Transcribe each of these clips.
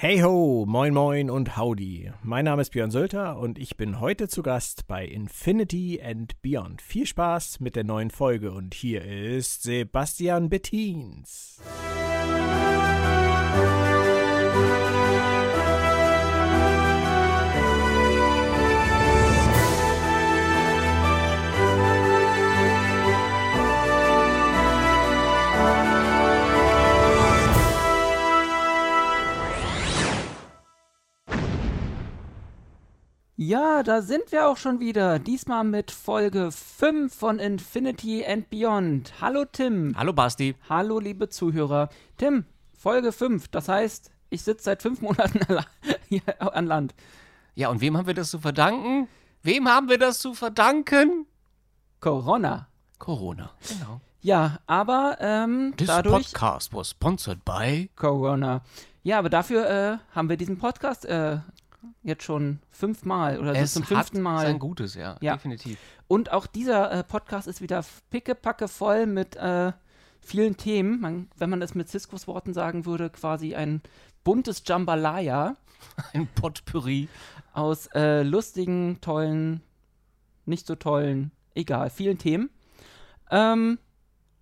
Hey ho, moin moin und howdy. Mein Name ist Björn Sölter und ich bin heute zu Gast bei Infinity and Beyond. Viel Spaß mit der neuen Folge und hier ist Sebastian Bettins. Ja, da sind wir auch schon wieder. Diesmal mit Folge 5 von Infinity and Beyond. Hallo Tim. Hallo Basti. Hallo liebe Zuhörer. Tim, Folge 5. Das heißt, ich sitze seit fünf Monaten hier an Land. Ja, und wem haben wir das zu verdanken? Wem haben wir das zu verdanken? Corona. Corona. Genau. Ja, aber ähm, This dadurch podcast was sponsored by Corona. Ja, aber dafür äh, haben wir diesen Podcast äh, jetzt schon fünfmal oder es so zum fünften Mal. sein Gutes, ja, Ja. definitiv. Und auch dieser äh, Podcast ist wieder pickepacke voll mit äh, vielen Themen. Man, wenn man es mit Ciscos Worten sagen würde, quasi ein buntes Jambalaya Ein Potpourri. aus äh, lustigen, tollen, nicht so tollen, egal, vielen Themen. Ähm,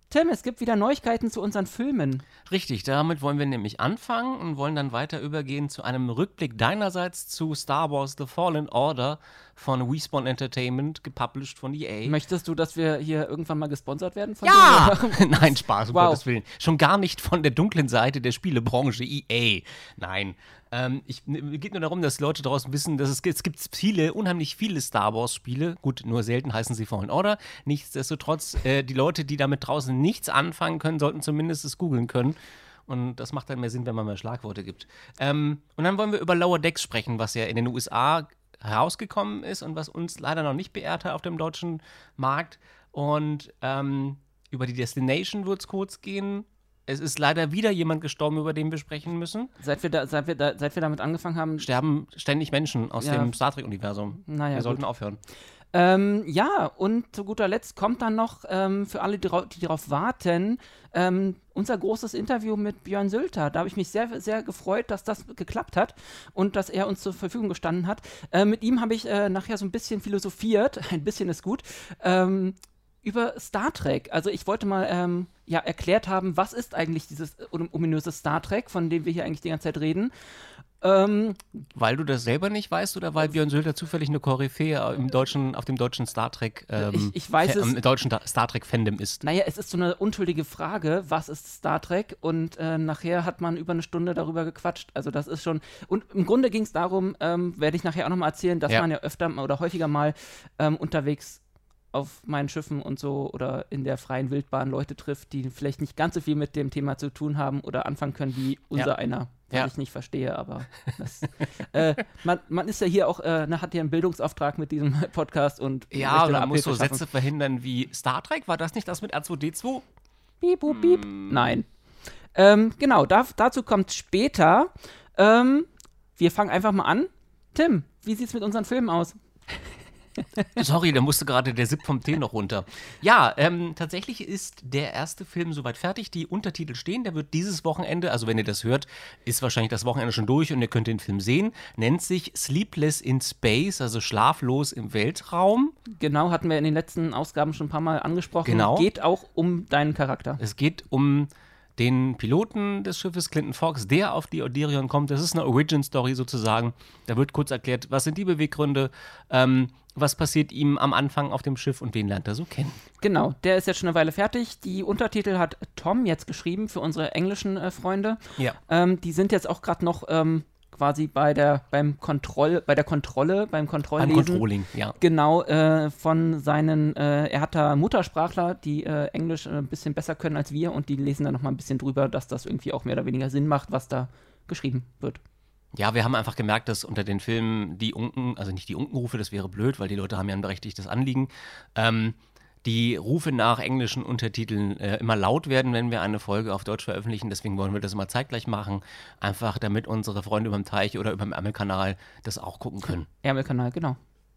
Tim, es gibt wieder Neuigkeiten zu unseren Filmen. Richtig, damit wollen wir nämlich anfangen und wollen dann weiter übergehen zu einem Rückblick deinerseits zu Star Wars The Fallen Order von Respawn Entertainment, gepublished von EA. Möchtest du, dass wir hier irgendwann mal gesponsert werden von Ja! Nein, Spaß, um Wow. Gottes Willen. Schon gar nicht von der dunklen Seite der Spielebranche EA. Nein. Ähm, ich, mir geht nur darum, dass Leute draußen wissen, dass es, es gibt viele, unheimlich viele Star Wars-Spiele. Gut, nur selten heißen sie Fallen Order. Nichtsdestotrotz, äh, die Leute, die damit draußen nichts anfangen können, sollten zumindest es googeln können. Und das macht dann mehr Sinn, wenn man mehr Schlagworte gibt. Ähm, und dann wollen wir über Lower Decks sprechen, was ja in den USA herausgekommen ist und was uns leider noch nicht beehrt hat auf dem deutschen Markt. Und ähm, über die Destination wird es kurz gehen. Es ist leider wieder jemand gestorben, über den wir sprechen müssen. Seit wir, da, seit, wir da, seit wir damit angefangen haben, Sterben ständig Menschen aus Ja. dem Star Trek-Universum. Naja, wir sollten gut. aufhören. Ähm, ja, und zu guter Letzt kommt dann noch ähm, für alle, die darauf warten, ähm, unser großes Interview mit Björn Sülter. Da habe ich mich sehr, sehr gefreut, dass das geklappt hat und dass er uns zur Verfügung gestanden hat. Äh, mit ihm habe ich äh, nachher so ein bisschen philosophiert, ein bisschen ist gut, ähm, über Star Trek. Also ich wollte mal ähm, ja, erklärt haben, was ist eigentlich dieses ominöse Star Trek, von dem wir hier eigentlich die ganze Zeit reden. Ähm, Weil du das selber nicht weißt oder weil Björn Sölder zufällig eine Koryphäe im deutschen, auf dem deutschen Star Trek, ähm, Ich- ich weiß es. im deutschen Star Trek-Fandom ist? Naja, es ist so eine unschuldige Frage, was ist Star Trek? Und äh, nachher hat man über eine Stunde darüber gequatscht. Also das ist schon. Und im Grunde ging es darum, ähm, werde ich nachher auch nochmal erzählen, dass Ja. man ja öfter oder häufiger mal ähm, unterwegs auf meinen Schiffen und so oder in der freien Wildbahn Leute trifft, die vielleicht nicht ganz so viel mit dem Thema zu tun haben oder anfangen können wie unser Ja. einer, was Ja. ich nicht verstehe, aber das, äh, man, man ist ja hier auch, äh, ne, hat ja einen Bildungsauftrag mit diesem Podcast und Ja, man muss so schaffen. Sätze verhindern wie Star Trek. War das nicht das mit R2D2? Piep, bup, piep. Nein. Ähm, genau, da, dazu kommt später. Ähm, wir fangen einfach mal an. Tim, wie sieht's mit unseren Filmen aus? Sorry, da musste gerade der Sip vom Tee noch runter. Ja, ähm, tatsächlich ist der erste Film soweit fertig. Die Untertitel stehen. Der wird dieses Wochenende, also wenn ihr das hört, ist wahrscheinlich das Wochenende schon durch und ihr könnt den Film sehen. Nennt sich Sleepless in Space, also schlaflos im Weltraum. Genau, hatten wir in den letzten Ausgaben schon ein paar Mal angesprochen. Genau. Geht auch um deinen Charakter. Es geht um den Piloten des Schiffes Clinton Fox, der auf die Oderion kommt. Das ist eine Origin-Story sozusagen. Da wird kurz erklärt, was sind die Beweggründe, ähm, was passiert ihm am Anfang auf dem Schiff und wen lernt er so kennen. Genau, der ist jetzt schon eine Weile fertig. Die Untertitel hat Tom jetzt geschrieben für unsere englischen äh, Freunde. Ja. Ähm, die sind jetzt auch gerade noch ähm, quasi bei der, beim Kontroll, bei der Kontrolle, beim Beim Kontrolllesen. Controlling, ja. Genau, äh, von seinen, äh, er hat da Muttersprachler, die äh, Englisch äh, ein bisschen besser können als wir und die lesen da nochmal ein bisschen drüber, dass das irgendwie auch mehr oder weniger Sinn macht, was da geschrieben wird. Ja, wir haben einfach gemerkt, dass unter den Filmen die Unken, also nicht die Unkenrufe, das wäre blöd, weil die Leute haben ja ein berechtigtes Anliegen, ähm, die Rufe nach englischen Untertiteln äh, immer laut werden, wenn wir eine Folge auf Deutsch veröffentlichen. Deswegen wollen wir das immer zeitgleich machen, einfach damit unsere Freunde überm Teich oder überm Ärmelkanal das auch gucken können. Ärmelkanal, genau.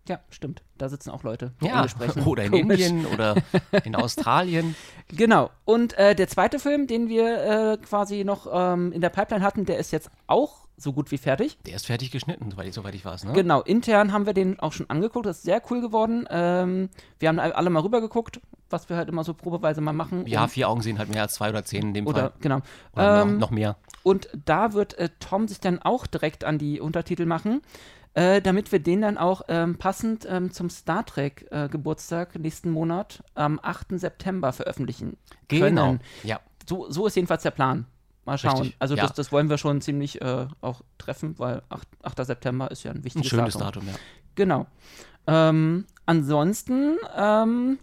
Ja, stimmt. Da sitzen auch Leute, die Ja, oder in Komisch. Indien oder in Australien. Genau. Und äh, der zweite Film, den wir äh, quasi noch ähm, in der Pipeline hatten, der ist jetzt auch so gut wie fertig. Der ist fertig geschnitten, soweit ich, soweit ich weiß, ne? Genau, intern haben wir den auch schon angeguckt, das ist sehr cool geworden. Ähm, wir haben alle mal rübergeguckt, was wir halt immer so probeweise mal machen. Ja, vier Augen sehen halt mehr als zwei oder zehn in dem oder Fall. genau. Oder Ähm, noch, noch mehr. Und da wird äh, Tom sich dann auch direkt an die Untertitel machen, äh, damit wir den dann auch ähm, passend ähm, zum Star Trek äh, Geburtstag nächsten Monat am 8. September veröffentlichen Genau. können. Ja. So, so ist jedenfalls der Plan. Mal schauen. Richtig, Also ja. das, das wollen wir schon ziemlich äh, auch treffen, weil 8, 8. September ist ja ein Ein wichtiges schönes Datum. Datum, ja. Genau. Ähm, ansonsten ähm,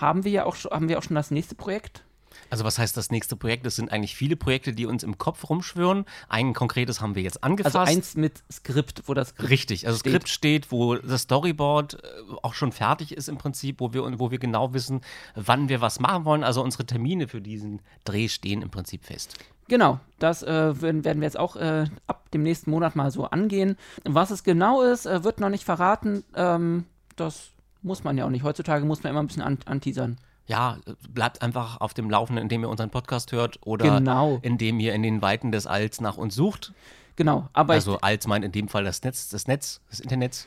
haben wir ja auch haben wir auch schon das nächste Projekt. Also was heißt das nächste Projekt? Es sind eigentlich viele Projekte, die uns im Kopf rumschwören. Ein konkretes haben wir jetzt angefasst. Also eins mit Skript, wo das Skript Richtig, also steht. Skript steht, wo das Storyboard äh, auch schon fertig ist im Prinzip, wo wir, wo wir genau wissen, wann wir was machen wollen. Also unsere Termine für diesen Dreh stehen im Prinzip fest. Genau, das äh, werden, werden wir jetzt auch äh, ab dem nächsten Monat mal so angehen. Was es genau ist, äh, wird noch nicht verraten. Ähm, das muss man ja auch nicht. Heutzutage muss man immer ein bisschen an anteasern. Ja, bleibt einfach auf dem Laufenden, indem ihr unseren Podcast hört oder Genau. indem ihr in den Weiten des Alls nach uns sucht. Genau, aber Also Alls meint in dem Fall das Netz, das Netz, das Internet.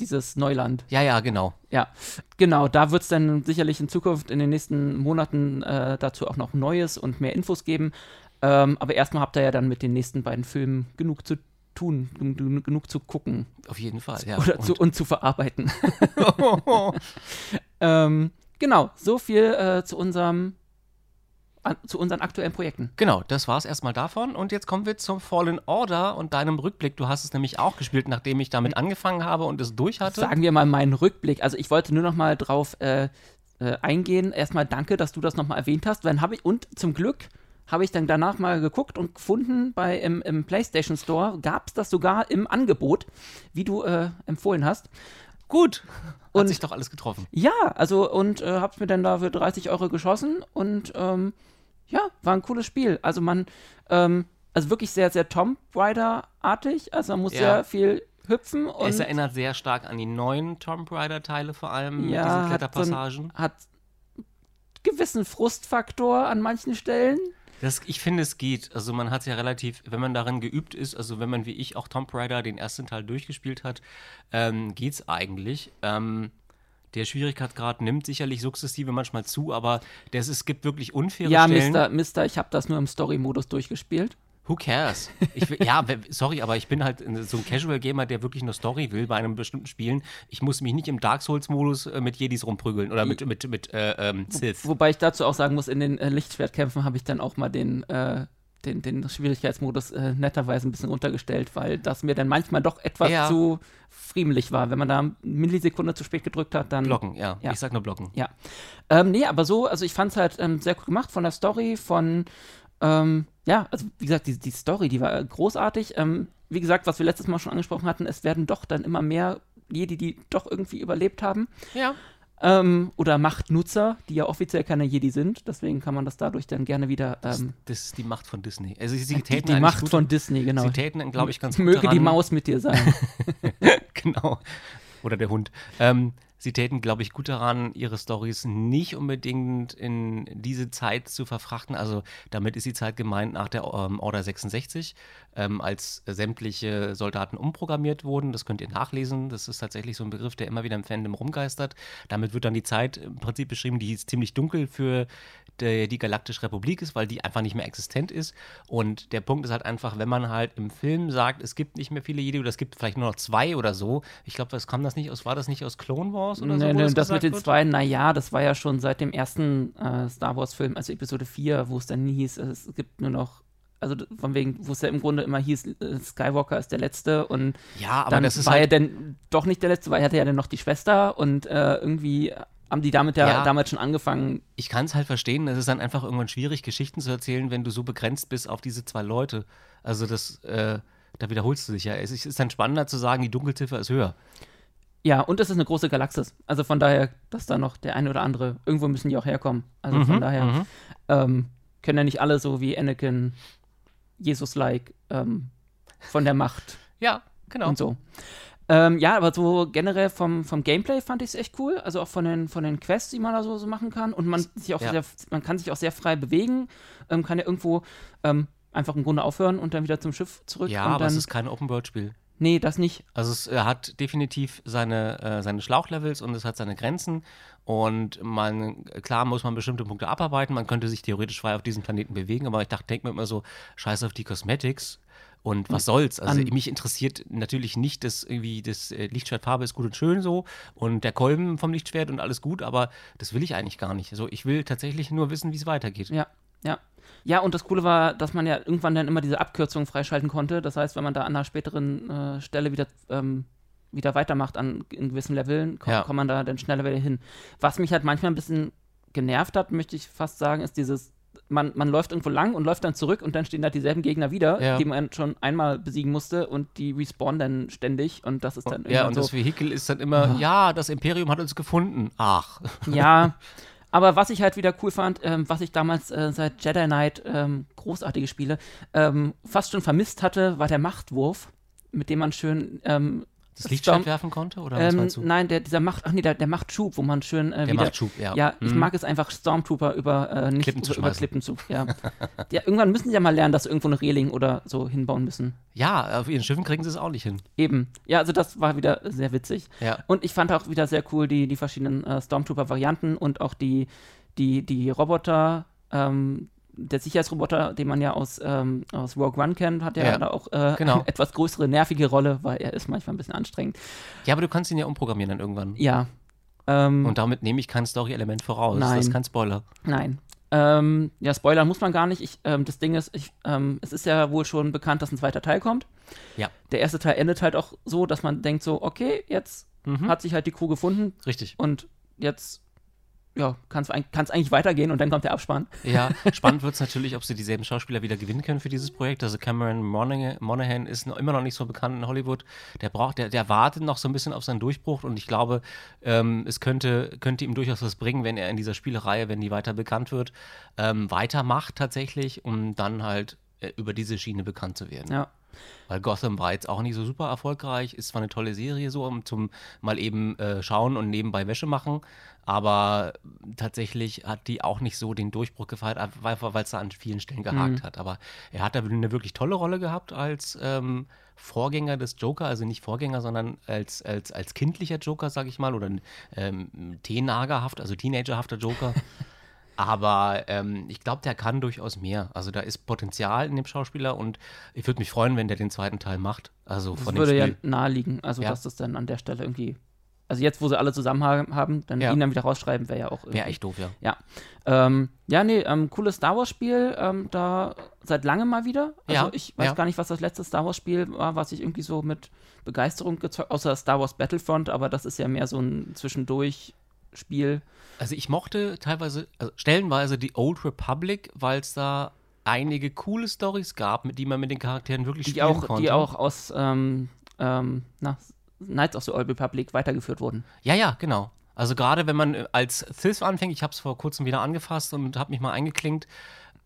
dieses Neuland. Ja, ja, genau. Ja, genau, da wird es dann sicherlich in Zukunft in den nächsten Monaten äh, dazu auch noch Neues und mehr Infos geben. Ähm, aber erstmal habt ihr ja dann mit den nächsten beiden Filmen genug zu tun, gen- genug zu gucken Auf jeden Fall. Ja. oder Und- zu, und zu verarbeiten. ähm, genau, so viel äh, zu unserem an, zu unseren aktuellen Projekten. Genau, das war's erstmal davon. Und jetzt kommen wir zum Fallen Order und deinem Rückblick. Du hast es nämlich auch gespielt, nachdem ich damit angefangen habe und es durch hatte. Sagen wir mal meinen Rückblick. Also ich wollte nur noch mal drauf äh, äh, eingehen. Erstmal danke, dass du das noch mal erwähnt hast. Dann habe ich und zum Glück habe ich dann danach mal geguckt und gefunden bei im, im PlayStation Store gab es das sogar im Angebot, wie du äh, empfohlen hast. Gut. Hat Und- sich doch alles getroffen. Ja, also und äh, hab's mir dann da für 30 Euro geschossen und ähm, ja, war ein cooles Spiel. Also man, ähm, also wirklich sehr, sehr Tomb Raider-artig. Also man muss Ja. sehr viel hüpfen und es erinnert sehr stark an die neuen Tomb Raider-Teile, vor allem mit Ja, diesen hat so ein- Kletterpassagen. hat gewissen Frustfaktor an manchen Stellen. Das, ich finde, es geht. Also man hat es ja relativ, wenn man darin geübt ist, also wenn man wie ich auch Tomb Raider den ersten Teil durchgespielt hat, ähm, geht's eigentlich. Ähm, der Schwierigkeitsgrad nimmt sicherlich sukzessive manchmal zu, aber das, es gibt wirklich unfaire Ja, Stellen. Mister, Mister, ich habe das nur im Story-Modus durchgespielt. Who cares? Ich ja, sorry, aber ich bin halt so ein Casual-Gamer, der wirklich nur Story will bei einem bestimmten Spielen. Ich muss mich nicht im Dark Souls-Modus äh, mit Jedis rumprügeln oder mit, mit, mit äh, ähm, Sith. Wobei ich dazu auch sagen muss, in den äh, Lichtschwertkämpfen habe ich dann auch mal den, äh, den, den Schwierigkeitsmodus äh, netterweise ein bisschen runtergestellt, weil das mir dann manchmal doch etwas Ja. zu friemelig war. Wenn man da eine Millisekunde zu spät gedrückt hat, dann. Blocken, ja. Ja. Ich sag nur blocken. Ja. Ähm, nee, aber so, also ich fand es halt ähm, sehr cool gemacht von der Story, von, ähm, ja, also wie gesagt, die, die Story, die war äh, großartig. Ähm, wie gesagt, was wir letztes Mal schon angesprochen hatten, es werden doch dann immer mehr Jedi, die doch irgendwie überlebt haben. Ja. Ähm, oder Machtnutzer, die ja offiziell keine Jedi sind. Deswegen kann man das dadurch dann gerne wieder. Ähm, Das ist die Macht von Disney. Also sie die täten die eigentlich Macht gut, von Disney, genau. Sie täten, glaube ich, ganz gut Möge die daran- Maus mit dir sein. genau. Oder der Hund. Ähm, sie täten, glaube ich, gut daran, ihre Stories nicht unbedingt in diese Zeit zu verfrachten. Also damit ist die Zeit gemeint nach der ähm, Order 66, ähm, als sämtliche Soldaten umprogrammiert wurden. Das könnt ihr nachlesen. Das ist tatsächlich so ein Begriff, der immer wieder im Fandom rumgeistert. Damit wird dann die Zeit im Prinzip beschrieben, die ist ziemlich dunkel für die, Galaktische Republik ist, weil die einfach nicht mehr existent ist. Und der Punkt ist halt einfach, wenn man halt im Film sagt, es gibt nicht mehr viele Jedi oder es gibt vielleicht nur noch zwei oder so. Ich glaube, was kam das nicht aus? War das nicht aus Clone Wars oder so? nee, wo nee, das, gesagt mit den wird? zwei, naja, das war ja schon seit dem ersten äh, Star Wars-Film, also Episode 4, wo es dann nie hieß, es gibt nur noch. Also von wegen, wo es ja im Grunde immer hieß, äh, Skywalker ist der Letzte und Ja, aber dann das ist war halt er denn doch nicht der Letzte, weil er hatte ja dann noch die Schwester und äh, irgendwie haben die damit ja, Ja. damals schon angefangen. ich kann es halt verstehen, es ist dann einfach irgendwann schwierig, Geschichten zu erzählen, wenn du so begrenzt bist auf diese zwei Leute. Also das, äh, da wiederholst du dich ja. Es ist ist dann spannender zu sagen, die Dunkelziffer ist höher. Ja, und es ist eine große Galaxis. Also von daher, dass da noch der eine oder andere, irgendwo müssen die auch herkommen. Also von Mhm, daher mhm. ähm, können ja nicht alle so wie Anakin, Jesus-like, ähm, von der Macht Ja, genau. und so. Ähm, ja, aber so generell vom, vom Gameplay fand ich es echt cool. Also auch von den, von den Quests, die man da so, so machen kann. Und man, sich auch Ja. sehr, man kann sich auch sehr frei bewegen. Ähm, kann ja irgendwo, ähm, einfach im Grunde aufhören und dann wieder zum Schiff zurück. Ja, und aber dann, es ist kein Open-World-Spiel. Nee, das nicht. Also es äh, hat definitiv seine, äh, seine Schlauchlevels und es hat seine Grenzen. Und man, klar muss man bestimmte Punkte abarbeiten. Man könnte sich theoretisch frei auf diesem Planeten bewegen, aber ich dachte, denke mir immer so, scheiß auf die Cosmetics. Und was soll's? Also mich interessiert natürlich nicht, dass irgendwie das äh, Lichtschwertfarbe ist gut und schön so und der Kolben vom Lichtschwert und alles gut, aber das will ich eigentlich gar nicht. Also ich will tatsächlich nur wissen, wie es weitergeht. Ja, ja. Ja, und das Coole war, dass man ja irgendwann dann immer diese Abkürzung freischalten konnte. Das heißt, wenn man da an einer späteren äh, Stelle wieder, ähm, wieder weitermacht an in gewissen Leveln, ko Ja. kommt man da dann schneller wieder hin. Was mich halt manchmal ein bisschen genervt hat, möchte ich fast sagen, ist dieses, man, man läuft irgendwo lang und läuft dann zurück und dann stehen da dieselben Gegner wieder, Ja. die man schon einmal besiegen musste und die respawnen dann ständig und das ist dann Ja, irgendwann und so. das Vehikel ist dann immer, ja, das Imperium hat uns gefunden. Ach. Ja, aber was ich halt wieder cool fand, ähm, was ich damals äh, seit Jedi Knight, ähm, großartige Spiele, ähm, fast schon vermisst hatte, war der Machtwurf, mit dem man schön Das Lichtschwert werfen konnte? Oder ähm, nein, der, dieser Macht, ach nee, der, der Machtschub, wo man schön äh, Der wieder, Machtschub, ja. Ja, ich Mhm. mag es einfach, Stormtrooper über, äh, nicht Klippen zu über, über. Klippen zu. Ja. ja, irgendwann müssen sie ja mal lernen, dass sie irgendwo eine Reling oder so hinbauen müssen. Ja, auf ihren Schiffen kriegen sie es auch nicht hin. Eben. Ja, also das war wieder sehr witzig. Ja. Und ich fand auch wieder sehr cool die, die verschiedenen äh, Stormtrooper-Varianten und auch die, die, die Roboter, ähm, der Sicherheitsroboter, den man ja aus, ähm, aus Rogue One kennt, hat ja, Ja, auch äh, genau. eine etwas größere, nervige Rolle, weil er ist manchmal ein bisschen anstrengend. Ja, aber du kannst ihn ja umprogrammieren dann irgendwann. Ja. Ähm, Und damit nehme ich kein Story-Element voraus. Nein. Das ist kein Spoiler. Nein. Ähm, ja, Spoiler muss man gar nicht. Ich, ähm, das Ding ist, ich, ähm, es ist ja wohl schon bekannt, dass ein zweiter Teil kommt. Ja. Der erste Teil endet halt auch so, dass man denkt so, okay, jetzt Mhm. hat sich halt die Crew gefunden Richtig. und jetzt ja, kann es eigentlich weitergehen und dann kommt der Abspann. Ja, spannend wird es natürlich, ob sie dieselben Schauspieler wieder gewinnen können für dieses Projekt. Also Cameron Monaghan, ist noch, immer noch nicht so bekannt in Hollywood. Der braucht, der, der wartet noch so ein bisschen auf seinen Durchbruch und ich glaube, ähm, es könnte, könnte ihm durchaus was bringen, wenn er in dieser Spielereihe, wenn die weiter bekannt wird, ähm, weitermacht tatsächlich, um dann halt äh, über diese Schiene bekannt zu werden. Ja. Weil Gotham war jetzt auch nicht so super erfolgreich, ist zwar eine tolle Serie so, um zum mal eben äh, schauen und nebenbei Wäsche machen, aber tatsächlich hat die auch nicht so den Durchbruch gefeiert, einfach weil es da an vielen Stellen gehakt hat. Aber er hat da eine wirklich tolle Rolle gehabt als ähm, Vorgänger des Joker, also nicht Vorgänger, sondern als, als, als kindlicher Joker, sag ich mal, oder ähm, teenagerhaft, also teenagerhafter Joker. Aber ähm, ich glaube, der kann durchaus mehr. Also da ist Potenzial in dem Schauspieler und ich würde mich freuen, wenn der den zweiten Teil macht. Also Das von dem würde ja naheliegen, also Ja. dass das dann an der Stelle irgendwie. Also jetzt, wo sie alle zusammen haben, dann Ja. ihn dann wieder rausschreiben, wäre ja auch. Wäre echt doof, ja. Ja. Ähm, ja, nee, ähm, cooles Star Wars-Spiel, ähm, da seit langem mal wieder. Also Ja, ich weiß ja. gar nicht, was das letzte Star Wars-Spiel war, was ich irgendwie so mit Begeisterung gezeugt, außer Star Wars Battlefront, aber das ist ja mehr so ein Zwischendurch-Spiel. Also ich mochte teilweise, also stellenweise die Old Republic, weil es da einige coole Stories gab, mit die man mit den Charakteren wirklich Die spielen auch, konnte. die auch aus ähm, ähm, na, Knights of the Old Republic weitergeführt wurden. Ja, ja, genau. Also gerade wenn man äh, als Sith anfängt, ich habe es vor kurzem wieder angefasst und habe mich mal eingeklinkt.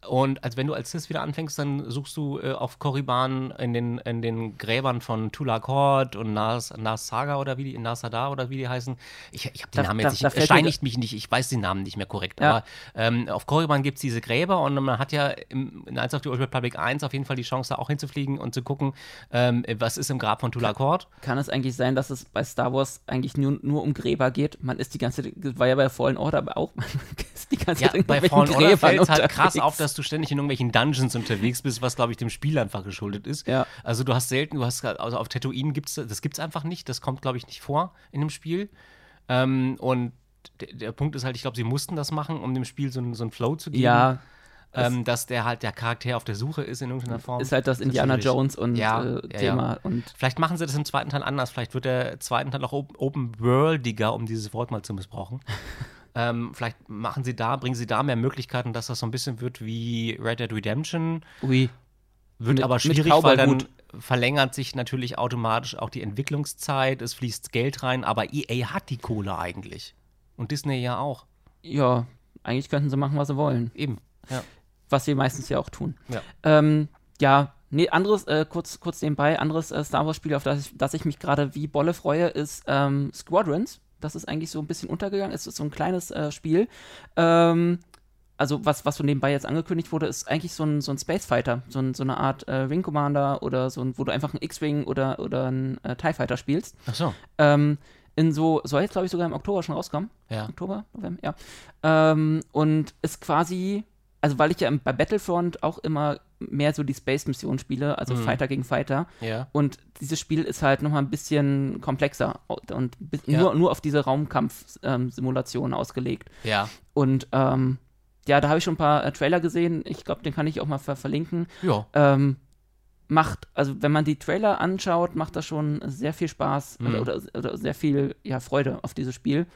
Und als wenn du als Sith wieder anfängst, dann suchst du äh, auf Korriban in den, in den Gräbern von Tulak Hord und Nas, Nas Saga oder wie die, Nas Sada oder wie die heißen. Ich, ich habe die Da- Namen da- jetzt da nicht, steinigt mich nicht, ich weiß die Namen nicht mehr korrekt. Ja. Aber ähm, auf Korriban gibt es diese Gräber und man hat ja im, in Knights of the Old Republic 1 auf jeden Fall die Chance, da auch hinzufliegen und zu gucken, ähm, was ist im Grab von Tulak Hord. Kann es eigentlich sein, dass es bei Star Wars eigentlich nur, nur um Gräber geht? Man ist die ganze Zeit, war ja bei Fallen Order aber auch, man ist die ganze Ja, Zeit in bei Fallen Order fällt es halt krass auf, dass du ständig in irgendwelchen Dungeons unterwegs bist, was, glaube ich, dem Spiel einfach geschuldet ist. Ja. Also du hast selten, du hast, also auf Tatooine gibt es, das gibt es einfach nicht, das kommt, glaube ich, nicht vor in dem Spiel. Ähm, und der, Punkt ist halt, ich glaube, sie mussten das machen, um dem Spiel so, einen- so Flow zu geben. Ja, Ähm, dass der halt der Charakter auf der Suche ist in irgendeiner Form. ist halt das Indiana. Jones und Ja, äh, ja, ja. Thema und Vielleicht machen sie das im zweiten Teil anders. Vielleicht wird der zweite Teil auch op- open-worldiger, um dieses Wort mal zu missbrauchen. ähm, vielleicht machen sie da, bringen sie da mehr Möglichkeiten, dass das so ein bisschen wird wie Red Dead Redemption. ui. Wird Mit- aber schwierig, weil dann verlängert sich natürlich automatisch auch die Entwicklungszeit, es fließt Geld rein, aber EA hat die Kohle eigentlich. Und Disney ja auch. Ja, eigentlich könnten sie machen, was sie wollen. Eben. Ja. Was sie meistens ja auch tun. Ja. Ähm, ja, nee, anderes, äh, kurz, kurz nebenbei, anderes äh, Star Wars-Spiel, auf das ich, das ich mich gerade wie Bolle freue, ist ähm, Squadrons. Das ist eigentlich so ein bisschen untergegangen. Es ist so ein kleines äh, Spiel. Ähm, also was, was so nebenbei jetzt angekündigt wurde, ist eigentlich so ein, so ein Space Fighter, so, ein, so eine Art äh, Wing Commander oder so ein, wo du einfach einen X-Wing oder, oder einen äh, TIE Fighter spielst. Ach so. Ähm, in so, soll jetzt glaube ich sogar im Oktober schon rauskommen. Ja. Oktober, November, ja. Ähm, und ist quasi, also weil ich ja bei Battlefront auch immer mehr so die Space-Mission spiele, also Mhm. Fighter gegen Fighter. Ja. Und dieses Spiel ist halt nochmal ein bisschen komplexer und Ja. nur, nur auf diese Raumkampf-Simulation ausgelegt. Ja. Und ähm, ja, da habe ich schon ein paar äh, Trailer gesehen. Ich glaube, den kann ich auch mal ver verlinken. Ja. Ähm, macht, also wenn man die Trailer anschaut, macht das schon sehr viel Spaß Mhm. oder, oder, oder sehr viel ja, Freude auf dieses Spiel.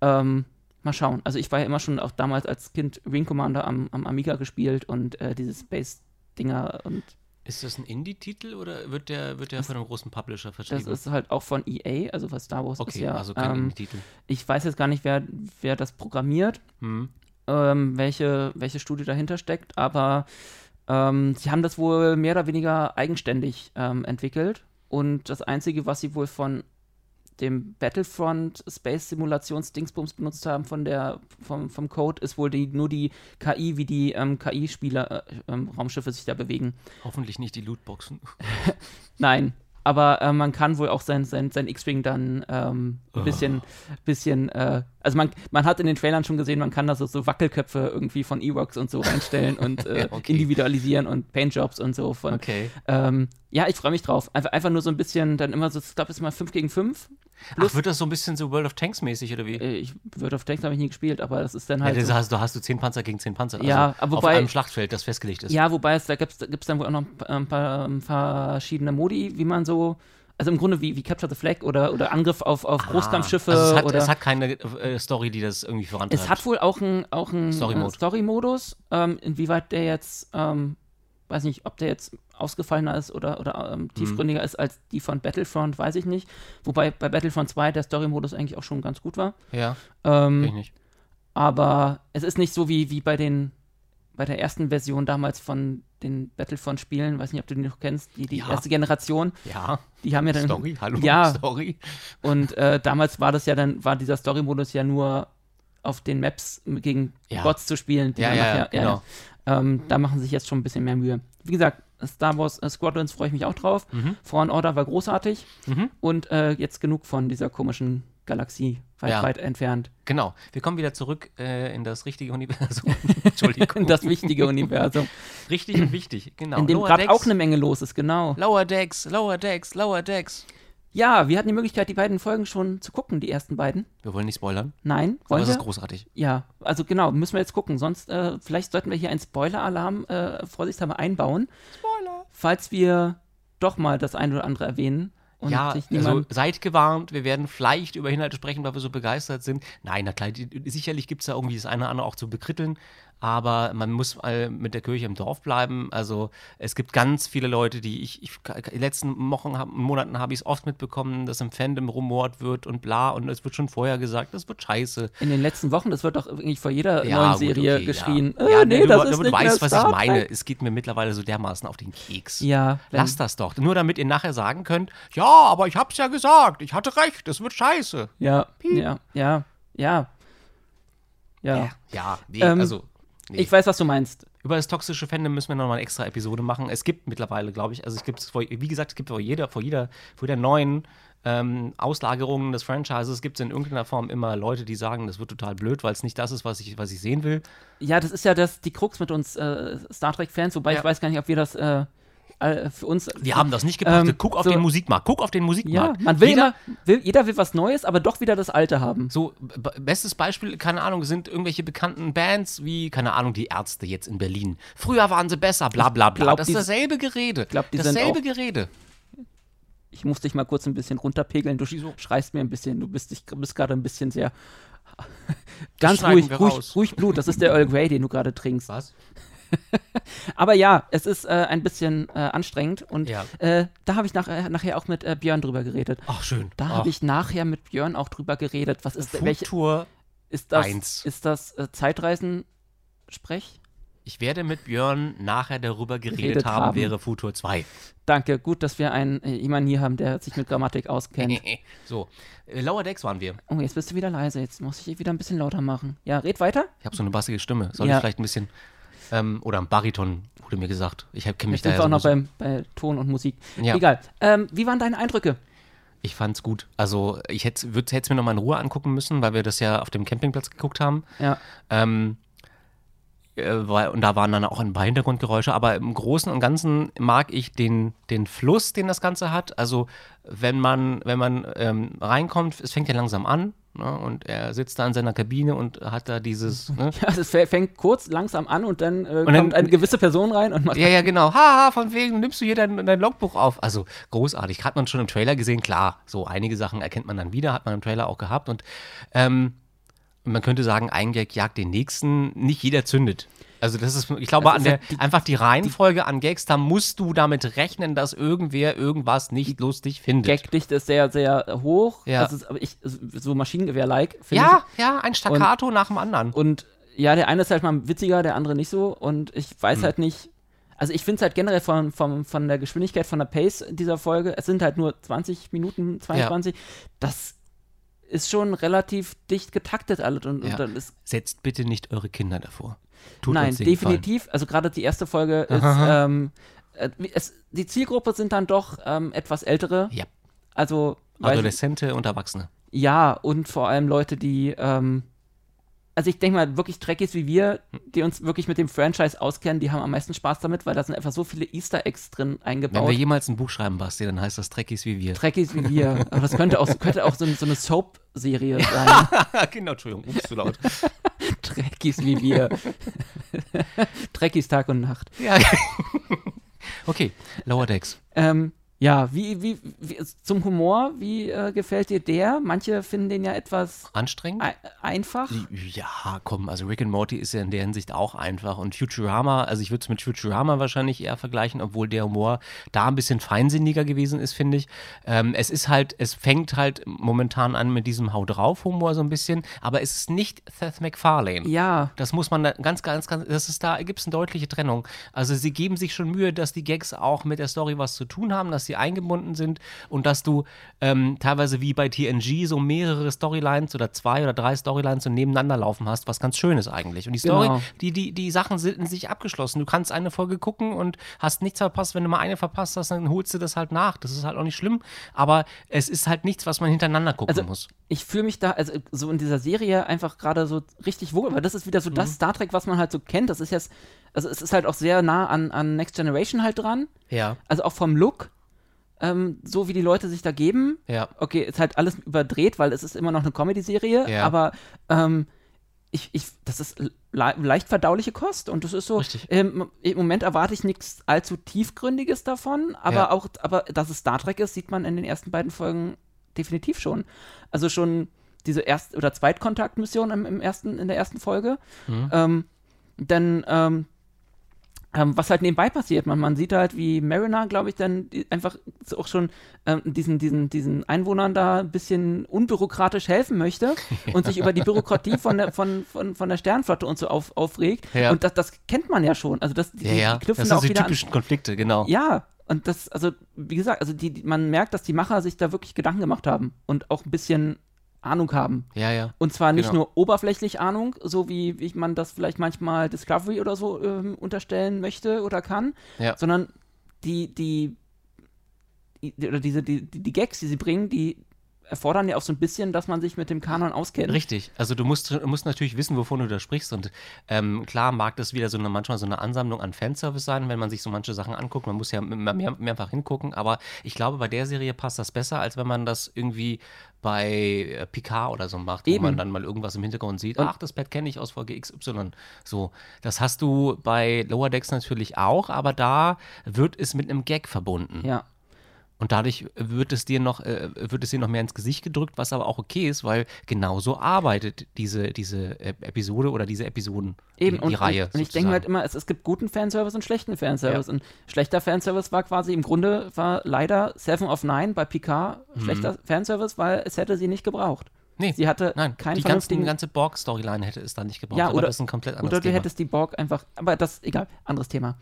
Ähm, mal schauen. Also ich war ja immer schon auch damals als Kind Wing Commander am, am Amiga gespielt und äh, diese Space-Dinger und Ist das ein Indie-Titel oder wird der, wird der von einem großen Publisher das vertrieben? ist halt auch von EA, also was Star Wars ist okay, ja. also kein ähm, Indie-Titel. ich weiß jetzt gar nicht, wer, wer das programmiert. Hm. ähm, welche, welche Studie dahinter steckt, aber ähm, sie haben das wohl mehr oder weniger eigenständig ähm, entwickelt und das Einzige, was sie wohl von dem Battlefront Space Simulations Dingsbums benutzt haben von der vom, vom Code ist wohl die nur die KI wie die ähm, KI-Spieler äh, ähm, Raumschiffe sich da bewegen. Hoffentlich nicht die Lootboxen. Nein, aber äh, man kann wohl auch sein, sein, sein X-Wing dann ähm, ein bisschen, bisschen äh, also man, man hat in den Trailern schon gesehen, man kann da so, so Wackelköpfe irgendwie von Ewoks und so reinstellen und äh, okay. individualisieren und Paintjobs und so von. Okay. Ähm, ja, ich freue mich drauf. Einfach, einfach nur so ein bisschen, dann immer so, ich glaube, es ist mal 5 gegen 5. Ach, wird das so ein bisschen so World of Tanks mäßig oder wie? Äh, ich World of Tanks habe ich nie gespielt, aber das ist dann Ja, halt. das so, hast, du hast du zehn Panzer gegen zehn Panzer. Also Ja, aber auf wobei- einem Schlachtfeld, das festgelegt ist. Ja, wobei es da gibt es dann wohl auch noch ein paar, ein paar ähm, verschiedene Modi, wie man so, also im Grunde wie, wie Capture the Flag oder, oder Angriff auf, auf Großkampfschiffe. Also es, hat, oder es hat keine äh, Story, die das irgendwie vorantreibt. es hat wohl auch einen auch ein, Story-Mode. äh, Story-Modus. Ähm, inwieweit der jetzt, ähm, weiß nicht, ob der jetzt ausgefallener ist oder, oder Mhm. ähm, tiefgründiger ist als die von Battlefront, weiß ich nicht. Wobei bei Battlefront 2 der Story-Modus eigentlich auch schon ganz gut war. ja, Ähm, ich nicht. aber es ist nicht so wie, wie bei den bei der ersten Version damals von den Battlefront-Spielen, weiß nicht, ob du die noch kennst, die, die Ja. erste Generation, Ja, die haben ja dann Story, hallo, ja. Story. und äh, damals war das ja dann, war dieser Story-Modus ja nur auf den Maps gegen Ja. Bots zu spielen. die Ja, ja, nachher- genau. Ähm, da machen sie sich jetzt schon ein bisschen mehr Mühe. Wie gesagt, Star Wars äh, Squadrons freue ich mich auch drauf. Mhm. Fallen Order war großartig Mhm. und äh, jetzt genug von dieser komischen Galaxie weit, Ja. weit entfernt. Genau. Wir kommen wieder zurück äh, in das richtige Universum. Entschuldigung. Das wichtige Universum, Richtig und wichtig, genau. in dem gerade auch eine Menge los ist, genau. Lower Decks, Lower Decks, Lower Decks. Ja, wir hatten die Möglichkeit, die beiden Folgen schon zu gucken, die ersten beiden. Wir wollen nicht spoilern, Nein, aber wollen es wir? ist großartig. Ja, also genau, müssen wir jetzt gucken. Sonst, äh, vielleicht sollten wir hier einen Spoiler-Alarm äh, vorsichtshalber einbauen. Spoiler! Falls wir doch mal das eine oder andere erwähnen. Und ja, sich also niemand, seid gewarnt, wir werden vielleicht über Inhalte sprechen, weil wir so begeistert sind. Nein, na klar, sicherlich gibt es da irgendwie das eine oder andere auch zu bekritteln, aber man muss mal mit der Kirche im Dorf bleiben. Also es gibt ganz viele Leute, die ich, ich die letzten Wochen, Monaten habe ich es oft mitbekommen, dass im Fandom rumort wird und bla und es wird schon vorher gesagt, das wird scheiße. in den letzten Wochen, das wird doch irgendwie vor jeder Ja, neuen gut, Serie okay, geschrien. Ja, Äh, ja nee, du, das du, ist du nicht weißt, was ich meine. Trek. Es geht mir mittlerweile so dermaßen auf den Keks. Ja, Lasst das doch. Nur damit ihr nachher sagen könnt, ja, aber ich hab's ja gesagt, ich hatte recht, es wird scheiße. ja, ja, ja, ja, ja. Ja, nee, Ähm, also. Nee. Ich weiß, was du meinst. Über das toxische Fandom müssen wir nochmal eine extra Episode machen. Es gibt mittlerweile, glaube ich, also es gibt, wie gesagt, es gibt vor jeder, vor jeder, vor jeder neuen ähm, Auslagerung des Franchises gibt es in irgendeiner Form immer Leute, die sagen, das wird total blöd, weil es nicht das ist, was ich, was ich sehen will. Ja, das ist ja das, die Krux mit uns äh, Star Trek-Fans, wobei Ja. ich weiß gar nicht, ob wir das äh, äh, für uns. Wir haben das nicht gepachtet. Ähm, Guck auf so- den Musikmarkt. Guck auf den Ja, Musikmarkt. man will Jeder, immer, will, jeder will was Neues, aber doch wieder das Alte haben. So, bestes Beispiel, keine Ahnung, sind irgendwelche bekannten Bands wie, keine Ahnung, die Ärzte jetzt in Berlin. Früher waren sie besser, bla bla bla. glaub, das ist dasselbe Gerede. glaub, dasselbe Gerede. Ich muss dich mal kurz ein bisschen runterpegeln. Du Wieso? schreist mir ein bisschen. Du bist, dich, bist gerade ein bisschen sehr. Ganz ruhig, ruhig, ruhig Blut. Das ist der Earl Grey, den du gerade trinkst. Was? Aber ja, es ist äh, ein bisschen äh, anstrengend. Und Ja. äh, da habe ich nach, nachher auch mit äh, Björn drüber geredet. Ach, schön. Da habe ich nachher mit Björn auch drüber geredet. Was ist, welche, Futur ist das, eins. ist das äh, Zeitreisen-Sprech? Ich werde mit Björn nachher darüber geredet Geredet haben, haben. wäre Futur 2. Danke, gut, dass wir einen äh, jemanden hier haben, der sich mit Grammatik auskennt. so, Lower Decks waren wir. Oh, jetzt bist du wieder leise. Jetzt muss ich wieder ein bisschen lauter machen. Ja, red weiter. Ich habe so eine bassige Stimme. Soll Ja. ich vielleicht ein bisschen, ähm, oder ein Bariton, wurde mir gesagt. Ich kenne mich Jetzt da wir auch noch beim, bei Ton und Musik. Ja. Egal. Ähm, wie waren deine Eindrücke? Ich fand's gut. Also ich hätte es mir noch mal in Ruhe angucken müssen, weil wir das ja auf dem Campingplatz geguckt haben. Ja. Ähm, äh, und da waren dann auch ein paar Hintergrundgeräusche, aber im Großen und Ganzen mag ich den, den Fluss, den das Ganze hat. Also wenn man, wenn man ähm, reinkommt, es fängt ja langsam an ne, und er sitzt da in seiner Kabine und hat da dieses, ne, Ja, es fä- fängt kurz langsam an und dann, äh, dann- kommt eine gewisse Person rein und macht. Ja, ja, genau. Haha, von wegen nimmst du hier dein, dein Logbuch auf. Also großartig. Hat man schon im Trailer gesehen, klar. So einige Sachen erkennt man dann wieder, hat man im Trailer auch gehabt. Und ähm, man könnte sagen, ein Gag jagt den nächsten. Nicht jeder zündet. Also das ist, ich glaube, an der, ja die- einfach die Reihenfolge an Gags, da musst du damit rechnen, dass irgendwer irgendwas nicht lustig findet. Gagdichte ist sehr, sehr hoch. Ja. Das ist aber ich, so Maschinengewehr-like, ja, ja, ein Staccato nach dem anderen. ich. Und ja, der eine ist halt mal witziger, der andere nicht so. Und ich weiß Hm. halt nicht. Also ich finde es halt generell von, von, von der Geschwindigkeit, von der Pace dieser Folge, es sind halt nur 20 Minuten, 22, das ist schon relativ dicht getaktet alles und, Ja. und dann ist Setzt bitte nicht eure Kinder davor. Tut Nein, definitiv. Also gerade die erste Folge ist, ähm, äh, es, die Zielgruppe sind dann doch ähm, etwas ältere. Ja. Also weiß ich- und Erwachsene. ja und vor allem Leute, die ähm, also ich denke mal wirklich Trekkies wie wir, die uns wirklich mit dem Franchise auskennen, die haben am meisten Spaß damit, weil da sind einfach so viele Easter Eggs drin Wenn eingebaut. wir jemals ein Buch schreiben, Basti, dann heißt das Trekkies wie wir. Trekkies wie wir. Aber das könnte auch, könnte auch so, so eine Soap-Serie sein. genau, Entschuldigung, ups, zu laut. Trekkies wie wir. Trekkies Tag und Nacht. Ja. okay, Lower Decks. Ähm, ja, wie, wie, wie, zum Humor, wie äh, gefällt dir der? Manche finden den ja etwas Anstrengend? ei- einfach. Ja, komm, also Rick and Morty ist ja in der Hinsicht auch einfach. Und Futurama, also ich würde es mit Futurama wahrscheinlich eher vergleichen, obwohl der Humor da ein bisschen feinsinniger gewesen ist, finde ich. Ähm, es ist halt, es fängt halt momentan an mit diesem Hau drauf Humor so ein bisschen, aber es ist nicht Seth MacFarlane. Ja, Das muss man da ganz, ganz, ganz, das ist da, gibt es eine deutliche Trennung. Also sie geben sich schon Mühe, dass die Gags auch mit der Story was zu tun haben, dass sie eingebunden sind und dass du ähm, teilweise wie bei TNG so mehrere Storylines oder zwei oder drei Storylines so nebeneinander laufen hast, was ganz schön ist eigentlich. Und die Story, Genau. die, die, die Sachen sind in sich abgeschlossen. Du kannst eine Folge gucken und hast nichts verpasst. Wenn du mal eine verpasst hast, dann holst du das halt nach. Das ist halt auch nicht schlimm, aber es ist halt nichts, was man hintereinander gucken Also, muss. ich fühle mich da, also so in dieser Serie einfach gerade so richtig wohl, weil das ist wieder so Mhm. das Star Trek, was man halt so kennt. Das ist jetzt, also es ist halt auch sehr nah an, an Next Generation halt dran. Ja, Also auch vom Look, ähm, so wie die Leute sich da geben. ja. Okay, ist halt alles überdreht, weil es ist immer noch eine Comedy-Serie, Ja. aber ähm, ich, ich, das ist le leicht verdauliche Kost und das ist so, ähm, im Moment erwarte ich nichts allzu tiefgründiges davon, aber Ja. auch, aber dass es Star Trek ist, sieht man in den ersten beiden Folgen definitiv schon. Also schon diese Erst- oder Zweitkontaktmission im, im ersten, in der ersten Folge. Mhm. Ähm, dann, ähm, ähm, was halt nebenbei passiert, man, man sieht halt, wie Mariner, glaube ich, dann einfach auch schon ähm, diesen, diesen, diesen Einwohnern da ein bisschen unbürokratisch helfen möchte und sich über die Bürokratie von der, von, von, von der Sternflotte und so auf, aufregt. Ja. Und das, das kennt man ja schon. Also das, die, Ja, ja. die knüpfen Das da sind auch so die wieder an. typischen Konflikte, genau. Ja, und das, also, wie gesagt, also die, man merkt, dass die Macher sich da wirklich Gedanken gemacht haben und auch ein bisschen Ahnung haben. Ja, ja. Und zwar nicht Genau. nur oberflächlich Ahnung, so wie, wie man das vielleicht manchmal Discovery oder so ähm, unterstellen möchte oder kann, Ja. sondern die, die, die, oder diese, die, die, die Gags, die sie bringen, die erfordern ja auch so ein bisschen, dass man sich mit dem Kanon auskennt. Richtig. Also du musst, musst natürlich wissen, wovon du da sprichst. Und ähm, klar mag das wieder so eine, manchmal so eine Ansammlung an Fanservice sein, wenn man sich so manche Sachen anguckt. Man muss ja mehr, mehr, mehrfach hingucken. Aber ich glaube, bei der Serie passt das besser, als wenn man das irgendwie bei äh, Picard oder so macht, Eben. wo man dann mal irgendwas im Hintergrund sieht. Und- Ach, das Bett kenne ich aus Folge XY. So, das hast du bei Lower Decks natürlich auch, aber da wird es mit einem Gag verbunden. Ja. Und dadurch wird es dir noch, äh, wird es dir noch mehr ins Gesicht gedrückt, was aber auch okay ist, weil genauso arbeitet diese, diese äh, Episode oder diese Episoden, Eben, die, und, die Reihe. und ich denke halt immer, es, es gibt guten Fanservice und schlechten Fanservice. Ja. Und schlechter Fanservice war quasi, im Grunde war leider Seven of Nine bei Picard Mhm. schlechter Fanservice, weil es hätte sie nicht gebraucht. Nee, Sie hatte nein, keinen die vernünftigen ganzen, ganze Borg-Storyline hätte es da nicht gebraucht. Ja, aber oder- das ist ein komplett anderes Oder du Thema. hättest die Borg einfach, aber das, egal, anderes Thema.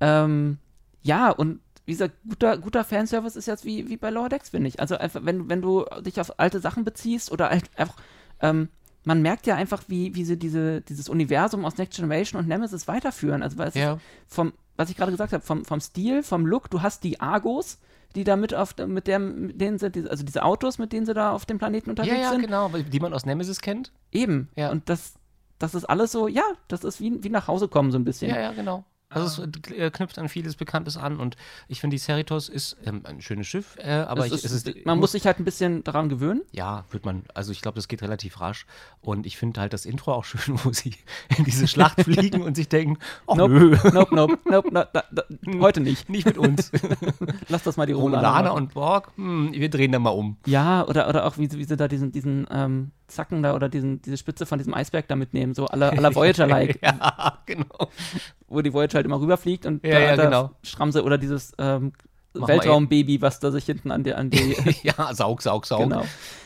Ähm, ja, und wie gesagt, guter, guter Fanservice ist jetzt wie, wie bei Lower Decks, finde ich. Also einfach, wenn, wenn du dich auf alte Sachen beziehst oder einfach, ähm, man merkt ja einfach, wie, wie sie diese, dieses Universum aus Next Generation und Nemesis weiterführen. Also, weil Ja. vom, was ich gerade gesagt habe, vom, vom Stil, vom Look, du hast die Argos, die da mit auf, mit, der, mit denen sie, also diese Autos, mit denen sie da auf dem Planeten unterwegs ja, ja, sind. genau, die man aus Nemesis kennt. Eben. Ja. Und das, das ist alles so, ja, das ist wie, wie nach Hause kommen so ein bisschen. Ja, ja, genau. Also es äh, knüpft an vieles Bekanntes an und ich finde, die Cerritos ist ähm, ein schönes Schiff, äh, aber Es ich, ist, es ist, man muss sich halt ein bisschen daran gewöhnen. Ja, wird man. Also ich glaube, das geht relativ rasch. Und ich finde halt das Intro auch schön, wo sie in diese Schlacht fliegen und sich denken, oh Nope, nö, nope, nope, nope, na, da, da, heute nicht. nicht mit uns. Lass das mal die Romulaner Romulaner und Borg, hm, wir drehen da mal um. Ja, oder, oder auch, wie, sie- wie sie da diesen, diesen ähm, Zacken da oder diesen, diese Spitze von diesem Eisberg da mitnehmen, so aller aller Voyager-like, ja, genau. wo die Voyager halt immer rüberfliegt und Ja, da, ja, da genau. Schramse oder dieses ähm, Weltraumbaby, was da sich hinten an, der, an die ja, Saug, Saug, Saug. Genau.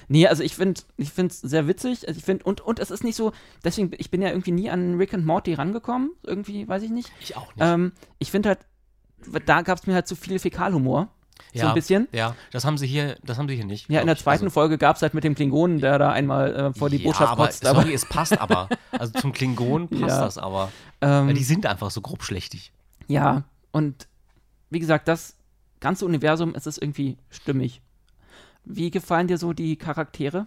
Nee, also ich finde ich es sehr witzig. Also ich finde, und, und es ist nicht so, deswegen, ich bin ja irgendwie nie an Rick and Morty rangekommen. Irgendwie, weiß ich nicht. Ich auch nicht. Ähm, ich finde halt, da gab es mir halt zu viel Fäkalhumor. So ja, ein bisschen. Ja, das haben sie hier, das haben sie hier nicht. Ja, in der zweiten also, Folge gab es halt mit dem Klingonen, der da einmal äh, vor die ja, Botschaft aber, kotzt. Aber, sorry, es passt aber. Also zum Klingon passt Ja. das aber. ähm, die sind einfach so grob schlechtig. ja, und wie gesagt, das ganze Universum, es ist irgendwie stimmig. Wie gefallen dir so die Charaktere?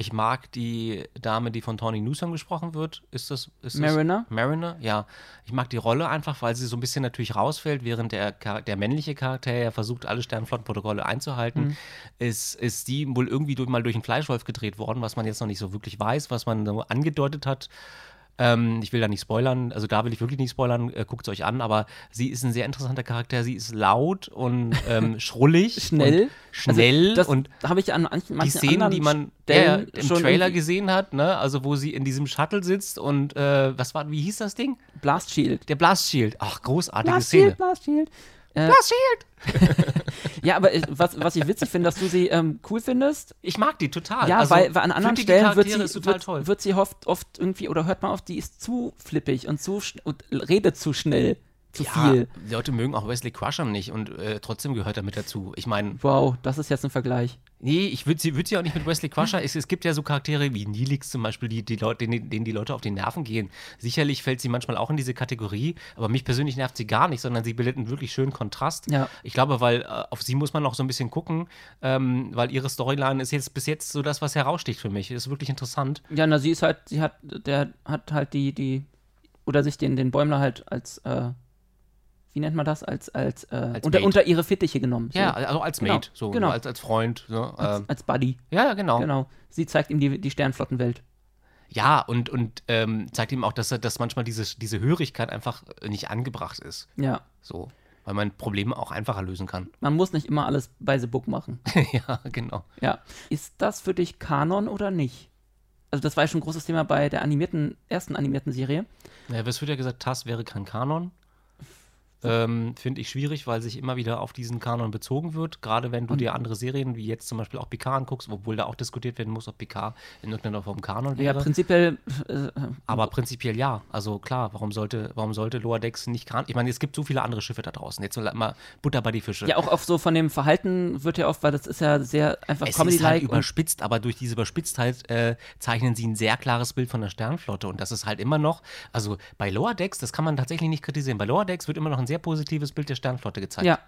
Ich mag die Dame, die von Tawny Newsom gesprochen wird. Ist das? Ist das Mariner? Mariner, ja. Ich mag die Rolle einfach, weil sie so ein bisschen natürlich rausfällt, während der, der männliche Charakter ja versucht, alle Sternflottenprotokolle einzuhalten, Mhm. ist, ist die wohl irgendwie durch, mal durch einen Fleischwolf gedreht worden, was man jetzt noch nicht so wirklich weiß, was man so angedeutet hat. Ähm, ich will da nicht spoilern, also da will ich wirklich nicht spoilern, äh, guckt es euch an, aber sie ist ein sehr interessanter Charakter. Sie ist laut und ähm, schrullig. Schnell. Und schnell Also, das und habe ich an manchen, die manchen Szenen, anderen die man ja, im Trailer gesehen hat, ne? Also wo sie in diesem Shuttle sitzt und äh, was war, wie hieß das Ding? Blast Shield. Der Blast Shield. Ach, großartige Blast Szene. Shield, Blast Shield. Äh, Blast Shield! Ja, aber äh, was, was ich witzig finde, dass du sie ähm, cool findest. Ich mag die total. Ja, also, weil, weil an anderen Stellen wird sie, wird, toll. wird sie oft, oft irgendwie, oder hört man oft, die ist zu flippig und zu und redet zu schnell, zu ja, viel. Die Leute mögen auch Wesley Crusher nicht und äh, trotzdem gehört er mit dazu. Ich meine, Wow, das ist jetzt ein Vergleich. nee, ich würde sie, würd sie auch nicht mit Wesley Crusher. es, es gibt ja so Charaktere wie Nilix zum Beispiel, die, die Leute, denen, denen die Leute auf die Nerven gehen. Sicherlich fällt sie manchmal auch in diese Kategorie, aber mich persönlich nervt sie gar nicht, sondern sie bildet einen wirklich schönen Kontrast. Ja. Ich glaube, weil äh, auf sie muss man noch so ein bisschen gucken, ähm, weil ihre Storyline ist jetzt bis jetzt so das, was heraussticht für mich. Ist wirklich interessant. Ja, na, sie ist halt, sie hat, der hat halt die, die, oder sich den, den Bäumler halt als, äh, wie nennt man das? Als, als, äh, unter, Mate. unter ihre Fittiche genommen. So. Ja, also als Genau, Mate, so genau. als, als Freund. So, als, ähm, als Buddy. ja, ja, genau. Genau. Sie zeigt ihm die, die Sternflottenwelt. Ja, und, und ähm, zeigt ihm auch, dass, dass manchmal diese, diese Hörigkeit einfach nicht angebracht ist. Ja. So. Weil man Probleme auch einfacher lösen kann. Man muss nicht immer alles bei The Book machen. ja, genau. Ja. Ist das für dich Kanon oder nicht? Also das war ja schon ein großes Thema bei der animierten, ersten animierten Serie. Ja, es wird ja gesagt, TAS wäre kein Kanon. Ähm, Finde ich schwierig, weil sich immer wieder auf diesen Kanon bezogen wird. Gerade wenn du dir andere Serien, wie jetzt zum Beispiel auch Picard anguckst, obwohl da auch diskutiert werden muss, ob Picard in irgendeiner Form Kanon Ja, wäre. prinzipiell, äh, Aber prinzipiell ja. Also klar, warum sollte, warum sollte Lower Decks nicht Kanon? Ich meine, es gibt so viele andere Schiffe da draußen. Jetzt mal Butter bei die Fische. ja auch auf so von dem Verhalten wird ja oft, weil das ist ja sehr einfach Es ist Comedy-like. halt und- überspitzt, aber durch diese Überspitztheit äh, zeichnen sie ein sehr klares Bild von der Sternflotte. Und das ist halt immer noch, also bei Lower Decks, das kann man tatsächlich nicht kritisieren. Bei Lower Decks wird immer noch ein sehr positives Bild der Sternflotte gezeigt. ja,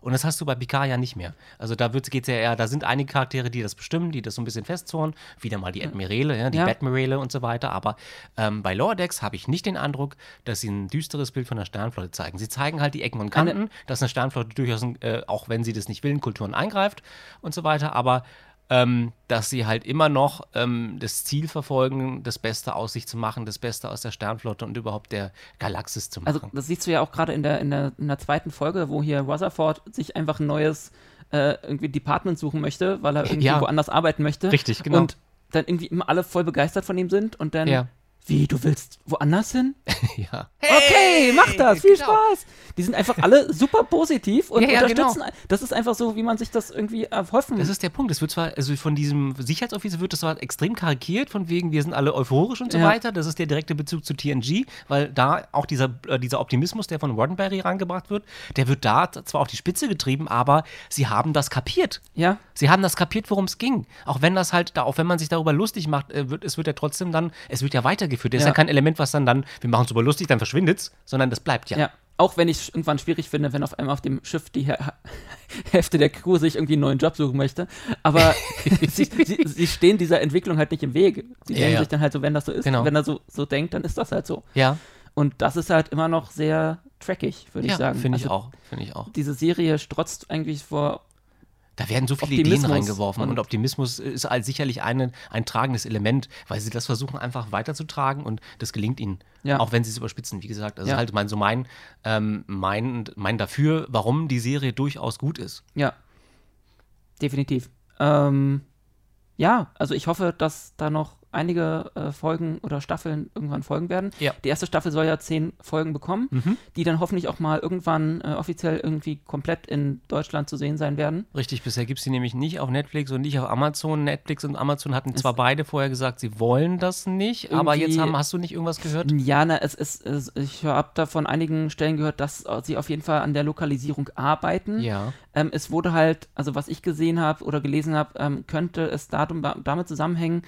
Und das hast du bei Picard ja nicht mehr. Also da geht es ja eher, da sind einige Charaktere, die das bestimmen, die das so ein bisschen festzurren. Wieder mal die Admirale, ja, die Ja. Batmirale und so weiter. Aber ähm, bei Lower Decks habe ich nicht den Eindruck, dass sie ein düsteres Bild von der Sternflotte zeigen. Sie zeigen halt die Ecken und Kanten, dass eine Sternflotte durchaus, äh, auch wenn sie das nicht will, in Kulturen eingreift und so weiter. Aber ähm, dass sie halt immer noch ähm, das Ziel verfolgen, das Beste aus sich zu machen, das Beste aus der Sternflotte und überhaupt der Galaxis zu machen. also das siehst du ja auch gerade in der, in, der, in der zweiten Folge, wo hier Rutherford sich einfach ein neues äh, irgendwie Department suchen möchte, weil er irgendwie Ja. woanders arbeiten möchte. Richtig, genau. Und dann irgendwie immer alle voll begeistert von ihm sind und dann Ja. Wie, du willst woanders hin? ja. Okay, mach das, viel genau. Spaß. Die sind einfach alle super positiv und Ja, ja, unterstützen. Das ist einfach so, wie man sich das irgendwie erhoffen. Das ist der Punkt. Es wird zwar, also von diesem Sicherheitsofficer wird das zwar extrem karikiert, von wegen, wir sind alle euphorisch und so Ja. weiter. Das ist der direkte Bezug zu TNG, weil da auch dieser, äh, dieser Optimismus, der von Roddenberry rangebracht wird, der wird da zwar auf die Spitze getrieben, aber sie haben das kapiert. ja, Sie haben das kapiert, worum es ging. Auch wenn das halt, da, auch wenn man sich darüber lustig macht, äh, wird, es wird ja trotzdem dann, es wird ja weitergeführt. Das ist Ja. ja kein Element, was dann dann, wir machen es super lustig, dann verschwindet's, sondern das bleibt ja. ja. Auch wenn ich es irgendwann schwierig finde, wenn auf einmal auf dem Schiff die Hä- Hälfte der Crew sich irgendwie einen neuen Job suchen möchte. Aber sie, sie, sie stehen dieser Entwicklung halt nicht im Weg. Sie Ja, denken ja. sich dann halt so, wenn das so ist, Genau. wenn er so, so denkt, dann ist das halt so. Ja, Und das ist halt immer noch sehr trackig, würde ich ja sagen. finde ich Also auch. Finde ich auch. Diese Serie strotzt eigentlich vor Da werden so viele Optimismus Ideen reingeworfen und, und- Optimismus ist halt sicherlich eine, ein tragendes Element, weil sie das versuchen einfach weiterzutragen und das gelingt ihnen. Ja. Auch wenn sie es überspitzen, wie gesagt. Also Ja. halt mein, so mein, ähm, mein, mein dafür, warum die Serie durchaus gut ist. Ja, definitiv. Ähm, ja, also ich hoffe, dass da noch einige äh, Folgen oder Staffeln irgendwann folgen werden. Ja. Die erste Staffel soll ja zehn Folgen bekommen, die dann hoffentlich auch mal irgendwann äh, offiziell irgendwie komplett in Deutschland zu sehen sein werden. Richtig, bisher gibt es die nämlich nicht auf Netflix und nicht auf Amazon. Netflix und Amazon hatten zwar beide vorher gesagt, sie wollen das nicht, aber jetzt haben, hast du nicht irgendwas gehört? Ja, na, es ist, es, ich habe da von einigen Stellen gehört, dass äh, sie auf jeden Fall an der Lokalisierung arbeiten. Ja. Ähm, es wurde halt, also was ich gesehen habe oder gelesen habe, ähm, könnte es damit zusammenhängen,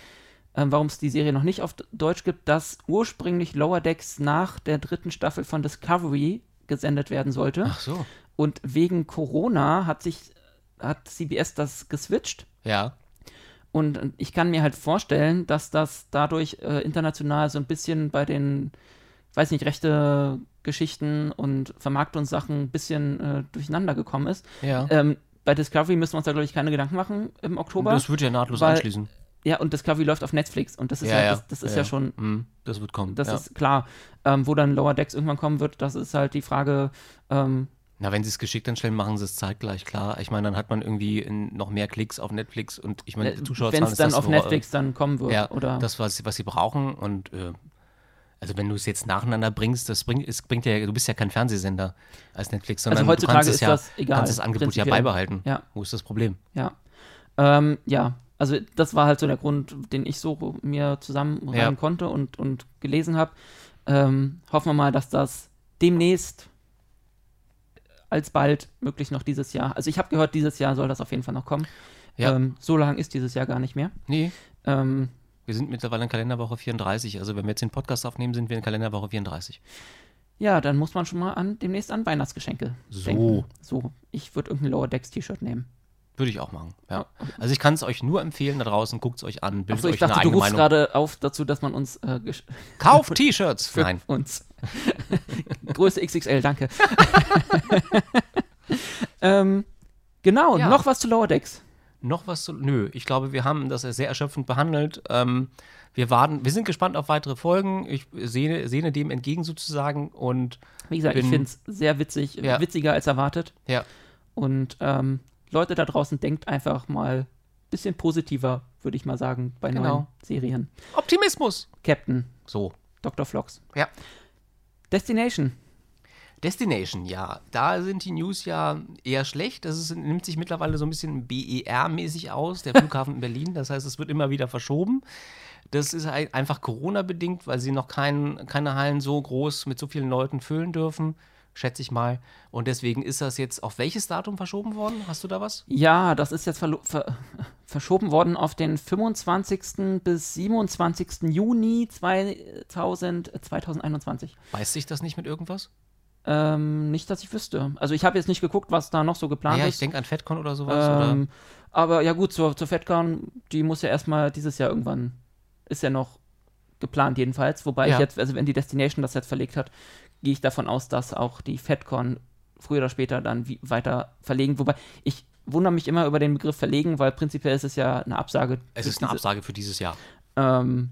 ähm, warum es die Serie noch nicht auf Deutsch gibt, dass ursprünglich Lower Decks nach der dritten Staffel von Discovery gesendet werden sollte. Ach so. Und wegen Corona hat sich hat CBS das geswitcht. Ja. Und ich kann mir halt vorstellen, dass das dadurch äh, international so ein bisschen bei den, weiß nicht, rechte Geschichten und Vermarktungssachen ein bisschen äh, durcheinander gekommen ist. Ja. Ähm, bei Discovery müssen wir uns da, glaube ich, keine Gedanken machen im Oktober. das wird ja nahtlos weil- anschließen. Ja, und Discovery läuft auf Netflix und das ist ja, das, das ist ja, schon, Mhm, das wird kommen. das ja. ist klar. Ähm, wo dann Lower Decks irgendwann kommen wird, das ist halt die Frage, ähm, Na, wenn sie es geschickt anstellen, machen sie es zeitgleich, klar. Ich meine, dann hat man irgendwie noch mehr Klicks auf Netflix und ich meine, wenn Zuschauerzahlen es ist dann das, auf Netflix dann kommen wird. Ja, oder das, was, was sie brauchen und äh, also wenn du es jetzt nacheinander bringst, das bringt, es bringt ja, du bist ja kein Fernsehsender als Netflix, sondern Also heutzutage du kannst es ist ja, das egal, kannst das Angebot ja beibehalten. Ja. Wo ist das Problem? Ja. Ähm, ja, also das war halt so der Grund, den ich so mir zusammenreimen Ja. konnte und, und gelesen habe. Ähm, hoffen wir mal, dass das demnächst alsbald möglich noch dieses Jahr. Also ich habe gehört, dieses Jahr soll das auf jeden Fall noch kommen. Ja. Ähm, so lang ist dieses Jahr gar nicht mehr. Nee, Ähm, wir sind mittlerweile in Kalenderwoche 34. Also wenn wir jetzt den Podcast aufnehmen, sind wir in Kalenderwoche 34. ja, dann muss man schon mal an, demnächst an Weihnachtsgeschenke So. denken. So, ich würde irgendein Lower Decks T-Shirt nehmen. Würde ich auch machen. Ja. Also ich kann es euch nur empfehlen da draußen, guckt es euch an, bildet Achso, ich euch eine dachte, du eigene rufst Meinung. gerade auf dazu, dass man uns äh, gesch- Kauft T-Shirts! für Nein. uns. Größe XXL, danke. ähm, genau, Ja. noch was zu Lower Decks. Noch was zu. Nö, ich glaube, wir haben das sehr erschöpfend behandelt. Ähm, wir warten, wir sind gespannt auf weitere Folgen. Ich sehne, sehne dem entgegen sozusagen und Wie gesagt, ich Bin- finde es sehr witzig, Ja. witziger als erwartet. ja, Und ähm, Leute da draußen, denkt einfach mal ein bisschen positiver, würde ich mal sagen, bei Genau. neuen Serien. Optimismus. Captain, So. Dr. Flox. Ja. Destination. Destination, ja. Da sind die News ja eher schlecht. Das ist, nimmt sich mittlerweile so ein bisschen BER-mäßig aus, der Flughafen in Berlin. Das heißt, es wird immer wieder verschoben. Das ist einfach Corona-bedingt, weil sie noch kein, keine Hallen so groß mit so vielen Leuten füllen dürfen, schätze ich mal. Und deswegen ist das jetzt auf welches Datum verschoben worden? Hast du da was? Ja, das ist jetzt ver verschoben worden auf den 25. bis 27. Juni 2000, äh, 2021. Weiß sich das nicht mit irgendwas? Ähm, nicht, dass ich wüsste. Also ich habe jetzt nicht geguckt, was da noch so geplant Ja, ich ist. denke an FedCon oder sowas. oder? ähm, aber ja gut, zur, zur FedCon, die muss ja erstmal dieses Jahr irgendwann, ist ja noch geplant jedenfalls. Wobei Ja. ich jetzt, also wenn die Destination das jetzt verlegt hat, gehe ich davon aus, dass auch die FedCon früher oder später dann weiter verlegen. Wobei ich wundere mich immer über den Begriff verlegen, weil prinzipiell ist es ja eine Absage. Es ist eine Absage für dieses Jahr. Ähm,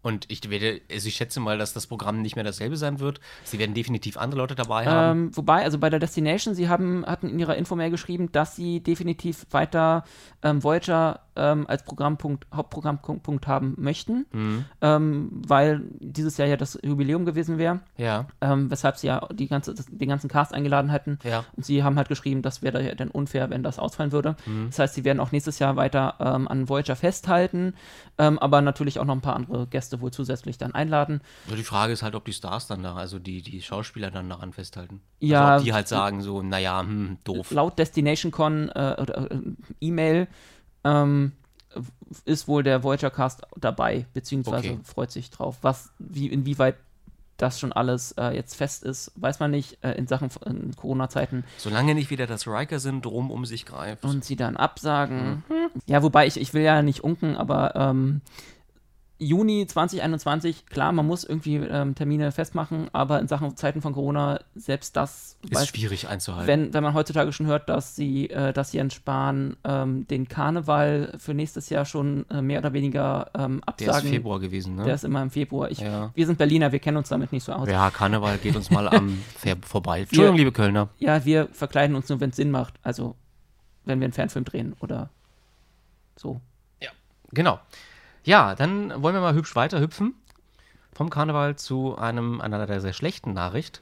Und ich werde, also ich schätze mal, dass das Programm nicht mehr dasselbe sein wird. Sie werden definitiv andere Leute dabei haben. Ähm, wobei, also bei der Destination, sie haben, hatten in ihrer Info-Mail geschrieben, dass sie definitiv weiter ähm, Voyager ähm, als Programmpunkt, Hauptprogrammpunkt haben möchten, Mhm. ähm, weil dieses Jahr ja das Jubiläum gewesen wäre, Ja, ähm, weshalb sie ja die ganze, das, den ganzen Cast eingeladen hätten. ja. Und sie haben halt geschrieben, das wäre ja dann unfair, wenn das ausfallen würde. Mhm. Das heißt, sie werden auch nächstes Jahr weiter ähm, an Voyager festhalten, ähm, aber natürlich auch noch ein paar andere Gäste wohl zusätzlich dann einladen. Nur die Frage ist halt, ob die Stars dann da, also die, die Schauspieler dann daran festhalten. Ja, Also ob die halt sagen so, naja, hm, doof. Laut Destination Con äh, oder äh, E-Mail ähm, ist wohl der Voyager Cast dabei, beziehungsweise Okay. freut sich drauf. Was, wie, inwieweit das schon alles äh, jetzt fest ist, weiß man nicht äh, in Sachen in Corona-Zeiten. Solange nicht wieder das Riker-Syndrom um sich greift. Und sie dann absagen. Mhm. Ja, wobei ich, ich will ja nicht unken, aber ähm, Juni 2021, klar, man muss irgendwie ähm, Termine festmachen, aber in Sachen Zeiten von Corona, selbst das, ist weiß- schwierig einzuhalten. wenn, wenn man heutzutage schon hört, dass sie, äh, dass Jens Spahn ähm, den Karneval für nächstes Jahr schon äh, mehr oder weniger ähm, der ist absagen. Februar gewesen, ne? Der ist immer im Februar. Ich, Ja. Wir sind Berliner, wir kennen uns damit nicht so aus. Ja, ja, Karneval geht uns mal am vorbei. Entschuldigung, liebe Kölner. wir verkleiden uns nur, wenn es Sinn macht. Also, wenn wir einen Fanfilm drehen oder so. Genau. Ja, dann wollen wir mal hübsch weiterhüpfen vom Karneval zu einem, einer leider sehr schlechten Nachricht.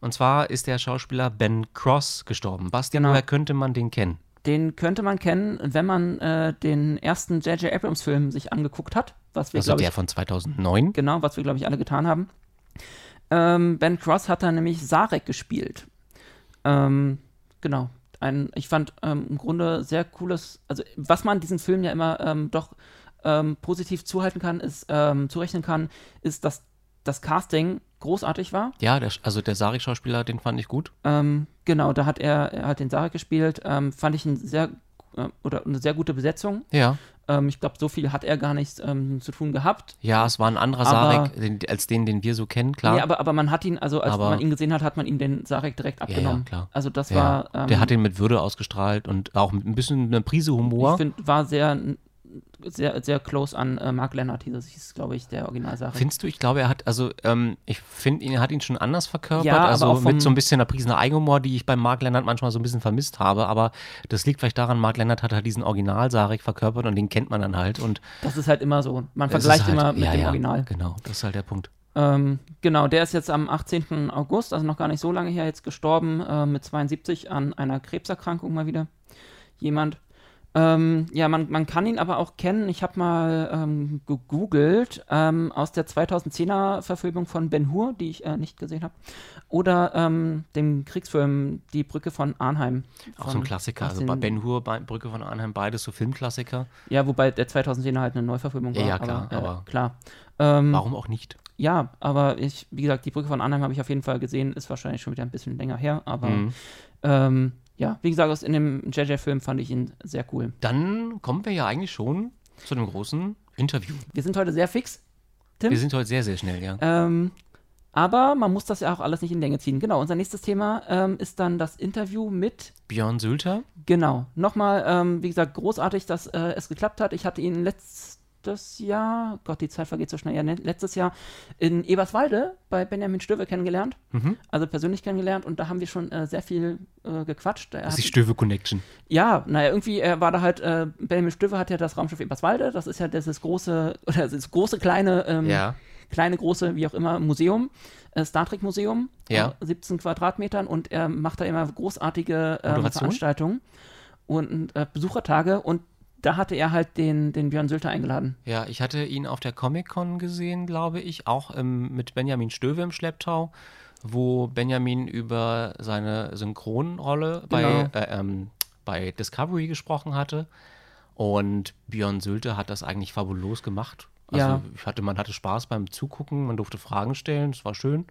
Und zwar ist der Schauspieler Ben Cross gestorben. Bastian, Genau. woher könnte man den kennen? Den könnte man kennen, wenn man äh, den ersten J.J. Abrams-Film sich angeguckt hat, was wir, Also der ich, von 2009. genau, was wir, glaube ich, alle getan haben. Ähm, ben Cross hat da nämlich Sarek gespielt. Ähm, genau. Ein, ich fand ähm, im Grunde sehr cooles, also was man diesen Film ja immer ähm, doch ähm, positiv zuhalten kann, ist, ähm, zurechnen kann, ist, dass das Casting großartig war. Ja, der, also der Sarek-Schauspieler, den fand ich gut. Ähm, genau, da hat er, er hat den Sarek gespielt, ähm, fand ich ein sehr äh, oder eine sehr gute Besetzung. Ja. Ähm, ich glaube, so viel hat er gar nichts ähm, zu tun gehabt. Ja, es war ein anderer Aber- Sarek als den, den wir so kennen, klar. Nee, aber, aber man hat ihn, also als Aber- man ihn gesehen hat, hat man ihm den Sarek direkt ja, abgenommen. klar. Also das ja, war, der hat ihn mit Würde ausgestrahlt und auch mit ein bisschen eine Prise Humor. ich finde, war sehr, sehr, sehr close an äh, Mark Lennart, hieß, hieß glaube ich, der Original-Sarek. Findest du, ich glaube, er hat, also, ähm, ich finde, er hat ihn schon anders verkörpert. Ja, also mit so ein bisschen einer Prise Eigenhumor, die ich bei Mark Lennart manchmal so ein bisschen vermisst habe. Aber das liegt vielleicht daran, Mark Lennart hat halt diesen Original-Sarek verkörpert und den kennt man dann halt. Und Das ist halt immer so. Man ist vergleicht halt, immer mit ja, dem ja, Original. Genau, das ist halt der Punkt. Ähm, genau, der ist jetzt am 18. August, also noch gar nicht so lange her, jetzt gestorben, äh, mit 72 an einer Krebserkrankung mal wieder. Jemand. Ähm, ja, man, man kann ihn aber auch kennen. Ich habe mal ähm, gegoogelt ähm, aus der 2010er Verfilmung von Ben Hur, die ich äh, nicht gesehen habe, oder ähm, dem Kriegsfilm Die Brücke von Arnheim. Auch so ein Klassiker. Also 18 bei Ben Hur, bei Brücke von Arnheim, beides so Filmklassiker. Ja, wobei der 2010er halt eine Neuverfilmung Ja, war. ja, klar, aber, äh, aber- klar. Ähm, Warum auch nicht? Ja, aber ich, wie gesagt, die Brücke von Arnheim habe ich auf jeden Fall gesehen, ist wahrscheinlich schon wieder ein bisschen länger her, aber Mhm. Ja, wie gesagt, aus- in dem JJ-Film fand ich ihn sehr cool. Dann kommen wir ja eigentlich schon zu einem großen Interview. Wir sind heute sehr fix, Tim. Wir sind heute sehr, sehr schnell, ja. Ähm, aber man muss das ja auch alles nicht in Länge ziehen. Genau, unser nächstes Thema ähm, ist dann das Interview mit, Björn Sülter. genau, nochmal, ähm, wie gesagt, großartig, dass äh, es geklappt hat. Ich hatte ihn letztes Jahr, Gott, die Zeit vergeht so schnell, ja, ne, letztes Jahr in Eberswalde bei Benjamin Stöwe kennengelernt, Mhm. also persönlich kennengelernt und da haben wir schon äh, sehr viel äh, gequatscht. Er Das ist die Stöwe Connection. Ja, naja, irgendwie er war da halt, äh, Benjamin Stöwe hat ja das Raumschiff Eberswalde, das ist ja dieses große, oder das große, kleine, ähm, Ja. kleine, große, wie auch immer, Museum, äh, Star Trek Museum, Ja. äh, 17 Quadratmetern und er macht da immer großartige Moderation? Veranstaltungen und äh, Besuchertage und da hatte er halt den, den Björn Sülter eingeladen. Ja, ich hatte ihn auf der Comic-Con gesehen, glaube ich, auch ähm, mit Benjamin Stöwe im Schlepptau, wo Benjamin über seine Synchronrolle bei, Genau. äh, ähm, bei Discovery gesprochen hatte. Und Björn Sülter hat das eigentlich fabulos gemacht. Also Ja. ich hatte, man hatte Spaß beim Zugucken, man durfte Fragen stellen, es war schön.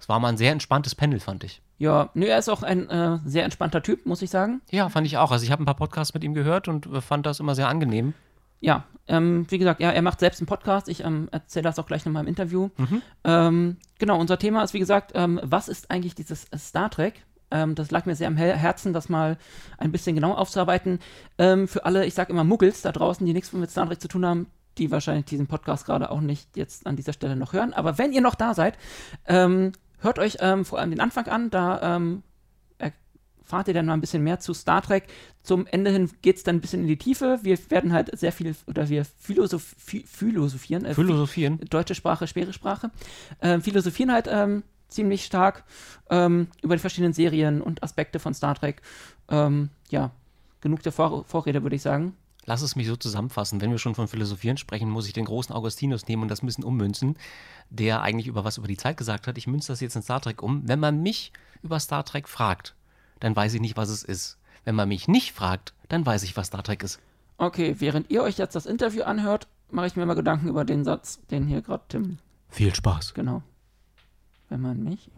Es war mal ein sehr entspanntes Panel, fand ich. Ja, nö, er ist auch ein äh, sehr entspannter Typ, muss ich sagen. Ja, fand ich auch. Also ich habe ein paar Podcasts mit ihm gehört und äh, fand das immer sehr angenehm. Ja, ähm, wie gesagt, ja, er macht selbst einen Podcast. Ich ähm, erzähle das auch gleich nochmal im Interview. Mhm. Ähm, genau, unser Thema ist, wie gesagt, ähm, was ist eigentlich dieses Star Trek? Ähm, das lag mir sehr am Her Herzen, das mal ein bisschen genau aufzuarbeiten. Ähm, für alle, ich sage immer Muggels da draußen, die nichts mit Star Trek zu tun haben, die wahrscheinlich diesen Podcast gerade auch nicht jetzt an dieser Stelle noch hören. Aber wenn ihr noch da seid, ähm, hört euch ähm, vor allem den Anfang an, da ähm, erfahrt ihr dann mal ein bisschen mehr zu Star Trek. Zum Ende hin geht es dann ein bisschen in die Tiefe. Wir werden halt sehr viel, oder wir philosoph philosophieren. Äh, philosophieren. Deutsche Sprache, schwere Sprache. Äh, philosophieren halt ähm, ziemlich stark ähm, über die verschiedenen Serien und Aspekte von Star Trek. Ähm, ja, genug der Vor Vorrede, würde ich sagen. Lass es mich so zusammenfassen. Wenn wir schon von Philosophieren sprechen, muss ich den großen Augustinus nehmen und das ein bisschen ummünzen, der eigentlich über was über die Zeit gesagt hat. Ich münze das jetzt in Star Trek um. Wenn man mich über Star Trek fragt, dann weiß ich nicht, was es ist. Wenn man mich nicht fragt, dann weiß ich, was Star Trek ist. Okay, während ihr euch jetzt das Interview anhört, mache ich mir mal Gedanken über den Satz, den hier gerade Tim. Viel Spaß. Genau. Wenn man mich.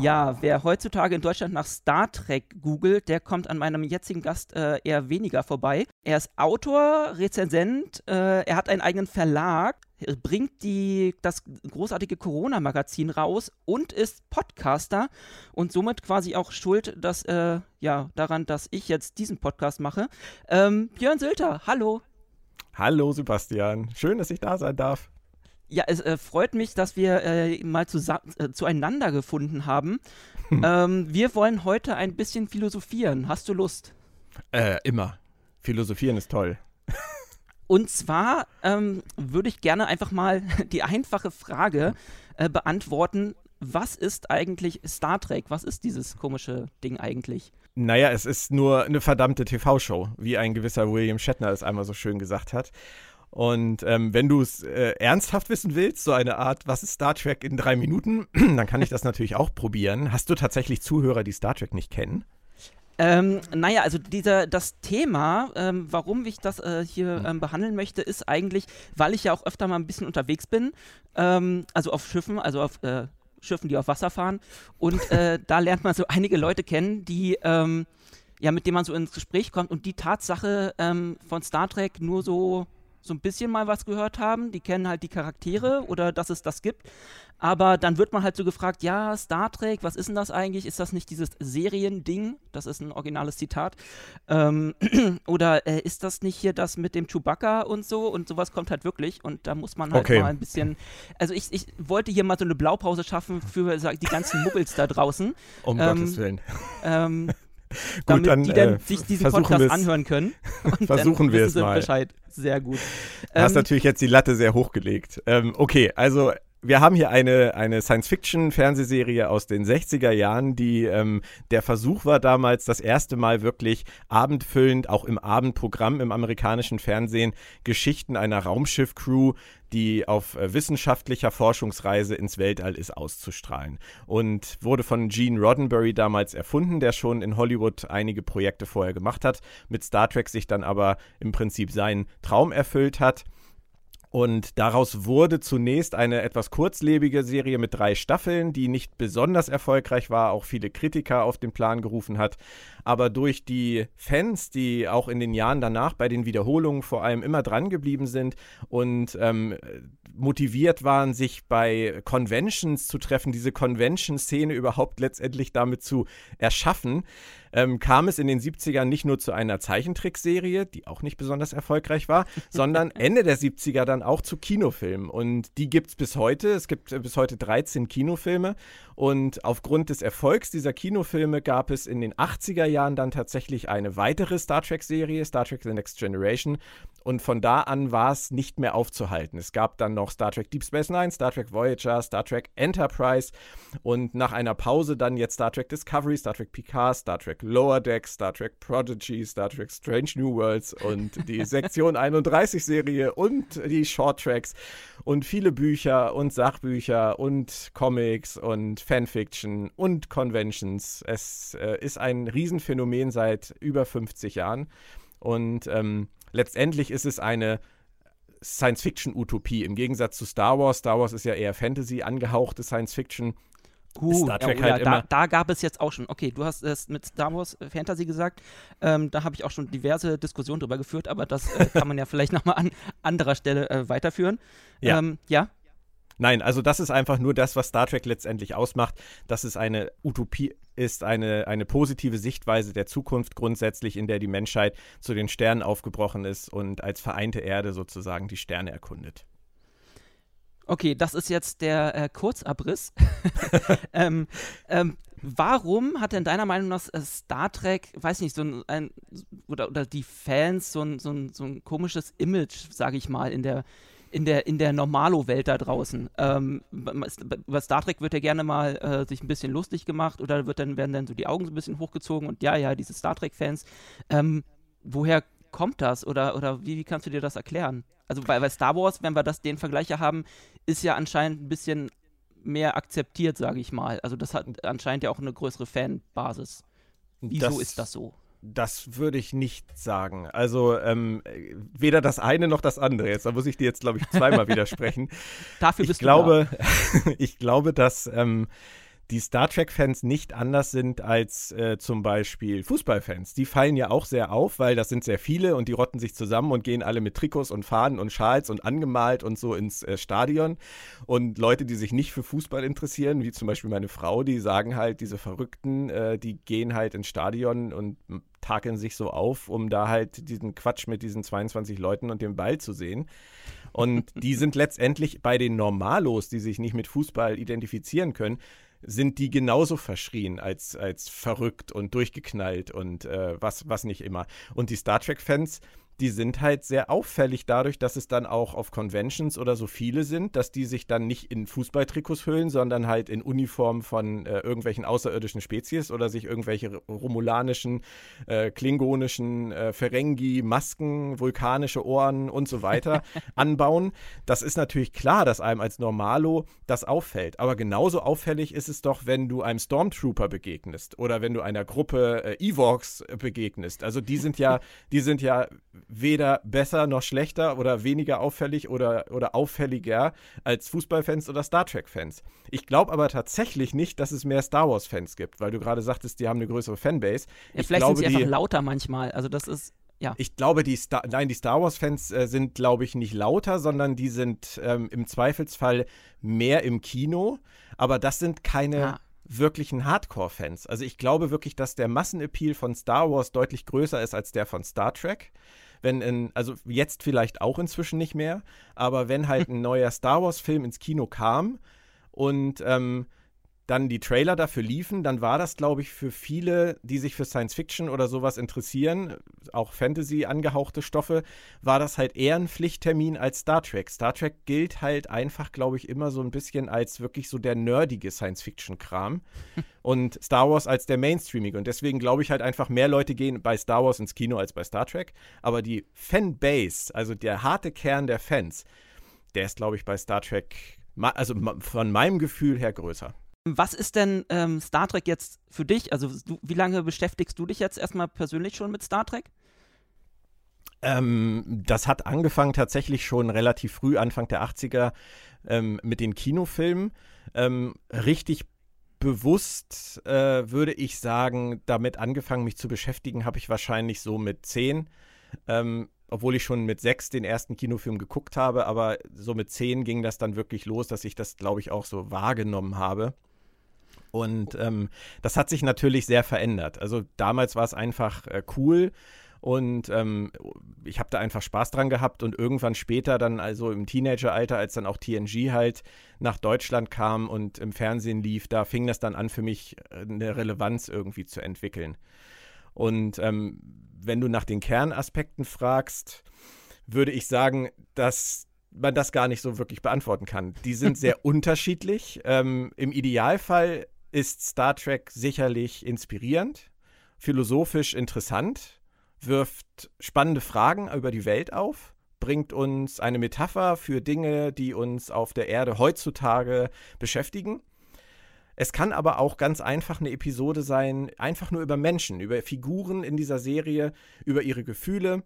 Ja, wer heutzutage in Deutschland nach Star Trek googelt, der kommt an meinem jetzigen Gast äh, eher weniger vorbei. Er ist Autor, Rezensent, äh, er hat einen eigenen Verlag, bringt die, das großartige Corona-Magazin raus und ist Podcaster und somit quasi auch schuld dass, äh, ja, daran, dass ich jetzt diesen Podcast mache. Ähm, Björn Sülter, hallo. Hallo Sebastian, schön, dass ich da sein darf. Ja, es äh, freut mich, dass wir äh, mal äh, zueinander gefunden haben. Hm. Ähm, wir wollen heute ein bisschen philosophieren. Hast du Lust? Äh, immer. Philosophieren ist toll. Und zwar ähm, würde ich gerne einfach mal die einfache Frage äh, beantworten: Was ist eigentlich Star Trek? Was ist dieses komische Ding eigentlich? Naja, es ist nur eine verdammte TV-Show, wie ein gewisser William Shatner es einmal so schön gesagt hat. Und ähm, wenn du es äh, ernsthaft wissen willst, so eine Art, was ist Star Trek in drei Minuten, dann kann ich das natürlich auch probieren. Hast du tatsächlich Zuhörer, die Star Trek nicht kennen? Ähm, naja, also dieser, das Thema, ähm, warum ich das äh, hier hm. ähm, behandeln möchte, ist eigentlich, weil ich ja auch öfter mal ein bisschen unterwegs bin, ähm, also auf Schiffen, also auf äh, Schiffen, die auf Wasser fahren. Und äh, da lernt man so einige Leute kennen, die ähm, ja, mit denen man so ins Gespräch kommt und die Tatsache ähm, von Star Trek nur so so ein bisschen mal was gehört haben. Die kennen halt die Charaktere oder dass es das gibt. Aber dann wird man halt so gefragt, ja, Star Trek, was ist denn das eigentlich? Ist das nicht dieses Seriending? Das ist ein originales Zitat. Ähm, oder äh, ist das nicht hier das mit dem Chewbacca und so? Und sowas kommt halt wirklich. Und da muss man halt okay. mal ein bisschen. Also ich, ich wollte hier mal so eine Blaupause schaffen für die ganzen Muggels da draußen. Um ähm, Gottes Willen. Ähm, Gut, damit dann, die dann äh, sich diesen Podcast anhören können. versuchen wir es mal. Bescheid. Sehr gut. Du hast ähm, natürlich jetzt die Latte sehr hochgelegt. Ähm, okay, also wir haben hier eine, eine Science-Fiction-Fernsehserie aus den 60er Jahren, die ähm, der Versuch war damals, das erste Mal wirklich abendfüllend, auch im Abendprogramm im amerikanischen Fernsehen, Geschichten einer Raumschiff-Crew, die auf äh, wissenschaftlicher Forschungsreise ins Weltall ist, auszustrahlen. Und wurde von Gene Roddenberry damals erfunden, der schon in Hollywood einige Projekte vorher gemacht hat, mit Star Trek sich dann aber im Prinzip seinen Traum erfüllt hat. Und daraus wurde zunächst eine etwas kurzlebige Serie mit drei Staffeln, die nicht besonders erfolgreich war, auch viele Kritiker auf den Plan gerufen hat. Aber durch die Fans, die auch in den Jahren danach bei den Wiederholungen vor allem immer dran geblieben sind und ähm, motiviert waren, sich bei Conventions zu treffen, diese Convention-Szene überhaupt letztendlich damit zu erschaffen, ähm, kam es in den 70ern nicht nur zu einer Zeichentrickserie, die auch nicht besonders erfolgreich war, sondern Ende der 70er dann auch zu Kinofilmen. Und die gibt es bis heute. Es gibt äh, bis heute 13 Kinofilme. Und aufgrund des Erfolgs dieser Kinofilme gab es in den 80er Jahren dann tatsächlich eine weitere Star Trek-Serie, Star Trek The Next Generation. Und von da an war es nicht mehr aufzuhalten. Es gab dann noch Star Trek Deep Space Nine, Star Trek Voyager, Star Trek Enterprise und nach einer Pause dann jetzt Star Trek Discovery, Star Trek Picard, Star Trek Lower Deck, Star Trek Prodigy, Star Trek Strange New Worlds und die Sektion 31 Serie und die Short Tracks und viele Bücher und Sachbücher und Comics und Fanfiction und Conventions. Es äh, ist ein Riesenphänomen seit über 50 Jahren und ähm, letztendlich ist es eine Science-Fiction-Utopie im Gegensatz zu Star Wars. Star Wars ist ja eher Fantasy angehauchte Science-Fiction. Uh, Star Trek ja, halt da, da, gab es jetzt auch schon, okay, du hast es mit Star Wars äh, Fantasy gesagt, ähm, da habe ich auch schon diverse Diskussionen drüber geführt, aber das äh, kann man ja vielleicht nochmal an anderer Stelle äh, weiterführen. Ja. Ähm, ja. Nein, also das ist einfach nur das, was Star Trek letztendlich ausmacht, dass es eine Utopie ist, eine, eine positive Sichtweise der Zukunft grundsätzlich, in der die Menschheit zu den Sternen aufgebrochen ist und als vereinte Erde sozusagen die Sterne erkundet. Okay, das ist jetzt der äh, Kurzabriss. ähm, ähm, warum hat denn deiner Meinung nach äh, Star Trek, weiß nicht, so ein, ein oder, oder die Fans so ein, so ein, so ein komisches Image, sage ich mal, in der in der, in der Normalo-Welt da draußen. Ähm, über Star Trek wird ja gerne mal äh, sich ein bisschen lustig gemacht oder wird dann, werden dann so die Augen so ein bisschen hochgezogen und ja, ja, diese Star Trek-Fans. Ähm, woher kommt das oder, oder wie, wie kannst du dir das erklären? Also bei, bei Star Wars, wenn wir das den Vergleiche haben, ist ja anscheinend ein bisschen mehr akzeptiert, sage ich mal. Also das hat anscheinend ja auch eine größere Fanbasis. Wieso das, ist das so? Das würde ich nicht sagen. Also ähm, weder das eine noch das andere. Jetzt, da muss ich dir jetzt, glaube ich, zweimal widersprechen. Dafür bist ich glaube, du da. ich glaube, dass ähm, die Star Trek-Fans nicht anders sind als äh, zum Beispiel Fußballfans. Die fallen ja auch sehr auf, weil das sind sehr viele und die rotten sich zusammen und gehen alle mit Trikots und Fahnen und Schals und angemalt und so ins äh, Stadion. Und Leute, die sich nicht für Fußball interessieren, wie zum Beispiel meine Frau, die sagen halt, diese Verrückten, äh, die gehen halt ins Stadion und takeln sich so auf, um da halt diesen Quatsch mit diesen 22 Leuten und dem Ball zu sehen. Und die sind letztendlich bei den Normalos, die sich nicht mit Fußball identifizieren können, sind die genauso verschrien als, als verrückt und durchgeknallt und äh, was, was nicht immer. Und die Star Trek-Fans, die sind halt sehr auffällig dadurch, dass es dann auch auf Conventions oder so viele sind, dass die sich dann nicht in Fußballtrikots hüllen, sondern halt in Uniform von äh, irgendwelchen außerirdischen Spezies oder sich irgendwelche romulanischen, äh, klingonischen, äh, Ferengi, Masken, vulkanische Ohren und so weiter anbauen. Das ist natürlich klar, dass einem als Normalo das auffällt. Aber genauso auffällig ist es doch, wenn du einem Stormtrooper begegnest oder wenn du einer Gruppe äh, Evox begegnest. Also die sind ja, die sind ja weder besser noch schlechter oder weniger auffällig oder, oder auffälliger als Fußballfans oder Star Trek-Fans. Ich glaube aber tatsächlich nicht, dass es mehr Star Wars-Fans gibt, weil du gerade sagtest, die haben eine größere Fanbase. Ja, ich vielleicht glaube, sind sie die, einfach lauter manchmal. Also das ist. Ja. Ich glaube, die Star nein, die Star Wars-Fans äh, sind, glaube ich, nicht lauter, sondern die sind ähm, im Zweifelsfall mehr im Kino. Aber das sind keine ah. wirklichen Hardcore-Fans. Also ich glaube wirklich, dass der Massenappeal von Star Wars deutlich größer ist als der von Star Trek wenn in, also jetzt vielleicht auch inzwischen nicht mehr, aber wenn halt ein neuer Star Wars-Film ins Kino kam und ähm, dann die Trailer dafür liefen, dann war das, glaube ich, für viele, die sich für Science Fiction oder sowas interessieren, auch Fantasy angehauchte Stoffe, war das halt eher ein Pflichttermin als Star Trek. Star Trek gilt halt einfach, glaube ich, immer so ein bisschen als wirklich so der nerdige Science Fiction Kram und Star Wars als der Mainstreamige und deswegen glaube ich halt einfach mehr Leute gehen bei Star Wars ins Kino als bei Star Trek, aber die Fanbase, also der harte Kern der Fans, der ist glaube ich bei Star Trek also von meinem Gefühl her größer. Was ist denn ähm, Star Trek jetzt für dich? Also, du, wie lange beschäftigst du dich jetzt erstmal persönlich schon mit Star Trek? Ähm, das hat angefangen tatsächlich schon relativ früh, Anfang der 80er, ähm, mit den Kinofilmen. Ähm, richtig bewusst äh, würde ich sagen, damit angefangen, mich zu beschäftigen, habe ich wahrscheinlich so mit zehn. Ähm, obwohl ich schon mit sechs den ersten Kinofilm geguckt habe, aber so mit zehn ging das dann wirklich los, dass ich das, glaube ich, auch so wahrgenommen habe. Und ähm, das hat sich natürlich sehr verändert. Also damals war es einfach äh, cool und ähm, ich habe da einfach Spaß dran gehabt und irgendwann später dann also im Teenageralter, als dann auch TNG halt nach Deutschland kam und im Fernsehen lief, da fing das dann an für mich äh, eine Relevanz irgendwie zu entwickeln. Und ähm, wenn du nach den Kernaspekten fragst, würde ich sagen, dass man das gar nicht so wirklich beantworten kann. Die sind sehr unterschiedlich. Ähm, Im Idealfall ist Star Trek sicherlich inspirierend, philosophisch interessant, wirft spannende Fragen über die Welt auf, bringt uns eine Metapher für Dinge, die uns auf der Erde heutzutage beschäftigen. Es kann aber auch ganz einfach eine Episode sein, einfach nur über Menschen, über Figuren in dieser Serie, über ihre Gefühle,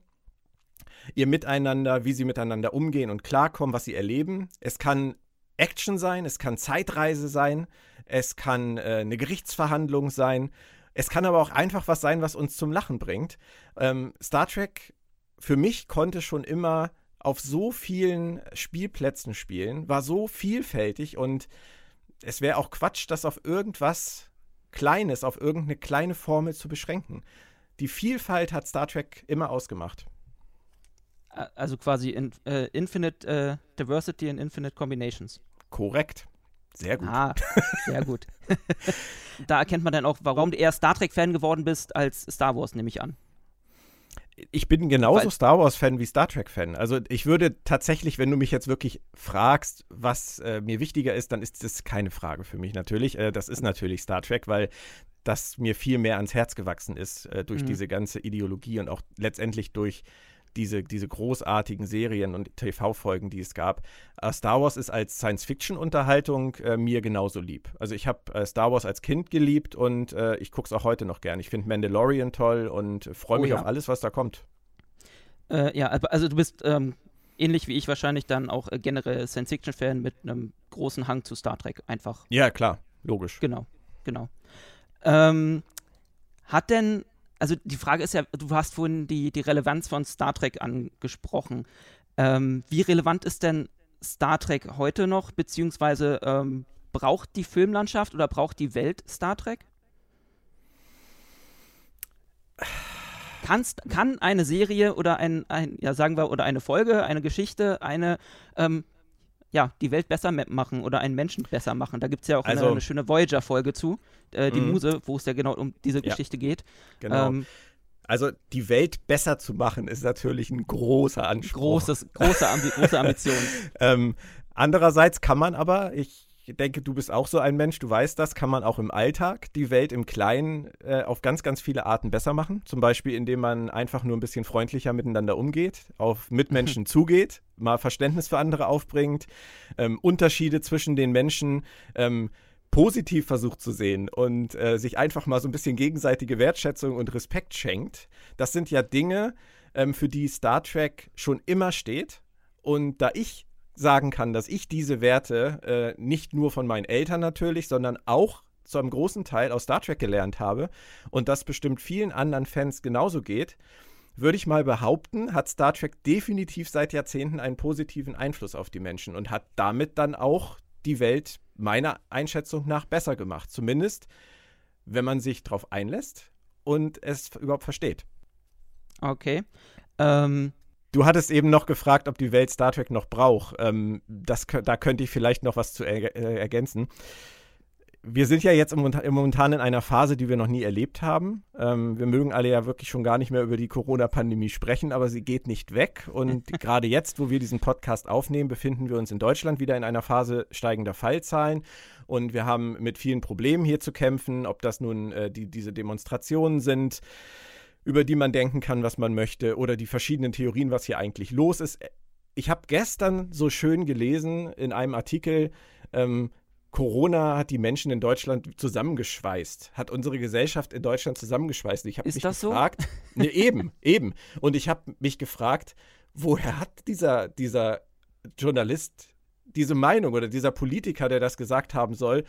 ihr Miteinander, wie sie miteinander umgehen und klarkommen, was sie erleben. Es kann Action sein, es kann Zeitreise sein, es kann äh, eine Gerichtsverhandlung sein, es kann aber auch einfach was sein, was uns zum Lachen bringt. Ähm, Star Trek für mich konnte schon immer auf so vielen Spielplätzen spielen, war so vielfältig und es wäre auch Quatsch, das auf irgendwas Kleines, auf irgendeine kleine Formel zu beschränken. Die Vielfalt hat Star Trek immer ausgemacht. Also quasi in, äh, Infinite äh, Diversity and Infinite Combinations. Korrekt. Sehr gut. Ah, sehr gut. da erkennt man dann auch, warum du eher Star Trek-Fan geworden bist als Star Wars, nehme ich an. Ich bin genauso Weil, Star Wars-Fan wie Star Trek-Fan. Also ich würde tatsächlich, wenn du mich jetzt wirklich fragst, was äh, mir wichtiger ist, dann ist das keine Frage für mich natürlich. Äh, das ist natürlich Star Trek, weil das mir viel mehr ans Herz gewachsen ist äh, durch mhm. diese ganze Ideologie und auch letztendlich durch diese, diese großartigen Serien und TV-Folgen, die es gab. Äh, Star Wars ist als Science-Fiction-Unterhaltung äh, mir genauso lieb. Also ich habe äh, Star Wars als Kind geliebt und äh, ich gucke es auch heute noch gern. Ich finde Mandalorian toll und freue oh mich oh, ja. auf alles, was da kommt. Äh, ja, also du bist ähm, ähnlich wie ich wahrscheinlich dann auch äh, generell Science-Fiction-Fan mit einem großen Hang zu Star Trek einfach. Ja, klar, logisch. Genau, genau. Ähm, hat denn also die Frage ist ja, du hast vorhin die, die Relevanz von Star Trek angesprochen. Ähm, wie relevant ist denn Star Trek heute noch, beziehungsweise ähm, braucht die Filmlandschaft oder braucht die Welt Star Trek? Kannst, kann eine Serie oder ein, ein, ja sagen wir, oder eine Folge, eine Geschichte, eine ähm, ja, die Welt besser machen oder einen Menschen besser machen. Da gibt es ja auch also, eine, eine, schöne Voyager-Folge zu, äh, die mhm. Muse, wo es ja genau um diese ja, Geschichte geht. Genau. Ähm, also die Welt besser zu machen, ist natürlich ein großer Anspruch. Großes, große, Ambi große Ambition. ähm, andererseits kann man aber, ich denke, du bist auch so ein Mensch, du weißt das, kann man auch im Alltag die Welt im Kleinen äh, auf ganz, ganz viele Arten besser machen. Zum Beispiel, indem man einfach nur ein bisschen freundlicher miteinander umgeht, auf Mitmenschen zugeht, mal Verständnis für andere aufbringt, ähm, Unterschiede zwischen den Menschen ähm, positiv versucht zu sehen und äh, sich einfach mal so ein bisschen gegenseitige Wertschätzung und Respekt schenkt. Das sind ja Dinge, ähm, für die Star Trek schon immer steht. Und da ich sagen kann, dass ich diese Werte äh, nicht nur von meinen Eltern natürlich, sondern auch zu einem großen Teil aus Star Trek gelernt habe und das bestimmt vielen anderen Fans genauso geht, würde ich mal behaupten, hat Star Trek definitiv seit Jahrzehnten einen positiven Einfluss auf die Menschen und hat damit dann auch die Welt meiner Einschätzung nach besser gemacht. Zumindest, wenn man sich darauf einlässt und es überhaupt versteht. Okay. Ähm, Du hattest eben noch gefragt, ob die Welt Star Trek noch braucht. Ähm, das, da könnte ich vielleicht noch was zu er, äh, ergänzen. Wir sind ja jetzt im, momentan in einer Phase, die wir noch nie erlebt haben. Ähm, wir mögen alle ja wirklich schon gar nicht mehr über die Corona-Pandemie sprechen, aber sie geht nicht weg. Und gerade jetzt, wo wir diesen Podcast aufnehmen, befinden wir uns in Deutschland wieder in einer Phase steigender Fallzahlen. Und wir haben mit vielen Problemen hier zu kämpfen, ob das nun äh, die, diese Demonstrationen sind über die man denken kann, was man möchte, oder die verschiedenen Theorien, was hier eigentlich los ist. Ich habe gestern so schön gelesen in einem Artikel, ähm, Corona hat die Menschen in Deutschland zusammengeschweißt, hat unsere Gesellschaft in Deutschland zusammengeschweißt. Ich habe mich das gefragt, so? nee, eben, eben. Und ich habe mich gefragt, woher hat dieser, dieser Journalist diese Meinung oder dieser Politiker, der das gesagt haben soll,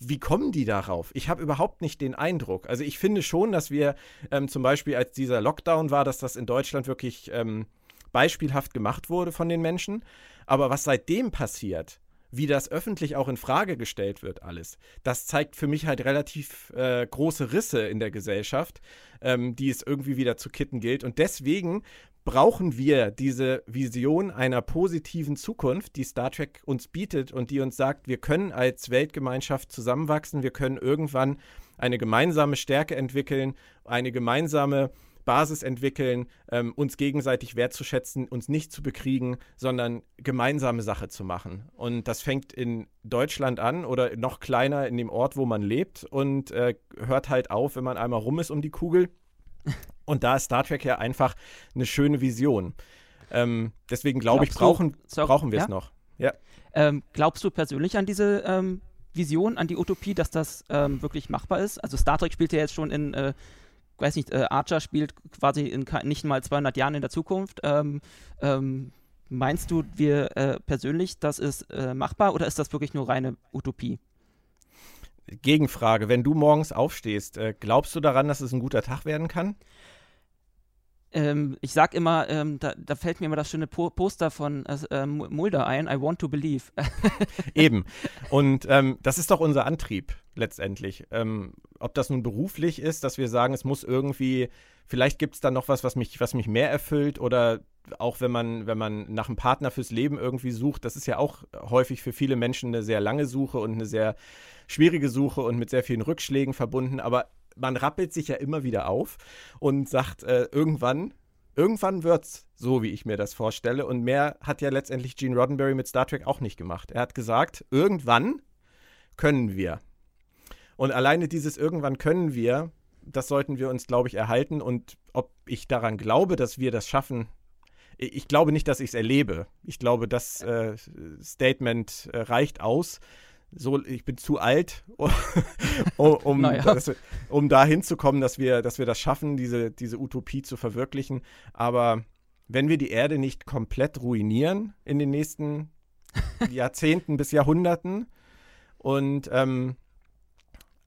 wie kommen die darauf? Ich habe überhaupt nicht den Eindruck. Also ich finde schon, dass wir ähm, zum Beispiel, als dieser Lockdown war, dass das in Deutschland wirklich ähm, beispielhaft gemacht wurde von den Menschen. Aber was seitdem passiert, wie das öffentlich auch in Frage gestellt wird, alles, das zeigt für mich halt relativ äh, große Risse in der Gesellschaft, ähm, die es irgendwie wieder zu kitten gilt. Und deswegen brauchen wir diese Vision einer positiven Zukunft, die Star Trek uns bietet und die uns sagt, wir können als Weltgemeinschaft zusammenwachsen, wir können irgendwann eine gemeinsame Stärke entwickeln, eine gemeinsame Basis entwickeln, ähm, uns gegenseitig wertzuschätzen, uns nicht zu bekriegen, sondern gemeinsame Sache zu machen. Und das fängt in Deutschland an oder noch kleiner in dem Ort, wo man lebt und äh, hört halt auf, wenn man einmal rum ist um die Kugel. Und da ist Star Trek ja einfach eine schöne Vision. Ähm, deswegen glaube ich, brauchen, du, brauchen wir es ja? noch. Ja. Ähm, glaubst du persönlich an diese ähm, Vision, an die Utopie, dass das ähm, wirklich machbar ist? Also Star Trek spielt ja jetzt schon in, äh, weiß nicht, äh, Archer spielt quasi in nicht mal 200 Jahren in der Zukunft. Ähm, ähm, meinst du, wir äh, persönlich, das ist äh, machbar oder ist das wirklich nur reine Utopie? Gegenfrage, wenn du morgens aufstehst, äh, glaubst du daran, dass es ein guter Tag werden kann? Ähm, ich sag immer, ähm, da, da, fällt mir immer das schöne po Poster von äh, Mulder ein, I want to believe. Eben. Und ähm, das ist doch unser Antrieb letztendlich. Ähm, ob das nun beruflich ist, dass wir sagen, es muss irgendwie, vielleicht gibt es dann noch was, was mich, was mich mehr erfüllt oder auch wenn man, wenn man nach einem Partner fürs Leben irgendwie sucht, das ist ja auch häufig für viele Menschen eine sehr lange Suche und eine sehr schwierige Suche und mit sehr vielen Rückschlägen verbunden. Aber man rappelt sich ja immer wieder auf und sagt, äh, irgendwann, irgendwann es so, wie ich mir das vorstelle. Und mehr hat ja letztendlich Gene Roddenberry mit Star Trek auch nicht gemacht. Er hat gesagt, irgendwann können wir. Und alleine dieses irgendwann können wir, das sollten wir uns, glaube ich, erhalten. Und ob ich daran glaube, dass wir das schaffen, ich glaube nicht, dass ich es erlebe. Ich glaube, das äh, Statement äh, reicht aus so, ich bin zu alt, um, um, naja. das, um da hinzukommen, dass wir, dass wir das schaffen, diese, diese Utopie zu verwirklichen. Aber wenn wir die Erde nicht komplett ruinieren in den nächsten Jahrzehnten bis Jahrhunderten und ähm,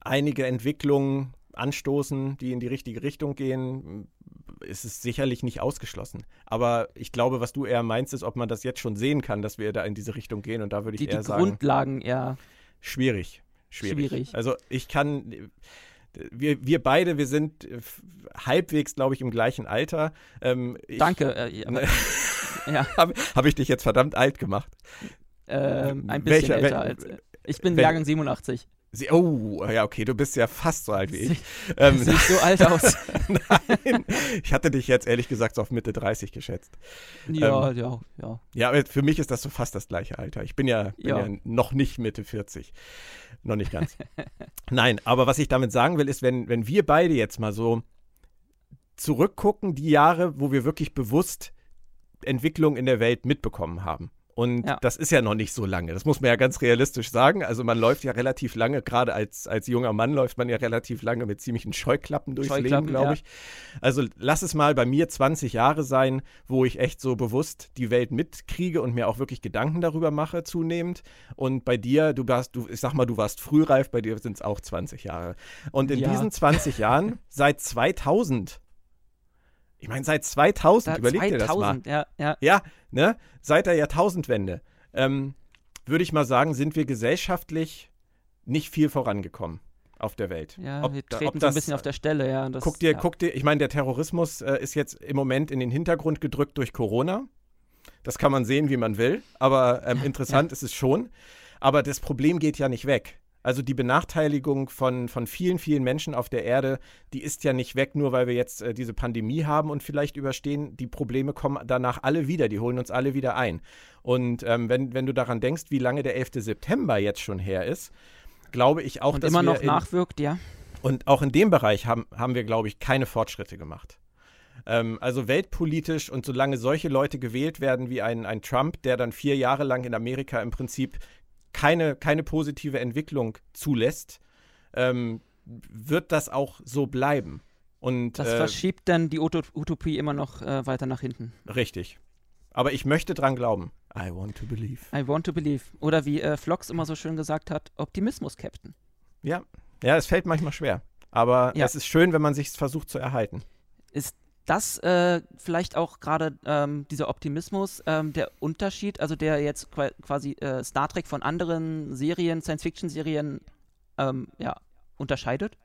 einige Entwicklungen anstoßen, die in die richtige Richtung gehen, ist es sicherlich nicht ausgeschlossen. Aber ich glaube, was du eher meinst, ist, ob man das jetzt schon sehen kann, dass wir da in diese Richtung gehen. Und da würde ich die, eher die sagen. Die Grundlagen, ja. Schwierig. Schwierig. Schwierig. Also ich kann. Wir, wir beide, wir sind halbwegs, glaube ich, im gleichen Alter. Ähm, ich, Danke. Äh, ja. Habe hab ich dich jetzt verdammt alt gemacht? Ähm, ein bisschen Welcher, älter als. Ich bin Jahrgang 87. Sie, oh, ja, okay, du bist ja fast so alt wie ich. Ähm, sieht so alt aus. Nein, ich hatte dich jetzt ehrlich gesagt so auf Mitte 30 geschätzt. Ja, ähm, ja, ja. Ja, aber für mich ist das so fast das gleiche Alter. Ich bin ja, bin ja. ja noch nicht Mitte 40. Noch nicht ganz. Nein, aber was ich damit sagen will, ist, wenn, wenn wir beide jetzt mal so zurückgucken, die Jahre, wo wir wirklich bewusst Entwicklung in der Welt mitbekommen haben. Und ja. das ist ja noch nicht so lange. Das muss man ja ganz realistisch sagen. Also man läuft ja relativ lange, gerade als, als junger Mann läuft man ja relativ lange mit ziemlichen Scheuklappen durchs Scheuklappen, Leben, glaube ja. ich. Also lass es mal bei mir 20 Jahre sein, wo ich echt so bewusst die Welt mitkriege und mir auch wirklich Gedanken darüber mache, zunehmend. Und bei dir, du warst, du, ich sag mal, du warst frühreif, bei dir sind es auch 20 Jahre. Und in ja. diesen 20 Jahren, seit 2000, ich meine, seit 2000, seit überleg 2000, dir das mal. Ja, ja. ja ne? Seit der Jahrtausendwende, ähm, würde ich mal sagen, sind wir gesellschaftlich nicht viel vorangekommen auf der Welt. Ja, ob, wir treten das, so ein bisschen auf der Stelle, ja. Das, guck dir, ja. guck dir, ich meine, der Terrorismus äh, ist jetzt im Moment in den Hintergrund gedrückt durch Corona. Das kann man sehen, wie man will, aber ähm, interessant ja. ist es schon. Aber das Problem geht ja nicht weg. Also die Benachteiligung von, von vielen, vielen Menschen auf der Erde, die ist ja nicht weg, nur weil wir jetzt äh, diese Pandemie haben und vielleicht überstehen. Die Probleme kommen danach alle wieder, die holen uns alle wieder ein. Und ähm, wenn, wenn du daran denkst, wie lange der 11. September jetzt schon her ist, glaube ich auch, und dass immer wir noch in, nachwirkt, ja. Und auch in dem Bereich haben, haben wir, glaube ich, keine Fortschritte gemacht. Ähm, also weltpolitisch und solange solche Leute gewählt werden wie ein, ein Trump, der dann vier Jahre lang in Amerika im Prinzip keine, keine positive Entwicklung zulässt, ähm, wird das auch so bleiben. Und, das äh, verschiebt dann die Utopie immer noch äh, weiter nach hinten. Richtig. Aber ich möchte dran glauben. I want to believe. I want to believe. Oder wie äh, Flox immer so schön gesagt hat, Optimismus, Captain. Ja, ja, es fällt manchmal schwer. Aber ja. es ist schön, wenn man sich versucht zu erhalten. Ist das äh, vielleicht auch gerade ähm, dieser Optimismus, ähm, der Unterschied, also der jetzt quasi äh, Star Trek von anderen Serien, Science-Fiction-Serien ähm, ja, unterscheidet?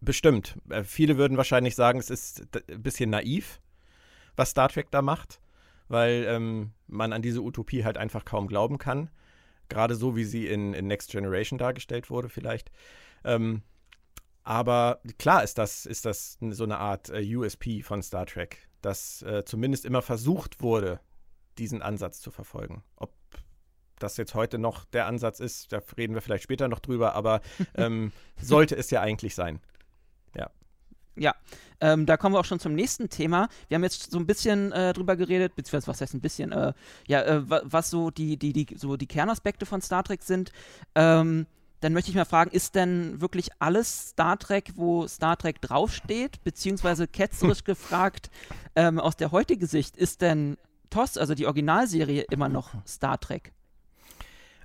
Bestimmt. Äh, viele würden wahrscheinlich sagen, es ist ein bisschen naiv, was Star Trek da macht, weil ähm, man an diese Utopie halt einfach kaum glauben kann. Gerade so, wie sie in, in Next Generation dargestellt wurde, vielleicht. Ähm, aber klar ist das, ist das so eine Art äh, USP von Star Trek, dass äh, zumindest immer versucht wurde, diesen Ansatz zu verfolgen. Ob das jetzt heute noch der Ansatz ist, da reden wir vielleicht später noch drüber, aber ähm, sollte es ja eigentlich sein. Ja. Ja, ähm, da kommen wir auch schon zum nächsten Thema. Wir haben jetzt so ein bisschen äh, drüber geredet, beziehungsweise was heißt ein bisschen, äh, ja, äh, was so die, die, die, so die Kernaspekte von Star Trek sind. Ähm, dann möchte ich mal fragen, ist denn wirklich alles Star Trek, wo Star Trek draufsteht? Beziehungsweise ketzerisch gefragt, ähm, aus der heutigen Sicht, ist denn TOS, also die Originalserie, immer noch Star Trek?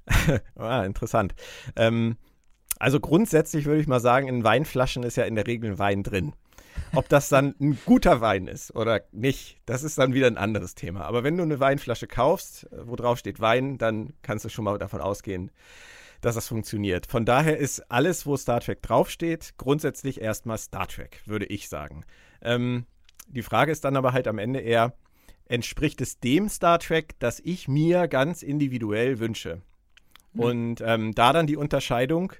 ah, interessant. Ähm, also grundsätzlich würde ich mal sagen, in Weinflaschen ist ja in der Regel Wein drin. Ob das dann ein guter Wein ist oder nicht, das ist dann wieder ein anderes Thema. Aber wenn du eine Weinflasche kaufst, äh, wo drauf steht Wein, dann kannst du schon mal davon ausgehen, dass das funktioniert. Von daher ist alles, wo Star Trek draufsteht, grundsätzlich erstmal Star Trek, würde ich sagen. Ähm, die Frage ist dann aber halt am Ende eher, entspricht es dem Star Trek, das ich mir ganz individuell wünsche? Mhm. Und ähm, da dann die Unterscheidung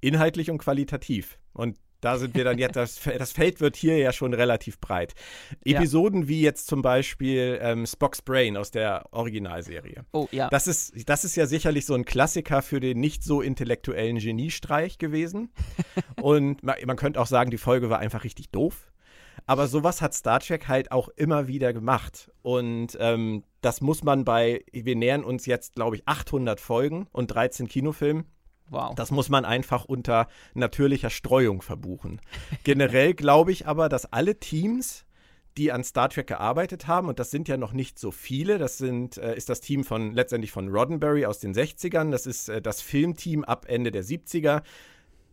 inhaltlich und qualitativ. Und da sind wir dann jetzt, das, das Feld wird hier ja schon relativ breit. Episoden ja. wie jetzt zum Beispiel ähm, Spock's Brain aus der Originalserie. Oh, ja. Das ist, das ist ja sicherlich so ein Klassiker für den nicht so intellektuellen Geniestreich gewesen. Und man, man könnte auch sagen, die Folge war einfach richtig doof. Aber sowas hat Star Trek halt auch immer wieder gemacht. Und ähm, das muss man bei, wir nähern uns jetzt, glaube ich, 800 Folgen und 13 Kinofilmen. Wow. Das muss man einfach unter natürlicher Streuung verbuchen. Generell glaube ich aber, dass alle Teams, die an Star Trek gearbeitet haben, und das sind ja noch nicht so viele, das sind, äh, ist das Team von letztendlich von Roddenberry aus den 60ern, das ist äh, das Filmteam ab Ende der 70er,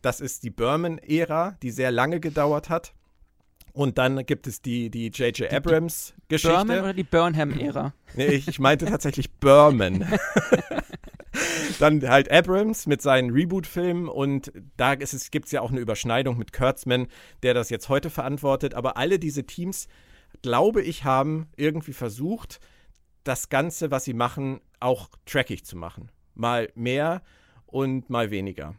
das ist die Berman-Ära, die sehr lange gedauert hat. Und dann gibt es die die J.J. Abrams-Geschichte. Berman oder die Burnham-Ära? Nee, ich, ich meinte tatsächlich Berman. dann halt Abrams mit seinen Reboot-Filmen und da gibt es ja auch eine Überschneidung mit Kurtzman, der das jetzt heute verantwortet. Aber alle diese Teams, glaube ich, haben irgendwie versucht, das Ganze, was sie machen, auch trackig zu machen. Mal mehr und mal weniger.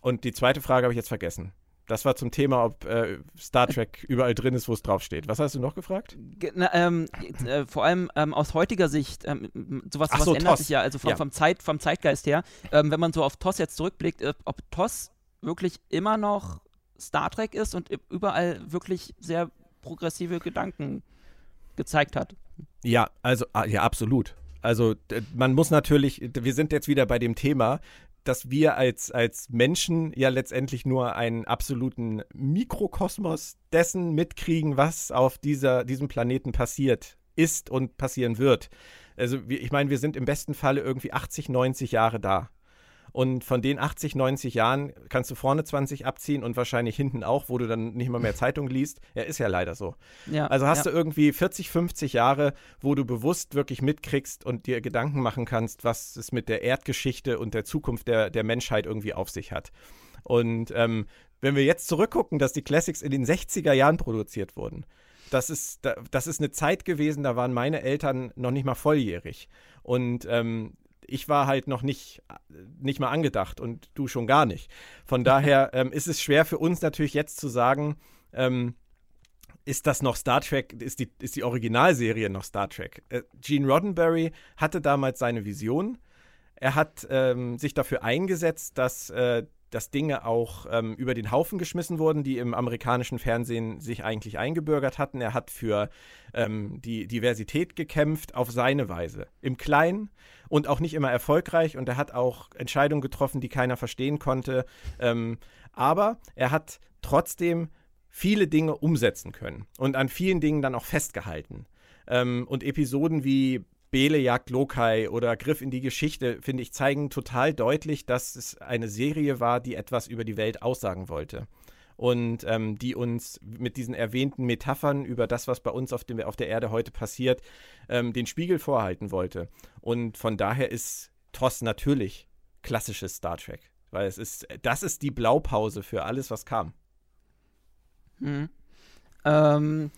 Und die zweite Frage habe ich jetzt vergessen. Das war zum Thema, ob äh, Star Trek überall drin ist, wo es draufsteht. Was hast du noch gefragt? Na, ähm, äh, vor allem ähm, aus heutiger Sicht, ähm, sowas, sowas so, ändert TOS. sich ja, also vom, ja. Vom, Zeit, vom Zeitgeist her. Ähm, wenn man so auf TOS jetzt zurückblickt, äh, ob TOS wirklich immer noch Star Trek ist und überall wirklich sehr progressive Gedanken gezeigt hat. Ja, also, ah, ja, absolut. Also man muss natürlich, wir sind jetzt wieder bei dem Thema, dass wir als, als Menschen ja letztendlich nur einen absoluten Mikrokosmos dessen mitkriegen, was auf dieser, diesem Planeten passiert ist und passieren wird. Also ich meine, wir sind im besten Falle irgendwie 80, 90 Jahre da. Und von den 80, 90 Jahren kannst du vorne 20 abziehen und wahrscheinlich hinten auch, wo du dann nicht mal mehr Zeitung liest. Ja, ist ja leider so. Ja, also hast ja. du irgendwie 40, 50 Jahre, wo du bewusst wirklich mitkriegst und dir Gedanken machen kannst, was es mit der Erdgeschichte und der Zukunft der, der Menschheit irgendwie auf sich hat. Und ähm, wenn wir jetzt zurückgucken, dass die Classics in den 60er Jahren produziert wurden, das ist, das ist eine Zeit gewesen, da waren meine Eltern noch nicht mal volljährig. Und ähm, ich war halt noch nicht, nicht mal angedacht und du schon gar nicht. Von daher ähm, ist es schwer für uns natürlich jetzt zu sagen, ähm, ist das noch Star Trek, ist die, ist die Originalserie noch Star Trek? Äh, Gene Roddenberry hatte damals seine Vision. Er hat ähm, sich dafür eingesetzt, dass äh, dass Dinge auch ähm, über den Haufen geschmissen wurden, die im amerikanischen Fernsehen sich eigentlich eingebürgert hatten. Er hat für ähm, die Diversität gekämpft auf seine Weise. Im Kleinen und auch nicht immer erfolgreich. Und er hat auch Entscheidungen getroffen, die keiner verstehen konnte. Ähm, aber er hat trotzdem viele Dinge umsetzen können und an vielen Dingen dann auch festgehalten. Ähm, und Episoden wie Bele jagt Lokai oder Griff in die Geschichte, finde ich, zeigen total deutlich, dass es eine Serie war, die etwas über die Welt aussagen wollte. Und ähm, die uns mit diesen erwähnten Metaphern über das, was bei uns auf, dem, auf der Erde heute passiert, ähm, den Spiegel vorhalten wollte. Und von daher ist TOS natürlich klassisches Star Trek. Weil es ist, das ist die Blaupause für alles, was kam. Hm. Ähm,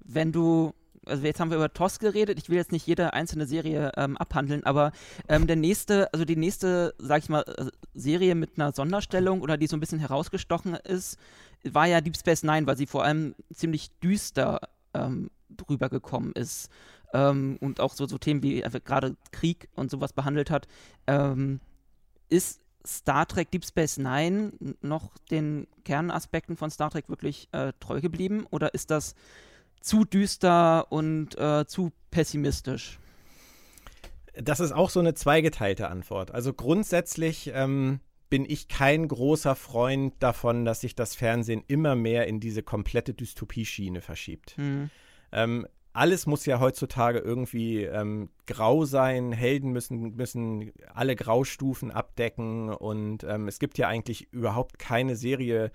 wenn du also jetzt haben wir über TOS geredet, ich will jetzt nicht jede einzelne Serie ähm, abhandeln, aber ähm, der nächste, also die nächste, sag ich mal, äh, Serie mit einer Sonderstellung oder die so ein bisschen herausgestochen ist, war ja Deep Space Nine, weil sie vor allem ziemlich düster ähm, drüber gekommen ist ähm, und auch so, so Themen wie äh, gerade Krieg und sowas behandelt hat. Ähm, ist Star Trek Deep Space Nine noch den Kernaspekten von Star Trek wirklich äh, treu geblieben oder ist das zu düster und äh, zu pessimistisch? Das ist auch so eine zweigeteilte Antwort. Also grundsätzlich ähm, bin ich kein großer Freund davon, dass sich das Fernsehen immer mehr in diese komplette Dystopie-Schiene verschiebt. Mhm. Ähm, alles muss ja heutzutage irgendwie ähm, grau sein. Helden müssen, müssen alle Graustufen abdecken. Und ähm, es gibt ja eigentlich überhaupt keine Serie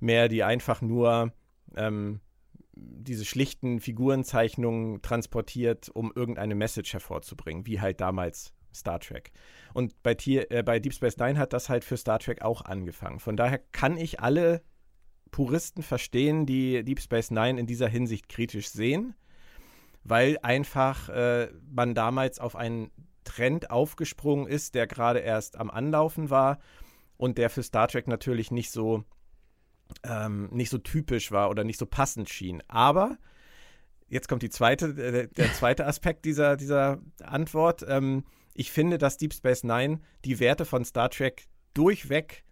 mehr, die einfach nur ähm, diese schlichten Figurenzeichnungen transportiert, um irgendeine Message hervorzubringen, wie halt damals Star Trek. Und bei, Tier, äh, bei Deep Space Nine hat das halt für Star Trek auch angefangen. Von daher kann ich alle Puristen verstehen, die Deep Space Nine in dieser Hinsicht kritisch sehen, weil einfach äh, man damals auf einen Trend aufgesprungen ist, der gerade erst am Anlaufen war und der für Star Trek natürlich nicht so ähm, nicht so typisch war oder nicht so passend schien. Aber jetzt kommt die zweite, äh, der zweite Aspekt dieser, dieser Antwort. Ähm, ich finde, dass Deep Space Nine die Werte von Star Trek durchweg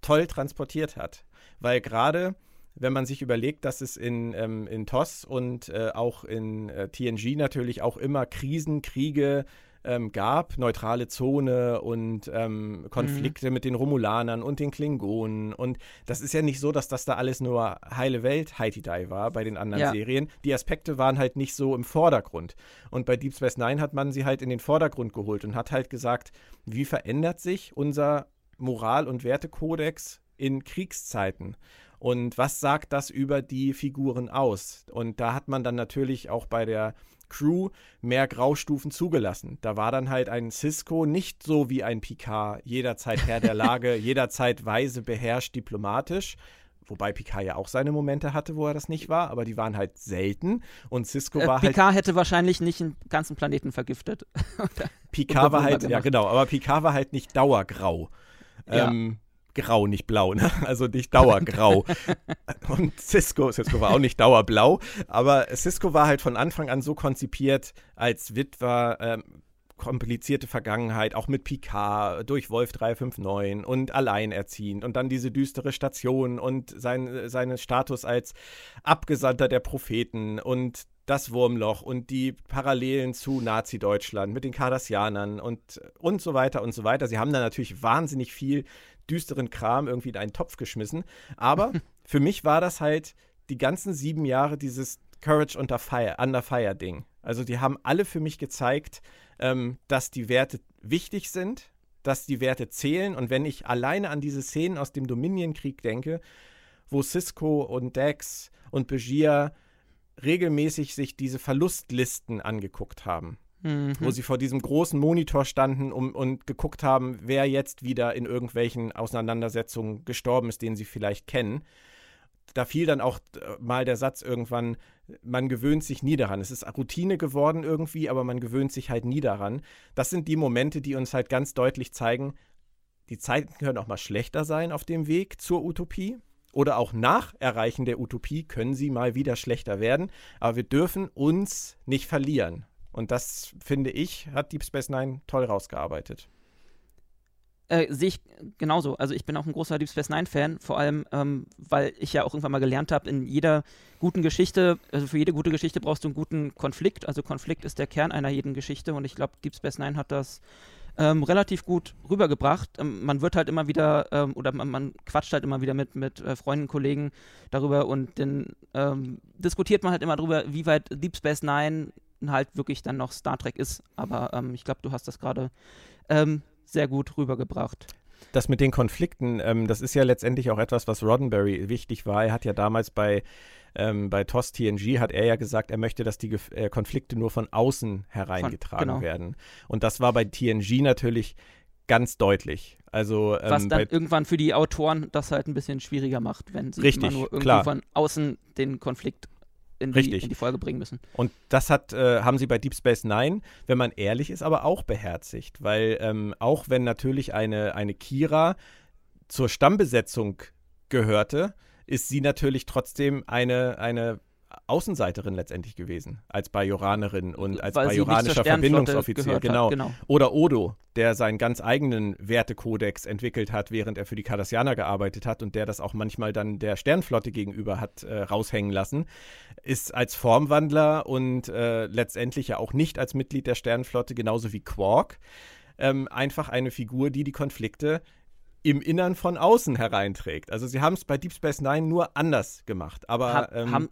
toll transportiert hat. Weil gerade, wenn man sich überlegt, dass es in, ähm, in TOS und äh, auch in äh, TNG natürlich auch immer Krisen, Kriege, ähm, gab, neutrale Zone und ähm, Konflikte mhm. mit den Romulanern und den Klingonen. Und das ist ja nicht so, dass das da alles nur heile Welt, Haiti Dai war bei den anderen ja. Serien. Die Aspekte waren halt nicht so im Vordergrund. Und bei Deep Space Nine hat man sie halt in den Vordergrund geholt und hat halt gesagt, wie verändert sich unser Moral- und Wertekodex in Kriegszeiten? Und was sagt das über die Figuren aus? Und da hat man dann natürlich auch bei der Crew mehr Graustufen zugelassen. Da war dann halt ein Cisco nicht so wie ein Picard, jederzeit Herr der Lage, jederzeit weise, beherrscht, diplomatisch. Wobei Picard ja auch seine Momente hatte, wo er das nicht war, aber die waren halt selten. Und Cisco äh, war Picard halt. Picard hätte wahrscheinlich nicht einen ganzen Planeten vergiftet. Picard war halt, ja genau, aber Picard war halt nicht dauergrau. Ja. Ähm, grau, nicht blau, ne? Also nicht dauergrau. und Cisco, Cisco war auch nicht dauerblau, aber Cisco war halt von Anfang an so konzipiert als Witwer, ähm, komplizierte Vergangenheit, auch mit Picard, durch Wolf 359 und alleinerziehend und dann diese düstere Station und sein, seinen Status als Abgesandter der Propheten und das Wurmloch und die Parallelen zu Nazi-Deutschland mit den Cardassianern und, und so weiter und so weiter. Sie haben da natürlich wahnsinnig viel düsteren Kram irgendwie in einen Topf geschmissen. Aber für mich war das halt die ganzen sieben Jahre dieses Courage Under Fire, Under Fire Ding. Also die haben alle für mich gezeigt, ähm, dass die Werte wichtig sind, dass die Werte zählen. Und wenn ich alleine an diese Szenen aus dem Dominion-Krieg denke, wo Cisco und Dex und Begier regelmäßig sich diese Verlustlisten angeguckt haben mhm. wo sie vor diesem großen Monitor standen um, und geguckt haben, wer jetzt wieder in irgendwelchen Auseinandersetzungen gestorben ist, den sie vielleicht kennen. Da fiel dann auch äh, mal der Satz irgendwann, man gewöhnt sich nie daran. Es ist Routine geworden irgendwie, aber man gewöhnt sich halt nie daran. Das sind die Momente, die uns halt ganz deutlich zeigen, die Zeiten können auch mal schlechter sein auf dem Weg zur Utopie. Oder auch nach Erreichen der Utopie können sie mal wieder schlechter werden. Aber wir dürfen uns nicht verlieren. Und das, finde ich, hat Deep Space Nine toll rausgearbeitet. Äh, Sehe ich genauso. Also ich bin auch ein großer Deep Space Nine-Fan, vor allem, ähm, weil ich ja auch irgendwann mal gelernt habe, in jeder guten Geschichte, also für jede gute Geschichte brauchst du einen guten Konflikt. Also Konflikt ist der Kern einer jeden Geschichte und ich glaube, Deep Space Nine hat das ähm, relativ gut rübergebracht. Ähm, man wird halt immer wieder, ähm, oder man, man, quatscht halt immer wieder mit, mit äh, Freunden, Kollegen darüber und dann ähm, diskutiert man halt immer darüber, wie weit Deep Space Nine halt wirklich dann noch Star Trek ist. Aber ähm, ich glaube, du hast das gerade ähm, sehr gut rübergebracht. Das mit den Konflikten, ähm, das ist ja letztendlich auch etwas, was Roddenberry wichtig war. Er hat ja damals bei, ähm, bei TOS TNG, hat er ja gesagt, er möchte, dass die äh, Konflikte nur von außen hereingetragen von, genau. werden. Und das war bei TNG natürlich ganz deutlich. Also, ähm, Was dann irgendwann für die Autoren das halt ein bisschen schwieriger macht, wenn sie richtig, nur irgendwie klar. von außen den Konflikt in die, in die, Folge bringen müssen. Und das hat, äh, haben sie bei Deep Space Nine, wenn man ehrlich ist, aber auch beherzigt. Weil ähm, auch wenn natürlich eine, eine Kira zur Stammbesetzung gehörte, ist sie natürlich trotzdem eine, eine Außenseiterin letztendlich gewesen, als Bajoranerin und als Weil bajoranischer Verbindungsoffizier. Genau. Genau. Oder Odo, der seinen ganz eigenen Wertekodex entwickelt hat, während er für die Cardassianer gearbeitet hat und der das auch manchmal dann der Sternflotte gegenüber hat äh, raushängen lassen, ist als Formwandler und äh, letztendlich ja auch nicht als Mitglied der Sternflotte, genauso wie Quark, ähm, einfach eine Figur, die die Konflikte im Innern von außen hereinträgt. Also sie haben es bei Deep Space Nine nur anders gemacht. Aber ha ähm, haben,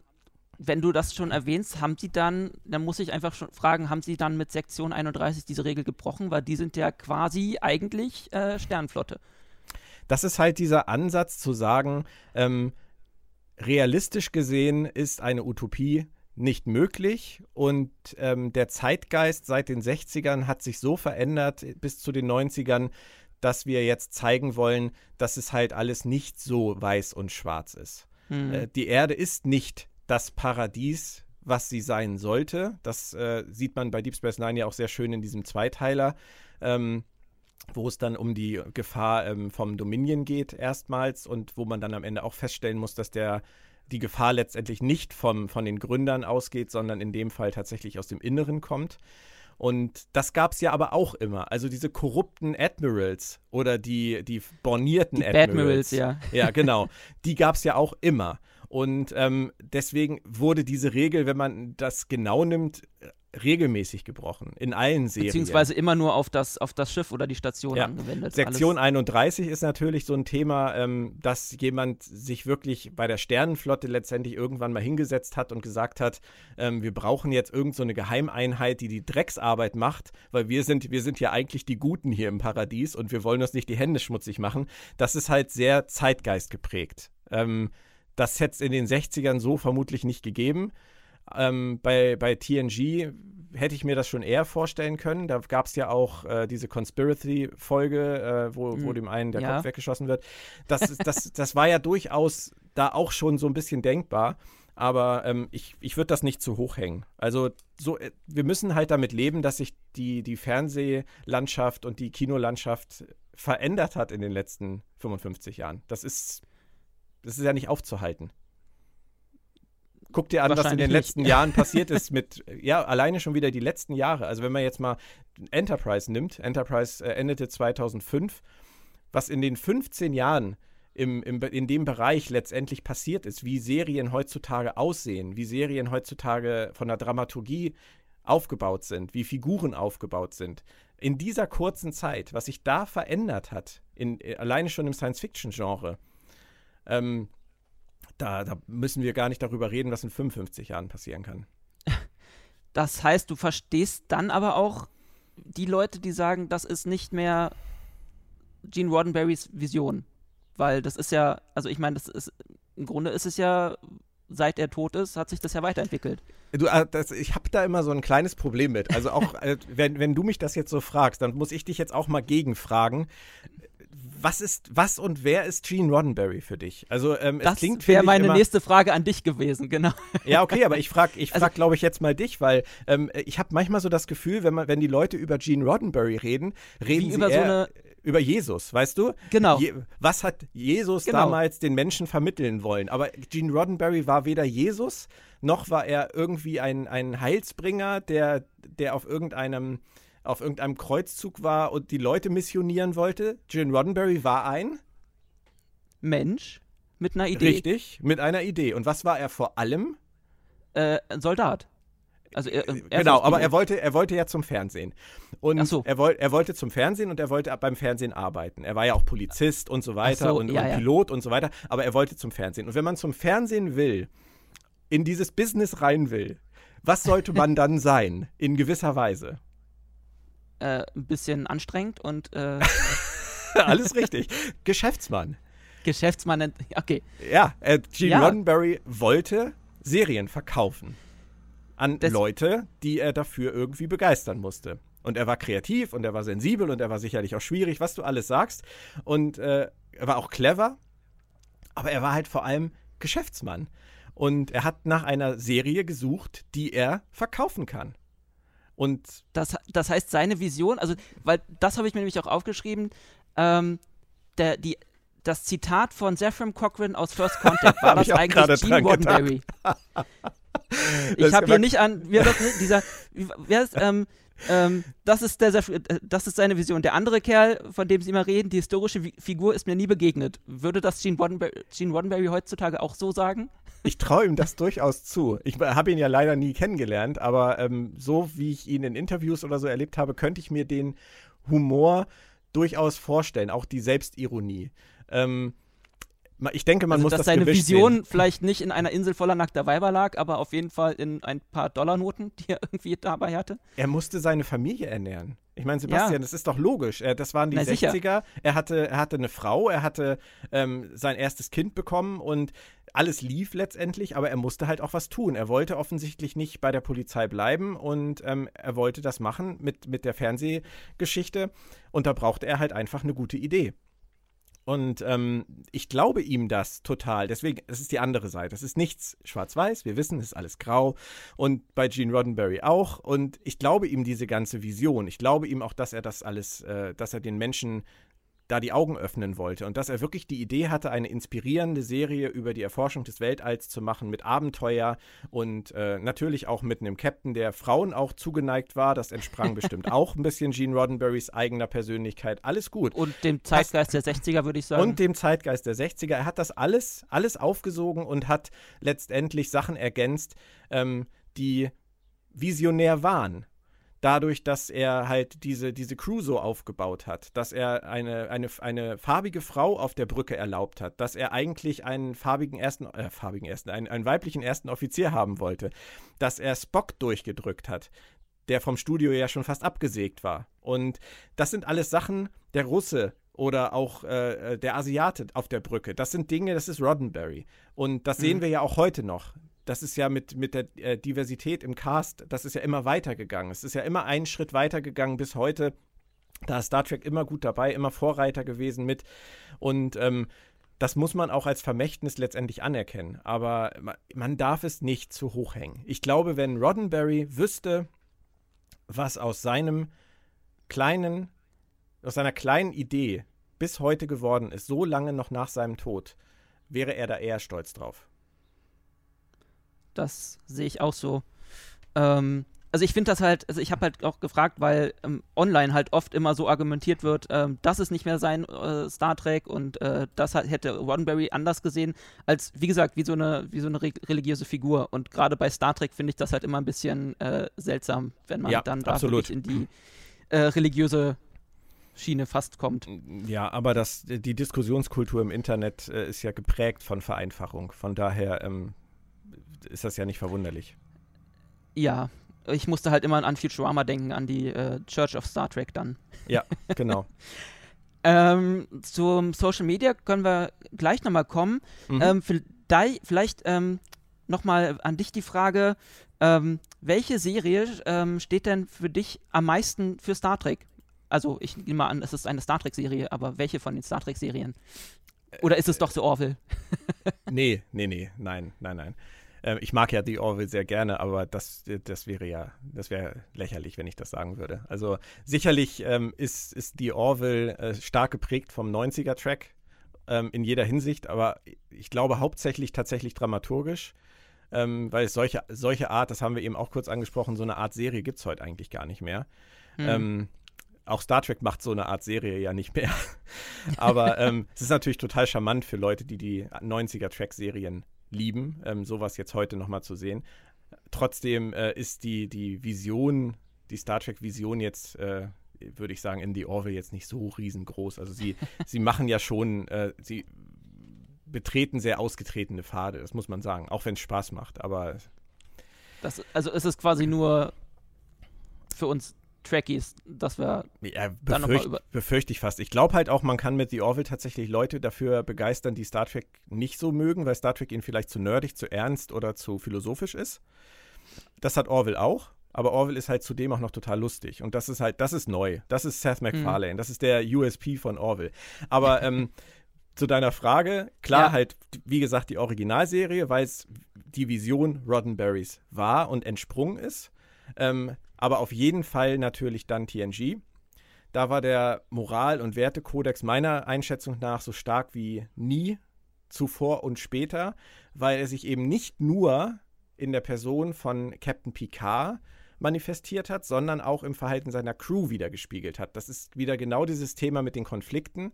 wenn du das schon erwähnst, haben sie dann, dann muss ich einfach schon fragen, haben sie dann mit Sektion 31 diese Regel gebrochen, weil die sind ja quasi eigentlich äh, Sternflotte. Das ist halt dieser Ansatz zu sagen, ähm, realistisch gesehen ist eine Utopie nicht möglich und ähm, der Zeitgeist seit den 60ern hat sich so verändert bis zu den 90ern, dass wir jetzt zeigen wollen, dass es halt alles nicht so weiß und schwarz ist. Mhm. Äh, die Erde ist nicht das Paradies, was sie sein sollte. Das äh, sieht man bei Deep Space Nine ja auch sehr schön in diesem Zweiteiler. Ähm, wo es dann um die Gefahr ähm, vom Dominion geht erstmals und wo man dann am Ende auch feststellen muss, dass der die Gefahr letztendlich nicht vom, von den Gründern ausgeht, sondern in dem Fall tatsächlich aus dem Inneren kommt. Und das gab es ja aber auch immer. Also diese korrupten Admirals oder die, die bornierten die Admirals. Admirals, ja. Ja, genau. Die gab es ja auch immer. Und ähm, deswegen wurde diese Regel, wenn man das genau nimmt, regelmäßig gebrochen. In allen Serien. Beziehungsweise immer nur auf das, auf das Schiff oder die Station ja. angewendet. Sektion Alles. 31 ist natürlich so ein Thema, ähm, dass jemand sich wirklich bei der Sternenflotte letztendlich irgendwann mal hingesetzt hat und gesagt hat, ähm, wir brauchen jetzt irgendeine so Geheimeinheit, die die Drecksarbeit macht, weil wir sind, wir sind ja eigentlich die Guten hier im Paradies und wir wollen uns nicht die Hände schmutzig machen. Das ist halt sehr Zeitgeist geprägt. Ähm, das hätte es in den 60ern so vermutlich nicht gegeben. Ähm, bei, bei TNG hätte ich mir das schon eher vorstellen können. Da gab es ja auch äh, diese Conspiracy-Folge, äh, wo, wo hm, dem einen der ja. Kopf weggeschossen wird. Das, das, das war ja durchaus da auch schon so ein bisschen denkbar. Aber ähm, ich, ich würde das nicht zu hoch hängen. Also so, äh, wir müssen halt damit leben, dass sich die, die Fernsehlandschaft und die Kinolandschaft verändert hat in den letzten 55 Jahren. Das ist, das ist ja nicht aufzuhalten. Guck dir an, was in den letzten nicht. Jahren passiert ist mit, ja, alleine schon wieder die letzten Jahre. Also wenn man jetzt mal Enterprise nimmt, Enterprise äh, endete 2005, was in den 15 Jahren im, im, in dem Bereich letztendlich passiert ist, wie Serien heutzutage aussehen, wie Serien heutzutage von der Dramaturgie aufgebaut sind, wie Figuren aufgebaut sind. In dieser kurzen Zeit, was sich da verändert hat, in, alleine schon im Science-Fiction-Genre, ähm, da, da müssen wir gar nicht darüber reden, was in 55 Jahren passieren kann. Das heißt, du verstehst dann aber auch die Leute, die sagen, das ist nicht mehr Gene Roddenberrys Vision. Weil das ist ja, also ich meine, das ist, im Grunde ist es ja, seit er tot ist, hat sich das ja weiterentwickelt. Du, äh, das, ich habe da immer so ein kleines Problem mit. Also auch, äh, wenn, wenn du mich das jetzt so fragst, dann muss ich dich jetzt auch mal gegenfragen was ist, was und wer ist Gene Roddenberry für dich? Also ähm, das wäre meine immer, nächste Frage an dich gewesen, genau. Ja, okay, aber ich frage, ich frag, also, glaube ich jetzt mal dich, weil ähm, ich habe manchmal so das Gefühl, wenn man, wenn die Leute über Gene Roddenberry reden, reden sie über eher, so eine über Jesus, weißt du? Genau. Je, was hat Jesus genau. damals den Menschen vermitteln wollen? Aber Gene Roddenberry war weder Jesus, noch war er irgendwie ein, ein Heilsbringer, der, der auf irgendeinem auf irgendeinem Kreuzzug war und die Leute missionieren wollte. Gene Roddenberry war ein Mensch mit einer Idee. Richtig, mit einer Idee. Und was war er vor allem? Äh, ein Soldat. Also er, er genau, aber er wollte, er wollte ja zum Fernsehen. Und so. er, woll, er wollte zum Fernsehen und er wollte beim Fernsehen arbeiten. Er war ja auch Polizist und so weiter so, und, ja, und, Pilot ja. und so weiter, aber er wollte zum Fernsehen. Und wenn man zum Fernsehen will, in dieses Business rein will, was sollte man dann sein, in gewisser Weise? Äh, ein bisschen anstrengend und äh, alles richtig. Geschäftsmann. Geschäftsmann, okay. Ja, äh, Gene ja. Roddenberry wollte Serien verkaufen an das Leute, die er dafür irgendwie begeistern musste. Und er war kreativ und er war sensibel und er war sicherlich auch schwierig, was du alles sagst. Und äh, er war auch clever, aber er war halt vor allem Geschäftsmann. Und er hat nach einer Serie gesucht, die er verkaufen kann. Und das, das heißt, seine Vision, also, weil das habe ich mir nämlich auch aufgeschrieben, ähm, der, die, das Zitat von Zephram Cochran aus First Contact war das eigentlich Gene Roddenberry. ich habe hier nicht an, wie das, dieser, wie, wer ist, ähm, ähm, das, ist der, das ist seine Vision. Der andere Kerl, von dem Sie immer reden, die historische Figur, ist mir nie begegnet. Würde das Gene Roddenberry, Gene Roddenberry heutzutage auch so sagen? Ich traue ihm das durchaus zu. Ich habe ihn ja leider nie kennengelernt, aber ähm, so wie ich ihn in Interviews oder so erlebt habe, könnte ich mir den Humor durchaus vorstellen, auch die Selbstironie. Ähm, ich denke, man also, muss dass das seine gewischt Vision sehen. vielleicht nicht in einer Insel voller nackter Weiber lag, aber auf jeden Fall in ein paar Dollarnoten, die er irgendwie dabei hatte. Er musste seine Familie ernähren. Ich meine, Sebastian, Ja. das ist doch logisch. Das waren die Na, sicher. 60er. Er hatte, er hatte eine Frau, er hatte ähm, sein erstes Kind bekommen und alles lief letztendlich, aber er musste halt auch was tun. Er wollte offensichtlich nicht bei der Polizei bleiben und ähm, er wollte das machen mit, mit der Fernsehgeschichte und da brauchte er halt einfach eine gute Idee. Und ähm, ich glaube ihm das total. Deswegen, es ist die andere Seite. Es ist nichts schwarz-weiß. Wir wissen, es ist alles grau. Und bei Gene Roddenberry auch. Und ich glaube ihm diese ganze Vision. Ich glaube ihm auch, dass er das alles, äh, dass er den Menschen da die Augen öffnen wollte und dass er wirklich die Idee hatte, eine inspirierende Serie über die Erforschung des Weltalls zu machen mit Abenteuer und äh, natürlich auch mit einem Captain, der Frauen auch zugeneigt war. Das entsprang bestimmt auch ein bisschen Gene Roddenberrys eigener Persönlichkeit. Alles gut. Und dem Zeitgeist der 60er, würde ich sagen. Und dem Zeitgeist der 60er. Er hat das alles, alles aufgesogen und hat letztendlich Sachen ergänzt, ähm, die visionär waren. Dadurch, dass er halt diese, diese Crew so aufgebaut hat, dass er eine, eine, eine farbige Frau auf der Brücke erlaubt hat, dass er eigentlich einen farbigen ersten, äh, farbigen ersten, einen, einen weiblichen ersten Offizier haben wollte, dass er Spock durchgedrückt hat, der vom Studio ja schon fast abgesägt war. Und das sind alles Sachen, der Russe oder auch äh, der Asiate auf der Brücke. Das sind Dinge, das ist Roddenberry. Und das sehen Mhm. wir ja auch heute noch. Das ist ja mit, mit der äh, Diversität im Cast, das ist ja immer weitergegangen. Es ist ja immer einen Schritt weitergegangen bis heute. Da ist Star Trek immer gut dabei, immer Vorreiter gewesen mit. Und ähm, das muss man auch als Vermächtnis letztendlich anerkennen. Aber ma- man darf es nicht zu hoch hängen. Ich glaube, wenn Roddenberry wüsste, was aus seinem kleinen, aus seiner kleinen Idee bis heute geworden ist, so lange noch nach seinem Tod, wäre er da eher stolz drauf. Das sehe ich auch so. Ähm, also ich finde das halt, also ich habe halt auch gefragt, weil ähm, online halt oft immer so argumentiert wird, ähm, das ist nicht mehr sein äh, Star Trek und äh, das hat, hätte Roddenberry anders gesehen, als wie gesagt, wie so eine, wie so eine re religiöse Figur. Und gerade bei Star Trek finde ich das halt immer ein bisschen äh, seltsam, wenn man Ja, dann da in die äh, religiöse Schiene fast kommt. Ja, aber das, die Diskussionskultur im Internet äh, ist ja geprägt von Vereinfachung. Von daher ähm, ist das ja nicht verwunderlich. Ja, ich musste halt immer an Futurama denken, an die äh, Church of Star Trek dann. Ja, genau. Ähm, zum Social Media können wir gleich nochmal kommen. Mhm. Ähm, vielleicht vielleicht ähm, nochmal an dich die Frage, ähm, welche Serie ähm, steht denn für dich am meisten für Star Trek? Also ich nehme mal an, es ist eine Star Trek-Serie, aber welche von den Star Trek-Serien? Oder ist es doch so Orville? nee, nee, nee, nein, nein, nein. Ähm, ich mag ja The Orville sehr gerne, aber das, das wäre ja, das wäre lächerlich, wenn ich das sagen würde. Also sicherlich ähm, ist, ist The Orville äh, stark geprägt vom 90er-Track ähm, in jeder Hinsicht, aber ich glaube hauptsächlich tatsächlich dramaturgisch, ähm, weil es solche, solche Art, das haben wir eben auch kurz angesprochen, so eine Art Serie gibt es heute eigentlich gar nicht mehr. Hm. Ähm, auch Star Trek macht so eine Art Serie ja nicht mehr. Aber ähm, es ist natürlich total charmant für Leute, die die 90er-Track-Serien lieben, ähm, sowas jetzt heute nochmal zu sehen. Trotzdem äh, ist die, die Vision, die Star Trek-Vision jetzt, äh, würde ich sagen, in The Orville jetzt nicht so riesengroß. Also sie, sie machen ja schon, äh, sie betreten sehr ausgetretene Pfade, das muss man sagen, auch wenn es Spaß macht. Aber Das, also es ist quasi nur für uns Trekkies, dass wir Ja, Dann noch mal befürcht, über- befürchte ich fast. Ich glaube halt auch, man kann mit The Orville tatsächlich Leute dafür begeistern, die Star Trek nicht so mögen, weil Star Trek ihnen vielleicht zu nerdig, zu ernst oder zu philosophisch ist. Das hat Orville auch, aber Orville ist halt zudem auch noch total lustig. Und das ist halt, das ist neu. Das ist Seth MacFarlane. Das ist der USP von Orville. Aber ähm, zu deiner Frage, klar, Ja. halt, wie gesagt, die Originalserie, weil es die Vision Roddenberrys war und entsprungen ist. Ähm, aber auf jeden Fall natürlich dann TNG. Da war der Moral- und Wertekodex meiner Einschätzung nach so stark wie nie zuvor und später, weil er sich eben nicht nur in der Person von Captain Picard manifestiert hat, sondern auch im Verhalten seiner Crew wiedergespiegelt hat. Das ist wieder genau dieses Thema mit den Konflikten.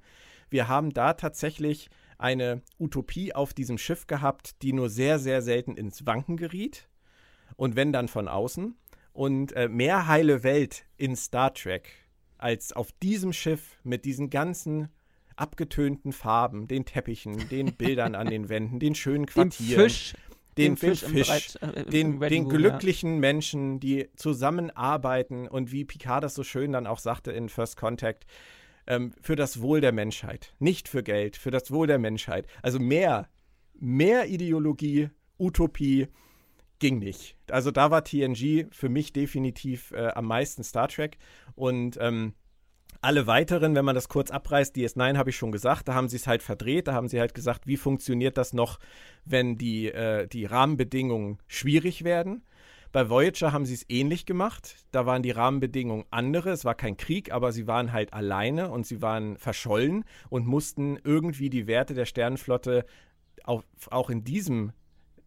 Wir haben da tatsächlich eine Utopie auf diesem Schiff gehabt, die nur sehr, sehr selten ins Wanken geriet. Und wenn dann von außen. Und äh, mehr heile Welt in Star Trek als auf diesem Schiff mit diesen ganzen abgetönten Farben, den Teppichen, den Bildern an den Wänden, den schönen Quartieren. Dem Fisch. Den, dem Fisch, den, im Fisch, Bereit- äh, den, den ja. glücklichen Menschen, die zusammenarbeiten und wie Picard das so schön dann auch sagte in First Contact, ähm, für das Wohl der Menschheit. Nicht für Geld, für das Wohl der Menschheit. Also mehr, mehr Ideologie, Utopie ging nicht. Also da war TNG für mich definitiv äh, am meisten Star Trek und ähm, alle weiteren, wenn man das kurz abreißt, DS9 habe ich schon gesagt, da haben sie es halt verdreht, da haben sie halt gesagt, wie funktioniert das noch, wenn die, äh, die Rahmenbedingungen schwierig werden. Bei Voyager haben sie es ähnlich gemacht. Da waren die Rahmenbedingungen andere. Es war kein Krieg, aber sie waren halt alleine und sie waren verschollen und mussten irgendwie die Werte der Sternenflotte auch, auch in diesem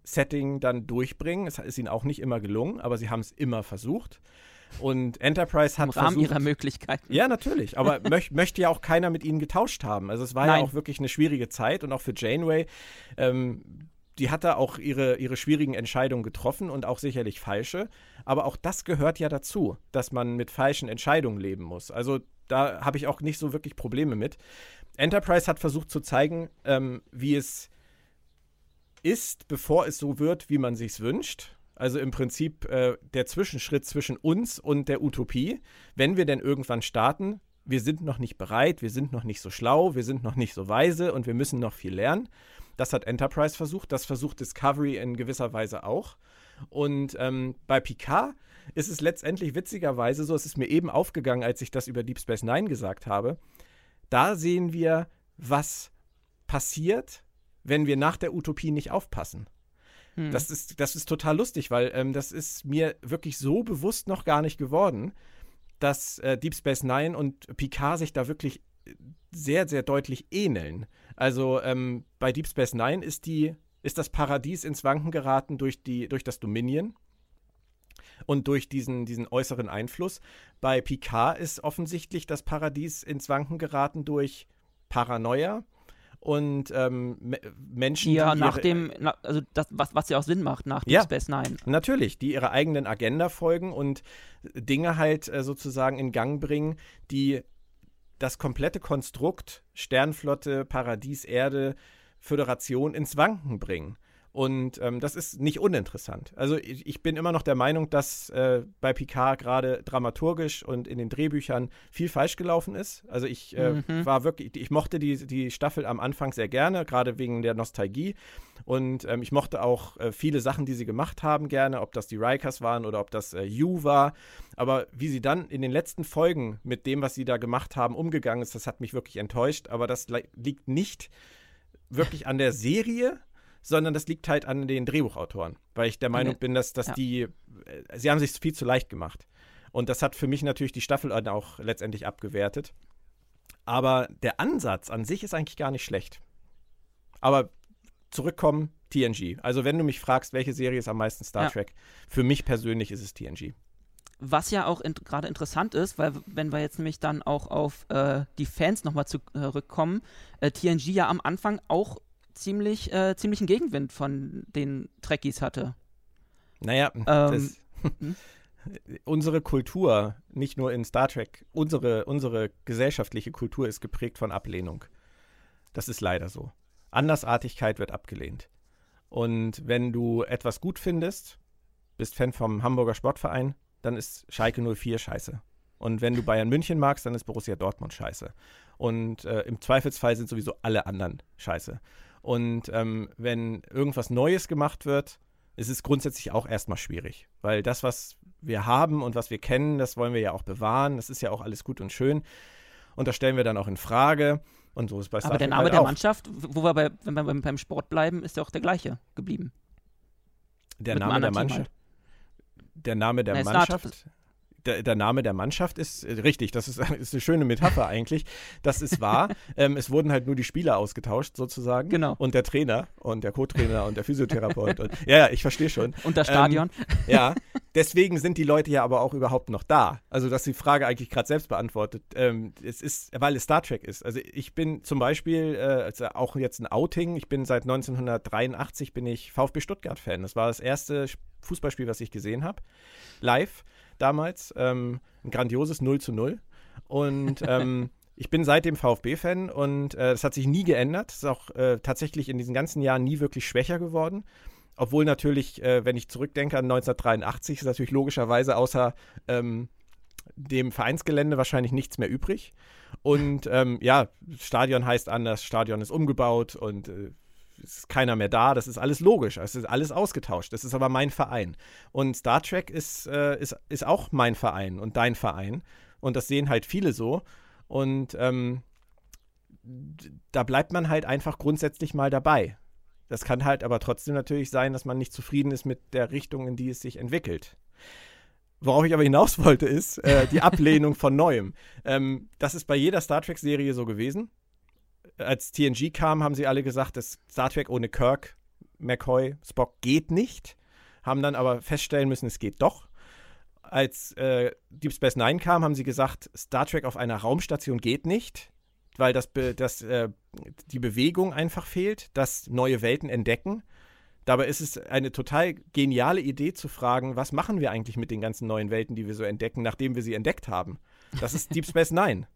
Setting dann durchbringen. Es ist ihnen auch nicht immer gelungen, aber sie haben es immer versucht. Und Enterprise hat Im Rahmen versucht, ihrer Möglichkeiten. ja, natürlich. Aber möch, möchte ja auch keiner mit ihnen getauscht haben. Also es war Nein. ja auch wirklich eine schwierige Zeit und auch für Janeway. Ähm, die hat da auch ihre, ihre schwierigen Entscheidungen getroffen und auch sicherlich falsche. Aber auch das gehört ja dazu, dass man mit falschen Entscheidungen leben muss. Also da habe ich auch nicht so wirklich Probleme mit. Enterprise hat versucht zu zeigen, ähm, wie es ist, bevor es so wird, wie man sich's wünscht. Also im Prinzip äh, der Zwischenschritt zwischen uns und der Utopie. Wenn wir denn irgendwann starten, wir sind noch nicht bereit, wir sind noch nicht so schlau, wir sind noch nicht so weise und wir müssen noch viel lernen. Das hat Enterprise versucht, das versucht Discovery in gewisser Weise auch. Und ähm, bei Picard ist es letztendlich witzigerweise so, es ist mir eben aufgegangen, als ich das über Deep Space Nine gesagt habe. Da sehen wir, was passiert, wenn wir nach der Utopie nicht aufpassen. Hm. Das ist, das ist total lustig, weil ähm, das ist mir wirklich so bewusst noch gar nicht geworden, dass äh, Deep Space Nine und Picard sich da wirklich sehr, sehr deutlich ähneln. Also ähm, bei Deep Space Nine ist, die, ist das Paradies ins Wanken geraten durch, die, durch das Dominion und durch diesen, diesen äußeren Einfluss. Bei Picard ist offensichtlich das Paradies ins Wanken geraten durch Paranoia und ähm, Me- Menschen, Ja, die nach dem, na, also das, was, was ja auch Sinn macht nach Ja. Space Nine. Natürlich, die ihrer eigenen Agenda folgen und Dinge halt äh, sozusagen in Gang bringen, die das komplette Konstrukt Sternflotte, Paradies, Erde, Föderation ins Wanken bringen. Und ähm, das ist nicht uninteressant. Also ich, ich bin immer noch der Meinung, dass äh, bei Picard gerade dramaturgisch und in den Drehbüchern viel falsch gelaufen ist. Also ich äh, Mhm. war wirklich, ich mochte die, die Staffel am Anfang sehr gerne, gerade wegen der Nostalgie. Und ähm, ich mochte auch äh, viele Sachen, die sie gemacht haben, gerne, ob das die Rikers waren oder ob das äh, You war. Aber wie sie dann in den letzten Folgen mit dem, was sie da gemacht haben, umgegangen ist, das hat mich wirklich enttäuscht. Aber das li- liegt nicht wirklich an der Serie, sondern das liegt halt an den Drehbuchautoren, weil ich der Meinung bin, dass, dass ja. die, äh, sie haben sich viel zu leicht gemacht. Und das hat für mich natürlich die Staffel auch letztendlich abgewertet. Aber der Ansatz an sich ist eigentlich gar nicht schlecht. Aber zurückkommen, TNG. Also wenn du mich fragst, welche Serie ist am meisten Star Ja. Trek, für mich persönlich ist es TNG. Was ja auch in, gerade interessant ist, weil wenn wir jetzt nämlich dann auch auf äh, die Fans nochmal zurückkommen, äh, TNG ja am Anfang auch ziemlich, äh, ziemlichen Gegenwind von den Trekkies hatte. Naja, Ähm, das, hm? unsere Kultur, nicht nur in Star Trek, unsere, unsere gesellschaftliche Kultur ist geprägt von Ablehnung. Das ist leider so. Andersartigkeit wird abgelehnt. Und wenn du etwas gut findest, bist Fan vom Hamburger Sportverein, dann ist Schalke 04 scheiße. Und wenn du Bayern München magst, dann ist Borussia Dortmund scheiße. Und äh, im Zweifelsfall sind sowieso alle anderen scheiße. Und ähm, wenn irgendwas Neues gemacht wird, ist es grundsätzlich auch erstmal schwierig. Weil das, was wir haben und was wir kennen, das wollen wir ja auch bewahren. Das ist ja auch alles gut und schön. Und das stellen wir dann auch in Frage. Und so ist bei Star Aber der Trek Name halt der. Mannschaft, wo wir bei, wenn wir beim- Sport bleiben, ist ja auch der gleiche geblieben. Der mit Name der Mannschaft. Der Name der Star- Mannschaft. Der, der Name der Mannschaft ist äh, richtig, das ist, ist eine schöne Metapher eigentlich. Das ist wahr. ähm, es wurden halt nur die Spieler ausgetauscht, sozusagen. Genau. Und der Trainer und der Co-Trainer und der Physiotherapeut. Und, ja, ja, ich verstehe schon. Und das Stadion. Ja, deswegen sind die Leute ja aber auch überhaupt noch da. Also, dass die Frage eigentlich gerade selbst beantwortet. Ähm, es ist, weil es Star Trek ist. Also, ich bin zum Beispiel, äh, also auch jetzt ein Outing, ich bin seit 1983 bin ich VfB Stuttgart-Fan. Das war das erste Fußballspiel, was ich gesehen habe. Live damals. Ähm, ein grandioses 0 zu 0. Und ähm, Ich bin seitdem VfB-Fan und äh, das hat sich nie geändert. Es ist auch äh, tatsächlich in diesen ganzen Jahren nie wirklich schwächer geworden. Obwohl natürlich, äh, wenn ich zurückdenke an 1983, ist natürlich logischerweise außer ähm, dem Vereinsgelände wahrscheinlich nichts mehr übrig. Und ähm, ja, Stadion heißt anders, Stadion ist umgebaut und äh, ist keiner mehr da. Das ist alles logisch. Es ist alles ausgetauscht. Das ist aber mein Verein. Und Star Trek ist, äh, ist, ist auch mein Verein und dein Verein. Und das sehen halt viele so. Und ähm, da bleibt man halt einfach grundsätzlich mal dabei. Das kann halt aber trotzdem natürlich sein, dass man nicht zufrieden ist mit der Richtung, in die es sich entwickelt. Worauf ich aber hinaus wollte, ist äh, die Ablehnung von Neuem. Ähm, das ist bei jeder Star Trek-Serie so gewesen. Als TNG kam, haben sie alle gesagt, dass Star Trek ohne Kirk, McCoy, Spock geht nicht. Haben dann aber feststellen müssen, es geht doch. Als äh, Deep Space Nine kam, haben sie gesagt, Star Trek auf einer Raumstation geht nicht, weil das, das, äh, die Bewegung einfach fehlt, das neue Welten entdecken. Dabei ist es eine total geniale Idee zu fragen, was machen wir eigentlich mit den ganzen neuen Welten, die wir so entdecken, nachdem wir sie entdeckt haben. Das ist Deep Space Nine.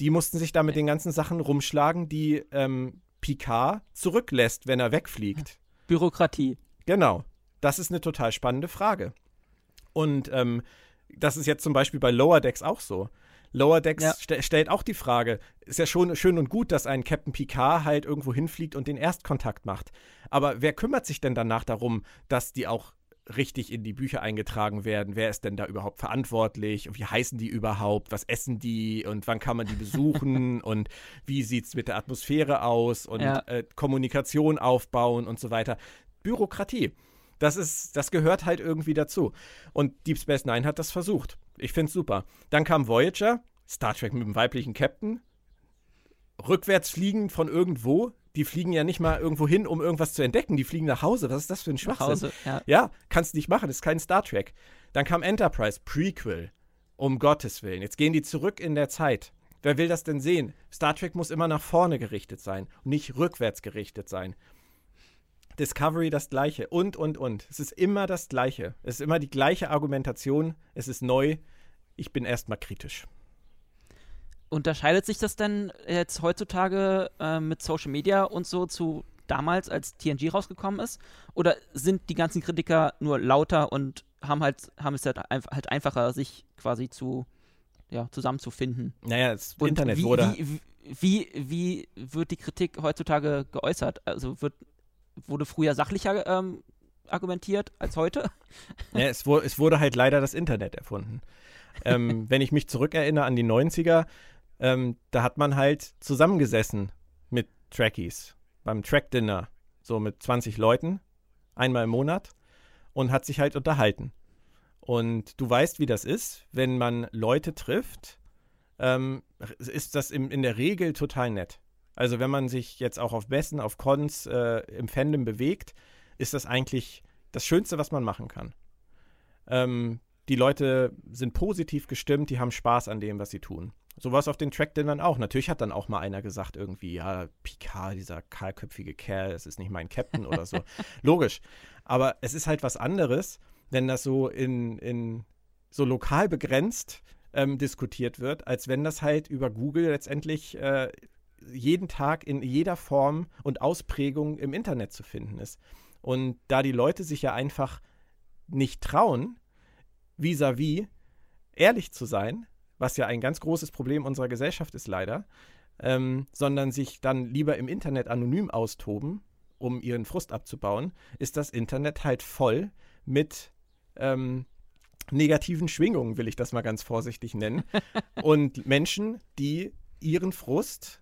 Die mussten sich da mit den ganzen Sachen rumschlagen, die ähm, Picard zurücklässt, wenn er wegfliegt. Bürokratie. Genau. Das ist eine total spannende Frage. Und ähm, das ist jetzt zum Beispiel bei Lower Decks auch so. Lower Decks ja. st stellt auch die Frage, ist ja schon schön und gut, dass ein Captain Picard halt irgendwo hinfliegt und den Erstkontakt macht. Aber wer kümmert sich denn danach darum, dass die auch richtig in die Bücher eingetragen werden? Wer ist denn da überhaupt verantwortlich? Und wie heißen die überhaupt? Was essen die? Und wann kann man die besuchen? und wie sieht es mit der Atmosphäre aus? Und ja. äh, Kommunikation aufbauen und so weiter. Bürokratie. Das ist, das gehört halt irgendwie dazu. Und Deep Space Nine hat das versucht. Ich finde es super. Dann kam Voyager, Star Trek mit dem weiblichen Captain. Rückwärts fliegen von irgendwo. Die fliegen ja nicht mal irgendwo hin, um irgendwas zu entdecken. Die fliegen nach Hause. Was ist das für ein Schwachsinn? Nach Hause, ja. ja, kannst nicht machen. Das ist kein Star Trek. Dann kam Enterprise, Prequel. Um Gottes Willen. Jetzt gehen die zurück in der Zeit. Wer will das denn sehen? Star Trek muss immer nach vorne gerichtet sein und nicht rückwärts gerichtet sein. Discovery das gleiche und, und, und. Es ist immer das gleiche. Es ist immer die gleiche Argumentation. Es ist neu. Ich bin erstmal kritisch. Unterscheidet sich das denn jetzt heutzutage äh, mit Social Media und so zu damals, als TNG rausgekommen ist? Oder sind die ganzen Kritiker nur lauter und haben halt haben es halt, halt einfacher, sich quasi zu ja, zusammenzufinden? Naja, das und Internet wie, wurde. Wie, wie, wie wird die Kritik heutzutage geäußert? Also wird wurde früher sachlicher ähm, argumentiert als heute. Ja, es, wurde, es wurde halt leider das Internet erfunden. ähm, wenn ich mich zurückerinnere an die 90er, ähm, da hat man halt zusammengesessen mit Trekkies beim Track-Dinner, so mit 20 Leuten, einmal im Monat und hat sich halt unterhalten. Und du weißt, wie das ist, wenn man Leute trifft, ähm, ist das im, in der Regel total nett. Also wenn man sich jetzt auch auf Messen, auf Cons äh, im Fandom bewegt, ist das eigentlich das Schönste, was man machen kann. Ähm, die Leute sind positiv gestimmt, die haben Spaß an dem, was sie tun. So war es auf den Track-Dinnern auch. Natürlich hat dann auch mal einer gesagt, irgendwie, ja, Picard, dieser kahlköpfige Kerl, das ist nicht mein Captain oder so. Logisch. Aber es ist halt was anderes, wenn das so in, in so lokal begrenzt ähm, diskutiert wird, als wenn das halt über Google letztendlich äh, jeden Tag in jeder Form und Ausprägung im Internet zu finden ist. Und da die Leute sich ja einfach nicht trauen, vis-à-vis -vis ehrlich zu sein, was ja ein ganz großes Problem unserer Gesellschaft ist leider, ähm, sondern sich dann lieber im Internet anonym austoben, um ihren Frust abzubauen, ist das Internet halt voll mit ähm, negativen Schwingungen, will ich das mal ganz vorsichtig nennen. und Menschen, die ihren Frust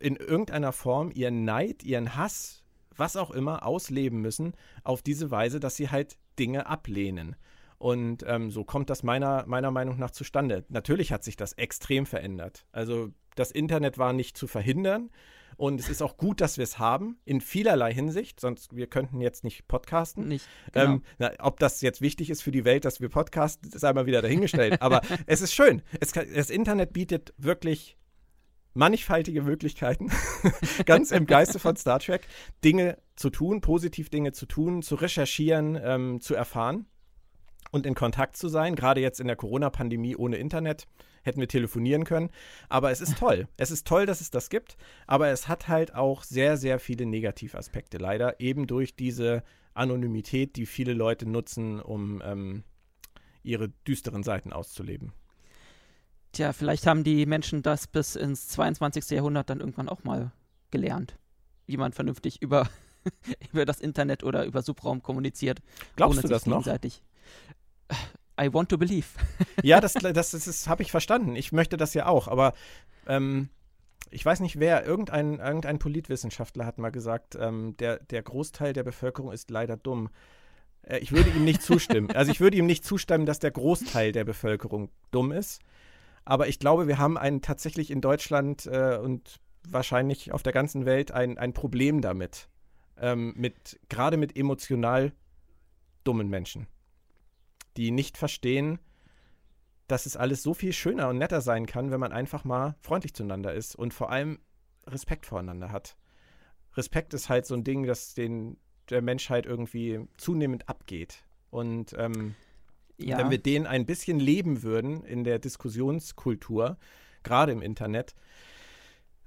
in irgendeiner Form ihren Neid, ihren Hass, was auch immer, ausleben müssen, auf diese Weise, dass sie halt Dinge ablehnen. Und ähm, so kommt das meiner, meiner Meinung nach zustande. Natürlich hat sich das extrem verändert. Also das Internet war nicht zu verhindern. Und es ist auch gut, dass wir es haben, in vielerlei Hinsicht, sonst wir könnten jetzt nicht podcasten. Nicht, genau. ähm, na, ob das jetzt wichtig ist für die Welt, dass wir podcasten, ist einmal wieder dahingestellt. Aber es ist schön. Es das Internet bietet wirklich mannigfaltige Möglichkeiten, ganz im Geiste von Star Trek, Dinge zu tun, positiv Dinge zu tun, zu recherchieren, ähm, zu erfahren und in Kontakt zu sein. Gerade jetzt in der Corona-Pandemie ohne Internet hätten wir telefonieren können. Aber es ist toll. es ist toll, dass es das gibt. Aber es hat halt auch sehr, sehr viele Negativaspekte leider. Eben durch diese Anonymität, die viele Leute nutzen, um ähm, ihre düsteren Seiten auszuleben. Tja, vielleicht haben die Menschen das bis ins 22. Jahrhundert dann irgendwann auch mal gelernt, wie man vernünftig über, über das Internet oder über Subraum kommuniziert. Glaubst du das noch? I want to believe. ja, das, das, das, das habe ich verstanden. Ich möchte das ja auch, aber ähm, ich weiß nicht wer, irgendein, irgendein Politwissenschaftler hat mal gesagt, ähm, der, der Großteil der Bevölkerung ist leider dumm. Äh, ich würde ihm nicht zustimmen. Also ich würde ihm nicht zustimmen, dass der Großteil der Bevölkerung dumm ist. Aber ich glaube, wir haben ein tatsächlich in Deutschland äh, und wahrscheinlich auf der ganzen Welt ein, ein Problem damit. Ähm, mit, gerade mit emotional dummen Menschen, die nicht verstehen, dass es alles so viel schöner und netter sein kann, wenn man einfach mal freundlich zueinander ist und vor allem Respekt voreinander hat. Respekt ist halt so ein Ding, das den der Menschheit irgendwie zunehmend abgeht. Und ähm, ja. wenn wir den ein bisschen leben würden in der Diskussionskultur, gerade im Internet,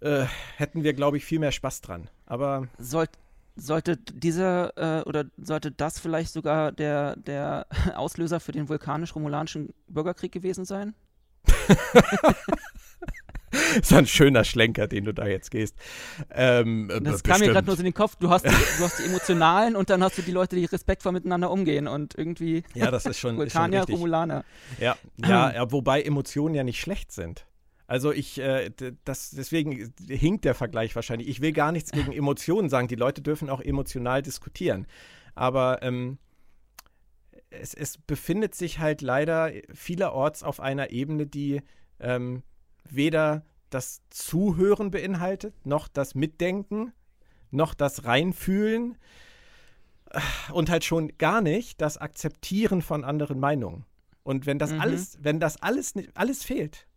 äh, hätten wir, glaube ich, viel mehr Spaß dran. Aber Soll, sollte dieser äh, oder sollte das vielleicht sogar der, der Auslöser für den vulkanisch-romulanischen Bürgerkrieg gewesen sein? so ein schöner Schlenker, den du da jetzt gehst. Ähm, das bestimmt. kam mir gerade nur so in den Kopf. Du hast, die, du hast die Emotionalen und dann hast du die Leute, die respektvoll miteinander umgehen und irgendwie. Ja, das ist schon. Vulkanier, ist schon Romulaner. Ja, ja, ja, wobei Emotionen ja nicht schlecht sind. Also ich, äh, das, deswegen hinkt der Vergleich wahrscheinlich. Ich will gar nichts gegen Emotionen sagen. Die Leute dürfen auch emotional diskutieren. Aber ähm, es, es, befindet sich halt leider vielerorts auf einer Ebene, die ähm, weder das Zuhören beinhaltet, noch das Mitdenken, noch das Reinfühlen und halt schon gar nicht das Akzeptieren von anderen Meinungen. Und wenn das mhm. alles, wenn das alles, alles fehlt,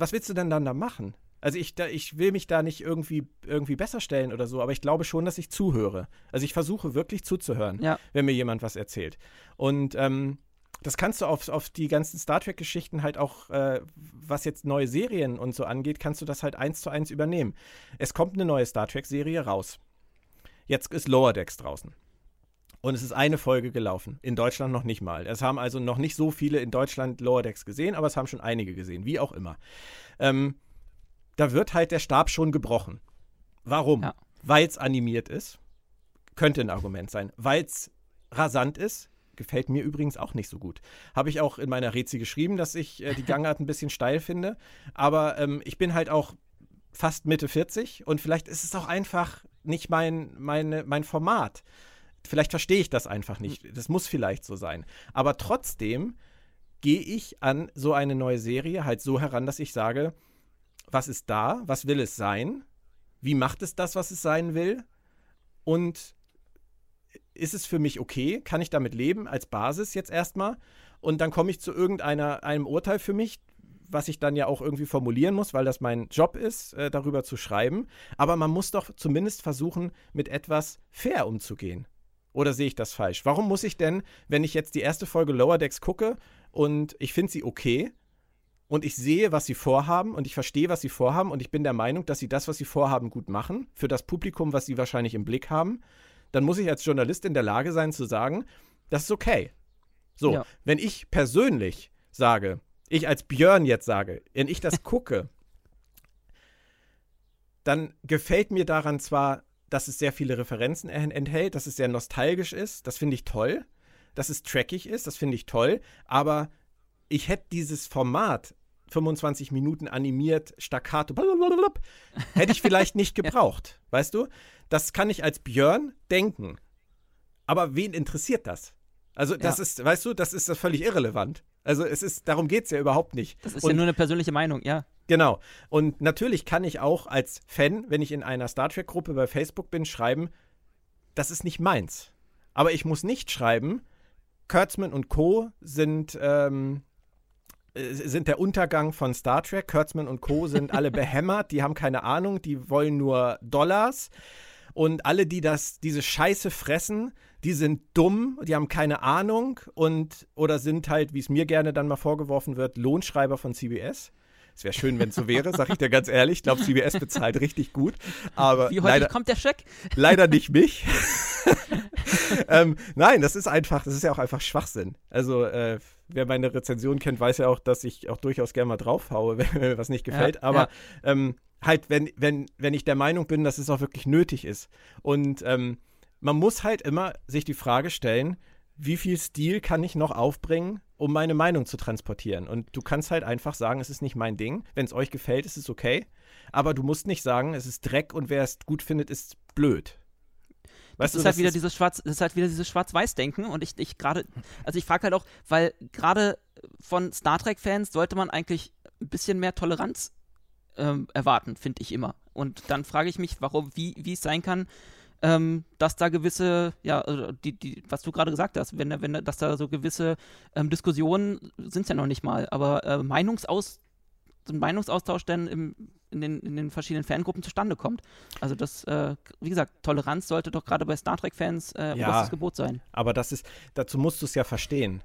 was willst du denn dann da machen? Also ich, da, ich will mich da nicht irgendwie, irgendwie besser stellen oder so, aber ich glaube schon, dass ich zuhöre. Also ich versuche wirklich zuzuhören, ja. wenn mir jemand was erzählt. Und ähm, das kannst du auf, auf die ganzen Star Trek-Geschichten halt auch, äh, was jetzt neue Serien und so angeht, kannst du das halt eins zu eins übernehmen. Es kommt eine neue Star Trek-Serie raus. Jetzt ist Lower Decks draußen. Und es ist eine Folge gelaufen. In Deutschland noch nicht mal. Es haben also noch nicht so viele in Deutschland Lower Decks gesehen, aber es haben schon einige gesehen, wie auch immer. Ähm, da wird halt der Stab schon gebrochen. Warum? Ja. Weil es animiert ist. Könnte ein Argument sein. Weil es rasant ist, gefällt mir übrigens auch nicht so gut. Habe ich auch in meiner Rezi geschrieben, dass ich äh, die Gangart ein bisschen steil finde. Aber ähm, ich bin halt auch fast Mitte 40 und vielleicht ist es auch einfach nicht mein, meine, mein Format. Vielleicht verstehe ich das einfach nicht. Das muss vielleicht so sein. Aber trotzdem gehe ich an so eine neue Serie halt so heran, dass ich sage, was ist da? Was will es sein? Wie macht es das, was es sein will? Und ist es für mich okay? Kann ich damit leben als Basis jetzt erstmal? Und dann komme ich zu irgendeinem Urteil für mich, was ich dann ja auch irgendwie formulieren muss, weil das mein Job ist, äh, darüber zu schreiben. Aber man muss doch zumindest versuchen, mit etwas fair umzugehen. Oder sehe ich das falsch? Warum muss ich denn, wenn ich jetzt die erste Folge Lower Decks gucke und ich finde sie okay und ich sehe, was sie vorhaben und ich verstehe, was sie vorhaben und ich bin der Meinung, dass sie das, was sie vorhaben, gut machen, für das Publikum, was sie wahrscheinlich im Blick haben, dann muss ich als Journalist in der Lage sein zu sagen, das ist okay. So, ja. wenn ich persönlich sage, ich als Björn jetzt sage, wenn ich das gucke, dann gefällt mir daran zwar, dass es sehr viele Referenzen enthält, dass es sehr nostalgisch ist, das finde ich toll, dass es trackig ist, das finde ich toll, aber ich hätte dieses Format 25 Minuten animiert, staccato, hätte ich vielleicht nicht gebraucht, ja. weißt du? Das kann ich als Björn denken. Aber wen interessiert das? Also, das ja. ist, weißt du, das ist völlig irrelevant. Also, es ist, darum geht es ja überhaupt nicht. Das ist Und, ja nur eine persönliche Meinung, ja. Genau. Und natürlich kann ich auch als Fan, wenn ich in einer Star Trek-Gruppe bei Facebook bin, schreiben, das ist nicht meins. Aber ich muss nicht schreiben, Kurtzman und Co. sind, ähm, äh, sind der Untergang von Star Trek. Kurtzman und Co. sind alle behämmert, die haben keine Ahnung, die wollen nur Dollars. Und alle, die das, diese Scheiße fressen, die sind dumm, die haben keine Ahnung und oder sind halt, wie es mir gerne dann mal vorgeworfen wird, Lohnschreiber von CBS. Es wäre schön, wenn es so wäre, sag ich dir ganz ehrlich. Ich glaube, CBS bezahlt richtig gut. Aber Wie heute leider, kommt der Scheck? leider nicht mich. ähm, nein, das ist einfach, das ist ja auch einfach Schwachsinn. Also, äh, wer meine Rezension kennt, weiß ja auch, dass ich auch durchaus gerne mal draufhaue, wenn mir was nicht gefällt. Ja, Aber ja. ähm, halt, wenn, wenn, wenn ich der Meinung bin, dass es auch wirklich nötig ist. Und ähm, man muss halt immer sich die Frage stellen, wie viel Stil kann ich noch aufbringen, um meine Meinung zu transportieren? Und du kannst halt einfach sagen, es ist nicht mein Ding. Wenn es euch gefällt, ist es okay. Aber du musst nicht sagen, es ist Dreck und wer es gut findet, ist blöd. Das Weißt ist du, halt wieder dieses Schwarz, das ist halt wieder dieses Schwarz-Weiß-Denken und ich, ich gerade, also ich frage halt auch, weil gerade von Star Trek-Fans sollte man eigentlich ein bisschen mehr Toleranz ähm, erwarten, finde ich immer. Und dann frage ich mich, warum, wie, wie es sein kann, ähm, dass da gewisse, ja, also die, die, was du gerade gesagt hast, wenn, wenn, dass da so gewisse ähm, Diskussionen sind es ja noch nicht mal, aber äh, Meinungsaus, Meinungsaustausch dann im, in, den, in den verschiedenen Fangruppen zustande kommt. Also das, äh, wie gesagt, Toleranz sollte doch gerade bei Star Trek-Fans äh, Ja. oberstes Gebot sein. Aber das ist, dazu musst du es ja verstehen.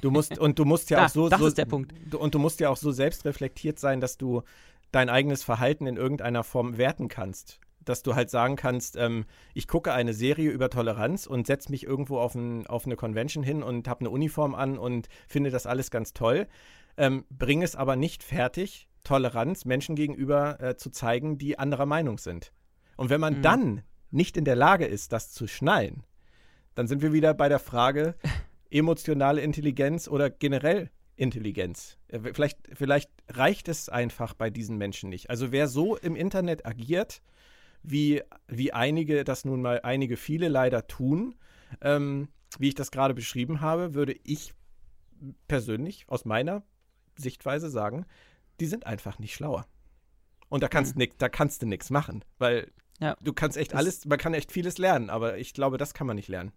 Du musst, und du musst ja Da, auch so, das so ist der Punkt. Du, und du musst ja auch so selbstreflektiert sein, dass du dein eigenes Verhalten in irgendeiner Form werten kannst. Dass du halt sagen kannst, ähm, ich gucke eine Serie über Toleranz und setze mich irgendwo auf, ein, auf eine Convention hin und habe eine Uniform an und finde das alles ganz toll. Ähm, bring es aber nicht fertig, Toleranz Menschen gegenüber äh, zu zeigen, die anderer Meinung sind. Und wenn man Mhm. dann nicht in der Lage ist, das zu schnallen, dann sind wir wieder bei der Frage emotionale Intelligenz oder generell Intelligenz. Äh, Vielleicht, vielleicht reicht es einfach bei diesen Menschen nicht. Also wer so im Internet agiert, wie, wie einige das nun mal, einige viele leider tun, ähm, wie ich das gerade beschrieben habe, würde ich persönlich aus meiner Sichtweise sagen, die sind einfach nicht schlauer. Und da kannst, nix, da kannst du nichts machen, weil Ja. du kannst echt alles, man kann echt vieles lernen, aber ich glaube, das kann man nicht lernen.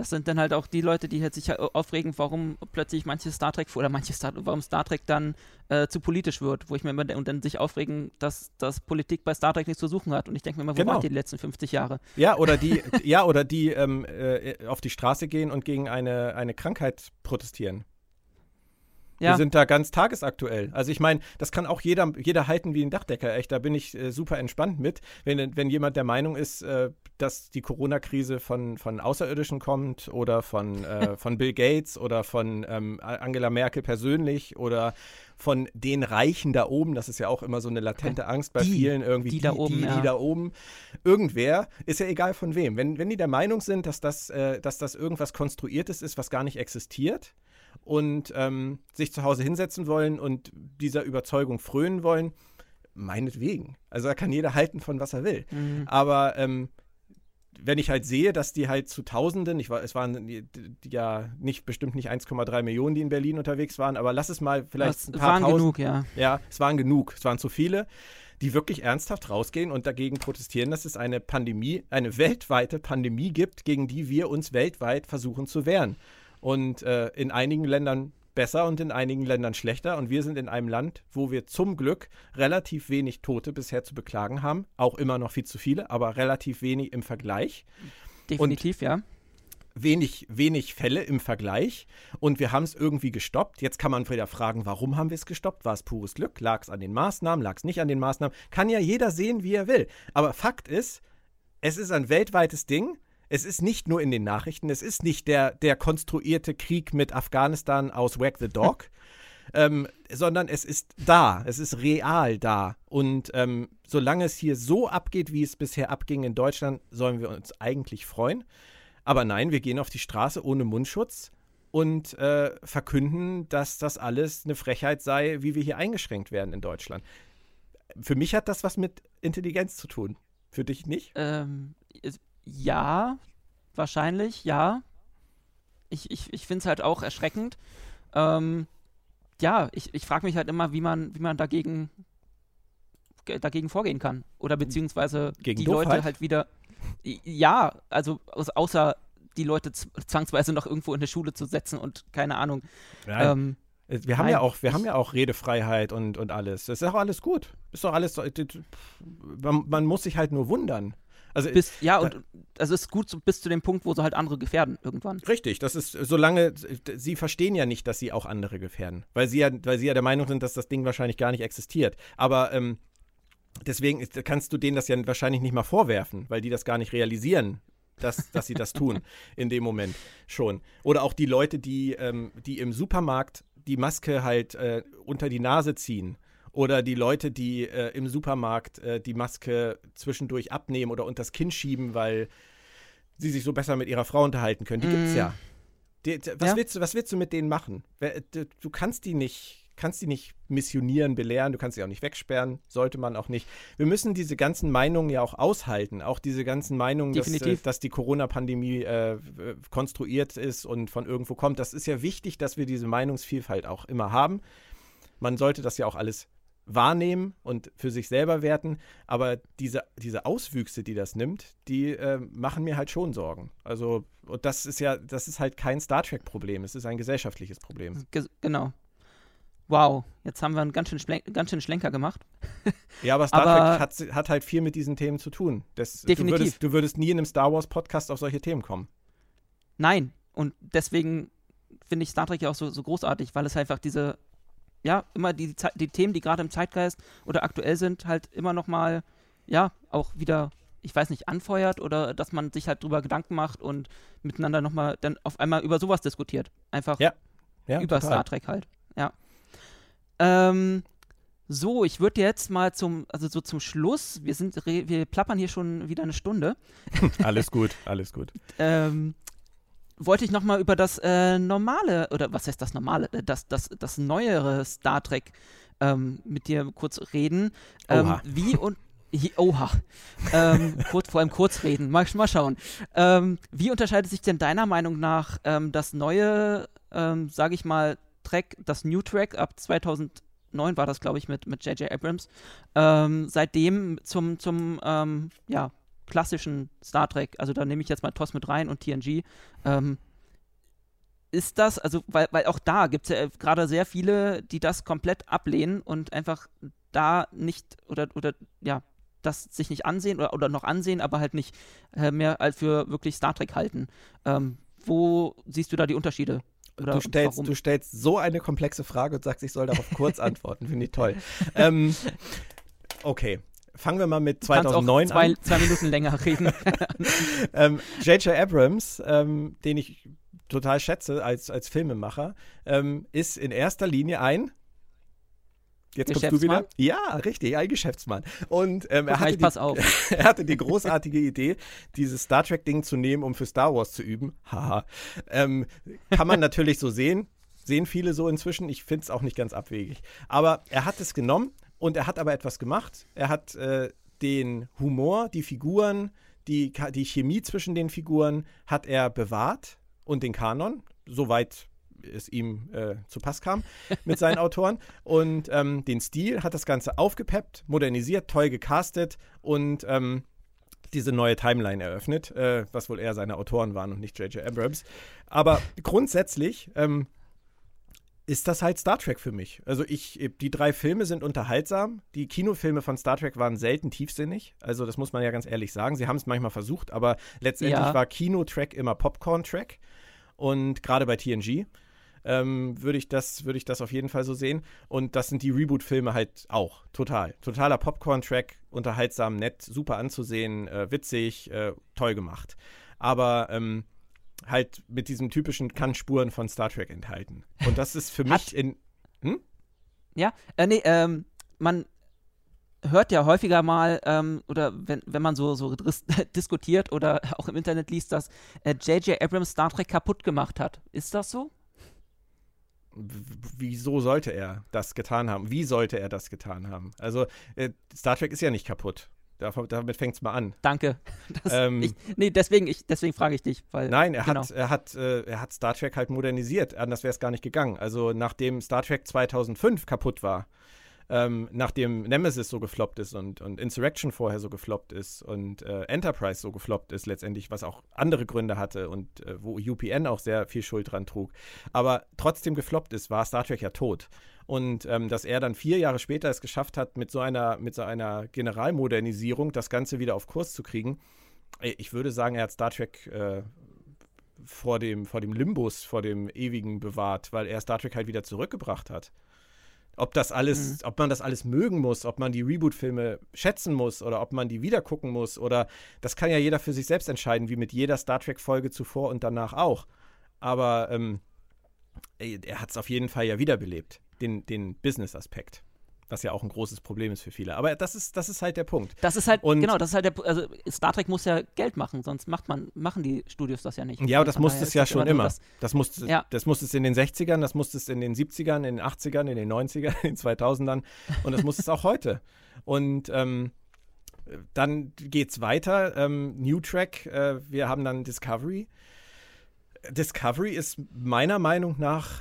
Das sind dann halt auch die Leute, die halt sich aufregen, warum plötzlich manche Star Trek oder manche Star, warum Star Trek dann äh, zu politisch wird, wo ich mir immer und dann sich aufregen, dass, dass Politik bei Star Trek nichts zu suchen hat. Und ich denke mir immer, wo Genau. ihr die letzten 50 Jahre? Ja, oder die, ja, oder die ähm, äh, auf die Straße gehen und gegen eine, eine Krankheit protestieren. Ja, Wir sind da ganz tagesaktuell. Also ich meine, das kann auch jeder, jeder halten wie ein Dachdecker. Echt, da bin ich äh, super entspannt mit. Wenn, wenn jemand der Meinung ist, äh, dass die Corona-Krise von, von Außerirdischen kommt oder von, äh, von Bill Gates oder von ähm, Angela Merkel persönlich oder von den Reichen da oben, das ist ja auch immer so eine latente Angst bei Die, vielen irgendwie. die da oben, die, ja. die da oben. Irgendwer, ist ja egal von wem. Wenn, wenn die der Meinung sind, dass das, äh, dass das irgendwas Konstruiertes ist, was gar nicht existiert, und ähm, sich zu Hause hinsetzen wollen und dieser Überzeugung frönen wollen, meinetwegen. Also da kann jeder halten von was er will. Mhm. Aber ähm, wenn ich halt sehe, dass die halt zu Tausenden, ich war, es waren die, die, ja nicht bestimmt nicht 1,3 Millionen, die in Berlin unterwegs waren, aber lass es mal vielleicht das ein paar waren Tausend. genug, ja. Ja, es waren genug. Es waren zu viele, die wirklich ernsthaft rausgehen und dagegen protestieren, dass es eine Pandemie, eine weltweite Pandemie gibt, gegen die wir uns weltweit versuchen zu wehren. Und äh, in einigen Ländern besser und in einigen Ländern schlechter. Und wir sind in einem Land, wo wir zum Glück relativ wenig Tote bisher zu beklagen haben. Auch immer noch viel zu viele, aber relativ wenig im Vergleich Definitiv, ja. wenig, wenig Fälle im Vergleich und wir haben es irgendwie gestoppt. Jetzt kann man wieder fragen, warum haben wir es gestoppt? War es pures Glück? Lag es an den Maßnahmen? Lag es nicht an den Maßnahmen? Kann ja jeder sehen, wie er will. Aber Fakt ist, es ist ein weltweites Ding. Es ist nicht nur in den Nachrichten, es ist nicht der, der konstruierte Krieg mit Afghanistan aus Whack the Dog, ähm, sondern es ist da, es ist real da. Und ähm, solange es hier so abgeht, wie es bisher abging in Deutschland, sollen wir uns eigentlich freuen. Aber nein, wir gehen auf die Straße ohne Mundschutz und äh, verkünden, dass das alles eine Frechheit sei, wie wir hier eingeschränkt werden in Deutschland. Für mich hat das was mit Intelligenz zu tun. Für dich nicht? Ähm, ja, wahrscheinlich, ja. Ich, ich, ich finde es halt auch erschreckend. Ähm, ja, ich, ich frage mich halt immer, wie man, wie man dagegen, ge- dagegen vorgehen kann. Oder beziehungsweise Gegen die Doofheit? Leute halt wieder. Ja, also außer die Leute zwangsweise noch irgendwo in der Schule zu setzen und keine Ahnung. Ähm, wir haben nein, ja auch, wir haben ja auch Redefreiheit und, und alles. Das ist auch alles gut. Ist doch alles. so- Man, man muss sich halt nur wundern. Also, bis, ja, und also es ist gut so, bis zu dem Punkt, wo sie halt andere gefährden irgendwann. Richtig, das ist, solange, sie verstehen ja nicht, dass sie auch andere gefährden, weil sie ja, weil sie ja der Meinung sind, dass das Ding wahrscheinlich gar nicht existiert. Aber ähm, deswegen kannst du denen das ja wahrscheinlich nicht mal vorwerfen, weil die das gar nicht realisieren, dass, dass sie das tun in dem Moment schon. Oder auch die Leute, die, ähm, die im Supermarkt die Maske halt äh, unter die Nase ziehen. Oder die Leute, die äh, im Supermarkt äh, die Maske zwischendurch abnehmen oder unter das Kinn schieben, weil sie sich so besser mit ihrer Frau unterhalten können. Die mm. gibt's ja. Die, was, ja. Willst du, was willst du mit denen machen? Du kannst die nicht kannst die nicht missionieren, belehren, du kannst sie auch nicht wegsperren, sollte man auch nicht. Wir müssen diese ganzen Meinungen ja auch aushalten, auch diese ganzen Meinungen, dass, äh, dass, die Corona-Pandemie äh, konstruiert ist und von irgendwo kommt. Das ist ja wichtig, dass wir diese Meinungsvielfalt auch immer haben. Man sollte das ja auch alles wahrnehmen und für sich selber werten, aber diese, diese Auswüchse, die das nimmt, die äh, machen mir halt schon Sorgen. Also, und das ist ja, das ist halt kein Star Trek-Problem, es ist ein gesellschaftliches Problem. Ge genau. Wow, jetzt haben wir einen ganz schönen, ganz schönen Schlenker gemacht. ja, aber Star aber Trek hat, hat, halt viel mit diesen Themen zu tun. Das, definitiv. Du würdest, du würdest nie in einem Star Wars-Podcast auf solche Themen kommen. Nein, und deswegen finde ich Star Trek ja auch so, so großartig, weil es einfach diese ja, immer die, die Themen, die gerade im Zeitgeist oder aktuell sind, halt immer noch mal, ja, auch wieder, ich weiß nicht, anfeuert oder dass man sich halt drüber Gedanken macht und miteinander noch mal dann auf einmal über sowas diskutiert. Einfach ja. Ja, über total. Star Trek halt, ja. Ähm, so, ich würde jetzt mal zum, also so zum Schluss, wir sind, wir plappern hier schon wieder eine Stunde. alles gut, alles gut. ähm, wollte ich nochmal über das äh, normale, oder was heißt das normale, äh, das, das, das neuere Star Trek ähm, mit dir kurz reden. Ähm. Wie und Oha. ähm, kurz, vor allem kurz reden. Mal, mal schauen. Ähm, wie unterscheidet sich denn deiner Meinung nach ähm, das neue, ähm, sage ich mal, Track, das New Track ab 2009 war das, glaube ich, mit J.J. Abrams, ähm, seitdem zum, zum ähm, ja, klassischen Star Trek, also da nehme ich jetzt mal TOS mit rein und TNG, ähm, ist das, also, weil, weil auch da gibt es ja gerade sehr viele, die das komplett ablehnen und einfach da nicht oder, oder ja, das sich nicht ansehen oder, oder noch ansehen, aber halt nicht äh, mehr als für wirklich Star Trek halten. Ähm, wo siehst du da die Unterschiede? Du stellst, du stellst so eine komplexe Frage und sagst, ich soll darauf kurz antworten. Finde ich toll. ähm, okay. Fangen wir mal mit 2009 zwei, an. Zwei Minuten länger reden. J.J. ähm, Abrams, ähm, den ich total schätze als, als Filmemacher, ähm, ist in erster Linie ein Jetzt kommst du wieder. Ja, richtig, ein Geschäftsmann. Und ähm, er, hatte die, er, hatte die, großartige Idee, dieses Star Trek-Ding zu nehmen, um für Star Wars zu üben. Haha. ähm, kann man natürlich so sehen. Sehen viele so inzwischen. Ich finde es auch nicht ganz abwegig. Aber er hat es genommen und er hat aber etwas gemacht. Er hat äh, den Humor, die Figuren, die, die Chemie zwischen den Figuren hat er bewahrt und den Kanon. Soweit es ihm äh, zu Pass kam mit seinen Autoren. Und ähm, den Stil hat das Ganze aufgepeppt, modernisiert, toll gecastet und ähm, diese neue Timeline eröffnet, äh, was wohl eher seine Autoren waren und nicht J.J. Abrams. Aber grundsätzlich ähm, ist das halt Star Trek für mich. Also ich, die drei Filme sind unterhaltsam. Die Kinofilme von Star Trek waren selten tiefsinnig. Also das muss man ja ganz ehrlich sagen. Sie haben es manchmal versucht, aber letztendlich ja. war Kino-Track immer Popcorn-Track. Und gerade bei TNG ähm, würde ich, das, würd ich das auf jeden Fall so sehen. Und das sind die Reboot-Filme halt auch. Total. Totaler Popcorn-Track, unterhaltsam, nett, super anzusehen, äh, witzig, äh, toll gemacht. Aber ähm, halt mit diesen typischen Kann-Spuren von Star Trek enthalten. Und das ist für mich in. Hm? Ja, äh, nee, ähm, man hört ja häufiger mal, ähm, oder wenn, wenn man so, so diskutiert oder auch im Internet liest, dass J.J. Äh, Abrams Star Trek kaputt gemacht hat. Ist das so? wieso sollte er das getan haben? Wie sollte er das getan haben? Also, äh, Star Trek ist ja nicht kaputt. Damit fängt es mal an. Danke. Das, ähm, ich, nee, deswegen, ich, deswegen frage ich dich. Weil, nein, er, genau. hat, er, hat, äh, er hat Star Trek halt modernisiert. Anders wäre es gar nicht gegangen. Also, nachdem Star Trek 2005 kaputt war, ähm, nachdem Nemesis so gefloppt ist und, und Insurrection vorher so gefloppt ist und äh, Enterprise so gefloppt ist letztendlich, was auch andere Gründe hatte und äh, wo UPN auch sehr viel Schuld dran trug, aber trotzdem gefloppt ist, war Star Trek ja tot. Und ähm, dass er dann vier Jahre später es geschafft hat, mit so einer, mit so einer Generalmodernisierung das Ganze wieder auf Kurs zu kriegen. Ich würde sagen, er hat Star Trek äh, vor, dem, vor dem Limbus, vor dem Ewigen bewahrt, weil er Star Trek halt wieder zurückgebracht hat. Ob das alles, mhm. ob man das alles mögen muss, ob man die Reboot-Filme schätzen muss oder ob man die wieder gucken muss oder das kann ja jeder für sich selbst entscheiden, wie mit jeder Star Trek-Folge zuvor und danach auch. Aber ähm, er hat es auf jeden Fall ja wiederbelebt den, den Business-Aspekt. Was ja auch ein großes Problem ist für viele. Aber das ist, das ist halt der Punkt. Das ist halt, und genau, das ist halt der Also Star Trek muss ja Geld machen, sonst macht man, machen die Studios das ja nicht. Ja, aber das musste es ja schon immer. Das, das, musste, ja. das musste es in den 60ern, das musste es in den 70ern, in den 80ern, in den 90ern, in den 2000ern und das muss es auch heute. Und ähm, dann geht's weiter. Ähm, New Track, äh, wir haben dann Discovery. Discovery ist meiner Meinung nach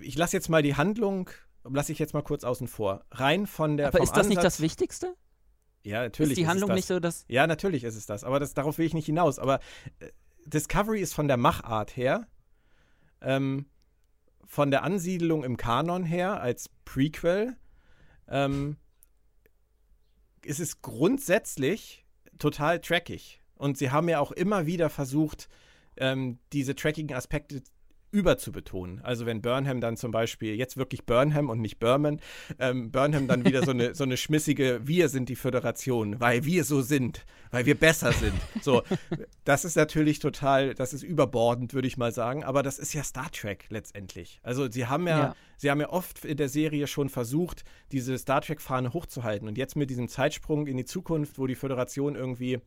ich lasse jetzt mal die Handlung, lasse ich jetzt mal kurz außen vor. Rein von der. Aber ist das Ansatz, nicht das Wichtigste? Ja, natürlich. Ist die Handlung ist nicht so, dass. Ja, natürlich ist es das. Aber das, darauf will ich nicht hinaus. Aber äh, Discovery ist von der Machart her, ähm, von der Ansiedlung im Kanon her als Prequel, ähm, ist es grundsätzlich total trackig. Und sie haben ja auch immer wieder versucht, ähm, diese trackigen Aspekte überzubetonen. Also wenn Burnham dann zum Beispiel, jetzt wirklich Burnham und nicht Burman, ähm, Burnham dann wieder so eine, so eine schmissige, wir sind die Föderation, weil wir so sind, weil wir besser sind. So, das ist natürlich total, das ist überbordend, würde ich mal sagen, aber das ist ja Star Trek letztendlich. Also sie haben ja, ja. sie haben ja oft in der Serie schon versucht, diese Star Trek-Fahne hochzuhalten und jetzt mit diesem Zeitsprung in die Zukunft, wo die Föderation irgendwie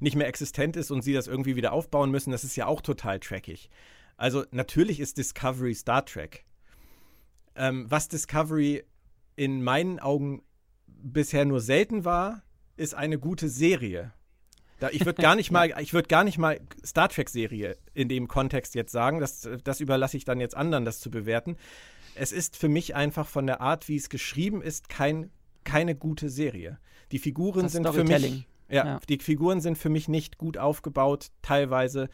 nicht mehr existent ist und sie das irgendwie wieder aufbauen müssen, das ist ja auch total trackig. Also natürlich ist Discovery Star Trek. Ähm, was Discovery in meinen Augen bisher nur selten war, ist eine gute Serie. Da, ich würde gar nicht mal, ich würde gar nicht mal Star Trek-Serie in dem Kontext jetzt sagen. Das, das überlasse ich dann jetzt anderen, das zu bewerten. Es ist für mich einfach von der Art, wie es geschrieben ist, kein, keine gute Serie. Die Figuren das sind für mich. Ja, ja, die Figuren sind für mich nicht gut aufgebaut, teilweise.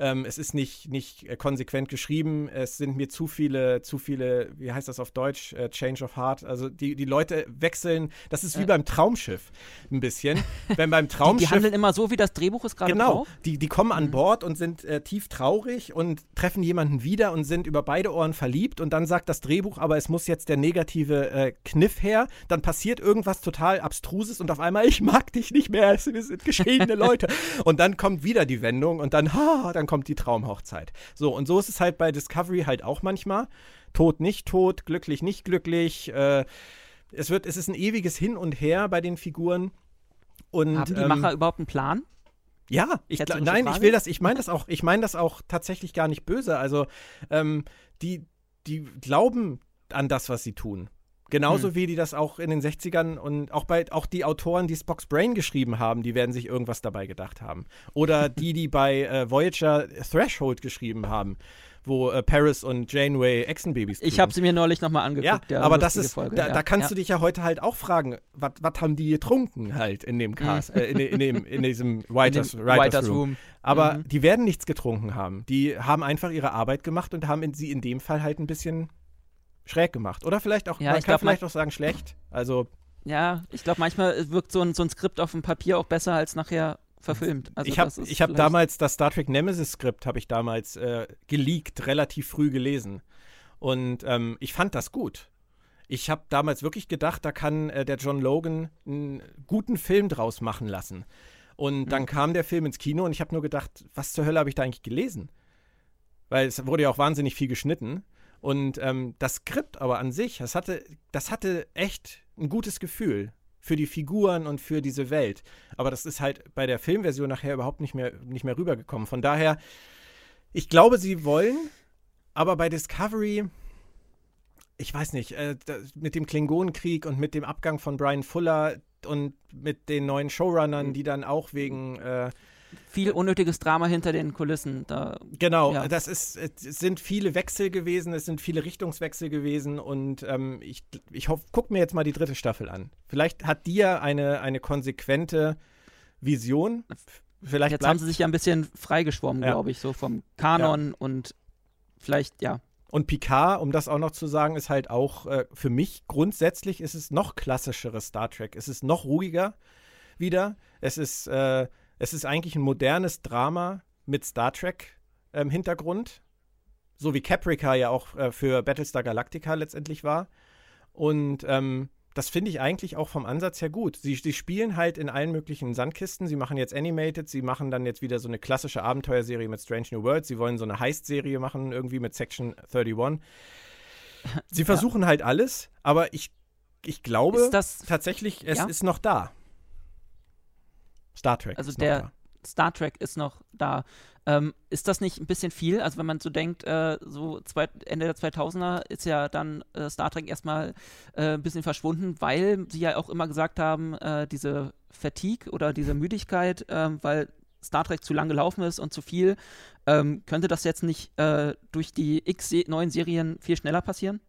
Ähm, es ist nicht, nicht äh, konsequent geschrieben. Es sind mir zu viele, zu viele, wie heißt das auf Deutsch? Äh, Change of Heart. Also die, die Leute wechseln. Das ist wie äh. beim Traumschiff ein bisschen. Wenn beim Traumschiff. Die, die, handeln immer so, wie das Drehbuch ist gerade Genau. Die, die kommen an mhm. Bord und sind äh, tief traurig und treffen jemanden wieder und sind über beide Ohren verliebt. Und dann sagt das Drehbuch, aber es muss jetzt der negative äh, Kniff her. Dann passiert irgendwas total Abstruses und auf einmal, ich mag dich nicht mehr. Wir sind geschiedene Leute. Und dann kommt wieder die Wendung und dann, ha, dann kommt die Traumhochzeit. So, und so ist es halt bei Discovery halt auch manchmal. Tot, nicht tot, glücklich, nicht glücklich. Äh, es, wird, es ist ein ewiges Hin und Her bei den Figuren. Und, Haben die ähm, Macher überhaupt einen Plan? Ja, ich nein, Frage? ich will das, ich meine das auch, ich meine das auch tatsächlich gar nicht böse. Also, ähm, die, die glauben an das, was sie tun. Genauso hm. wie die das auch in den 60ern und auch bei auch die Autoren, die Spock's Brain geschrieben haben, die werden sich irgendwas dabei gedacht haben. Oder die, die bei äh, Voyager Threshold geschrieben haben, wo äh, Paris und Janeway Echsenbabys Ich habe sie mir neulich nochmal angeguckt. Ja, ja aber das ist, Folge, da, ja. da, kannst ja. du dich ja heute halt auch fragen, was haben die getrunken halt in dem Cast, mhm. äh, in, in, dem, in diesem Writers, in Writers, Writers Room. Room. Aber mhm. die werden nichts getrunken haben. Die haben einfach ihre Arbeit gemacht und haben in, sie in dem Fall halt ein bisschen schräg gemacht. Oder vielleicht auch, ja, man kann glaub, vielleicht auch sagen schlecht. Also. Ja, ich glaube, manchmal wirkt so ein, so ein Skript auf dem Papier auch besser als nachher verfilmt. Also ich habe hab damals das Star Trek Nemesis-Skript habe ich damals äh, geleakt, relativ früh gelesen. Und ähm, ich fand das gut. Ich habe damals wirklich gedacht, da kann äh, der John Logan einen guten Film draus machen lassen. Und dann mhm. kam der Film ins Kino und ich habe nur gedacht, was zur Hölle habe ich da eigentlich gelesen? Weil es wurde ja auch wahnsinnig viel geschnitten. Und ähm, das Skript aber an sich, das hatte, das hatte echt ein gutes Gefühl für die Figuren und für diese Welt. Aber das ist halt bei der Filmversion nachher überhaupt nicht mehr, nicht mehr rübergekommen. Von daher, ich glaube, sie wollen, aber bei Discovery, ich weiß nicht, äh, mit dem Klingonenkrieg und mit dem Abgang von Brian Fuller und mit den neuen Showrunnern, die dann auch wegen äh, viel unnötiges Drama hinter den Kulissen. Da, genau, ja. das ist, es sind viele Wechsel gewesen, es sind viele Richtungswechsel gewesen und ähm, ich, ich guck mir jetzt mal die dritte Staffel an. Vielleicht hat die ja eine, eine konsequente Vision. Vielleicht jetzt haben sie sich ja ein bisschen freigeschwommen, ja. glaube ich, so vom Kanon ja. und vielleicht, ja. Und Picard, um das auch noch zu sagen, ist halt auch äh, für mich grundsätzlich ist es noch klassischeres Star Trek. Es ist noch ruhiger wieder. Es ist, äh, es ist eigentlich ein modernes Drama mit Star Trek ähm, Hintergrund. So wie Caprica ja auch äh, für Battlestar Galactica letztendlich war. Und ähm, das finde ich eigentlich auch vom Ansatz her gut. Sie, sie spielen halt in allen möglichen Sandkisten. Sie machen jetzt Animated, sie machen dann jetzt wieder so eine klassische Abenteuerserie mit Strange New Worlds. Sie wollen so eine Heist-Serie machen, irgendwie mit Section 31. Sie versuchen ja. halt alles, aber ich, ich glaube tatsächlich, es ja? ist noch da. Star Trek. Also der. Star Trek ist noch da. Ähm, ist das nicht ein bisschen viel? Also wenn man so denkt, äh, so zwei, Ende der 2000er ist ja dann äh, Star Trek erstmal äh, ein bisschen verschwunden, weil sie ja auch immer gesagt haben, äh, diese Fatigue oder diese Müdigkeit, ähm, weil Star Trek zu lang gelaufen ist und zu viel, ähm, könnte das jetzt nicht äh, durch die x neuen Serien viel schneller passieren?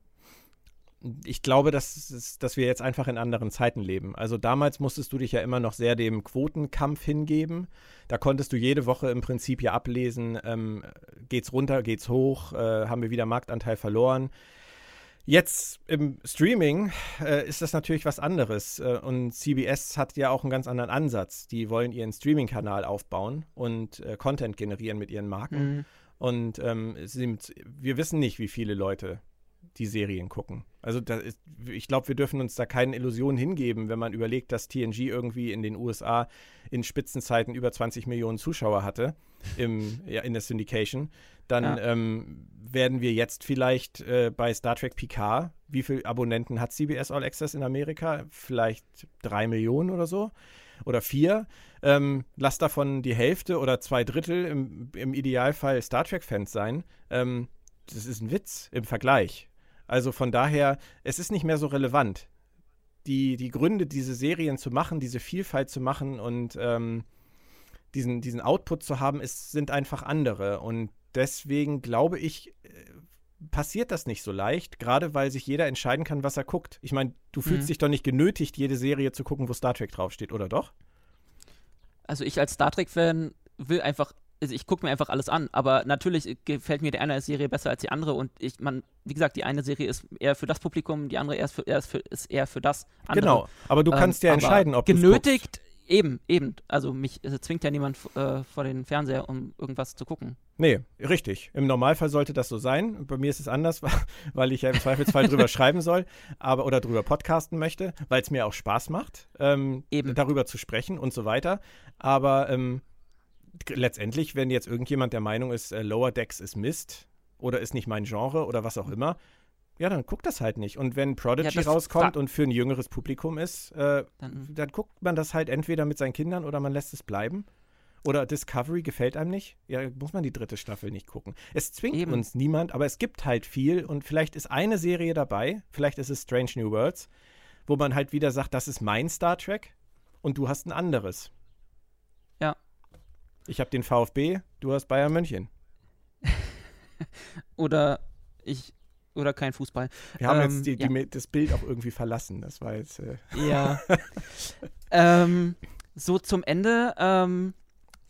Ich glaube, dass, dass wir jetzt einfach in anderen Zeiten leben. Also damals musstest du dich ja immer noch sehr dem Quotenkampf hingeben. Da konntest du jede Woche im Prinzip ja ablesen, ähm, geht's runter, geht's hoch, äh, haben wir wieder Marktanteil verloren. Jetzt im Streaming äh, ist das natürlich was anderes. Äh, und CBS hat ja auch einen ganz anderen Ansatz. Die wollen ihren Streaming-Kanal aufbauen und äh, Content generieren mit ihren Marken. Mhm. Und ähm, sind, wir wissen nicht, wie viele Leute die Serien gucken. Also ist, ich glaube, wir dürfen uns da keine Illusionen hingeben, wenn man überlegt, dass TNG irgendwie in den USA in Spitzenzeiten über 20 Millionen Zuschauer hatte im, ja, in der Syndication. Dann ja. ähm, werden wir jetzt vielleicht äh, bei Star Trek Picard, wie viele Abonnenten hat CBS All Access in Amerika? Vielleicht drei Millionen oder so? Oder vier? Ähm, lass davon die Hälfte oder zwei Drittel im, im Idealfall Star Trek-Fans sein. Ähm, das ist ein Witz im Vergleich. Also von daher, es ist nicht mehr so relevant. Die, die Gründe, diese Serien zu machen, diese Vielfalt zu machen und ähm, diesen, diesen Output zu haben, ist, sind einfach andere. Und deswegen glaube ich, äh, passiert das nicht so leicht, gerade weil sich jeder entscheiden kann, was er guckt. Ich meine, du fühlst mhm. dich doch nicht genötigt, jede Serie zu gucken, wo Star Trek draufsteht, oder doch? Also ich als Star Trek-Fan will einfach also ich gucke mir einfach alles an, aber natürlich gefällt mir die eine Serie besser als die andere und ich, man, wie gesagt, die eine Serie ist eher für das Publikum, die andere eher für, eher für, ist eher für das andere. Genau, aber du kannst ähm, ja entscheiden, ob du genötigt, eben, eben, also mich also zwingt ja niemand äh, vor den Fernseher, um irgendwas zu gucken. Nee, richtig. Im Normalfall sollte das so sein. Bei mir ist es anders, weil ich ja im Zweifelsfall drüber schreiben soll, aber oder drüber podcasten möchte, weil es mir auch Spaß macht, ähm, eben. darüber zu sprechen und so weiter. Aber ähm, letztendlich, wenn jetzt irgendjemand der Meinung ist, äh, Lower Decks ist Mist oder ist nicht mein Genre oder was auch immer, ja, dann guckt das halt nicht. Und wenn Prodigy ja, rauskommt und für ein jüngeres Publikum ist, äh, dann, dann, guckt man das halt entweder mit seinen Kindern oder man lässt es bleiben. Oder Discovery gefällt einem nicht, ja, muss man die dritte Staffel nicht gucken. Es zwingt Eben. uns niemand, aber es gibt halt viel und vielleicht ist eine Serie dabei, vielleicht ist es Strange New Worlds, wo man halt wieder sagt, das ist mein Star Trek und du hast ein anderes. Ich habe den VfB, du hast Bayern München. oder ich oder kein Fußball. Wir haben ähm, jetzt die, die, ja. das Bild auch irgendwie verlassen. Das war jetzt. Äh ja. ähm, so zum Ende. Ähm,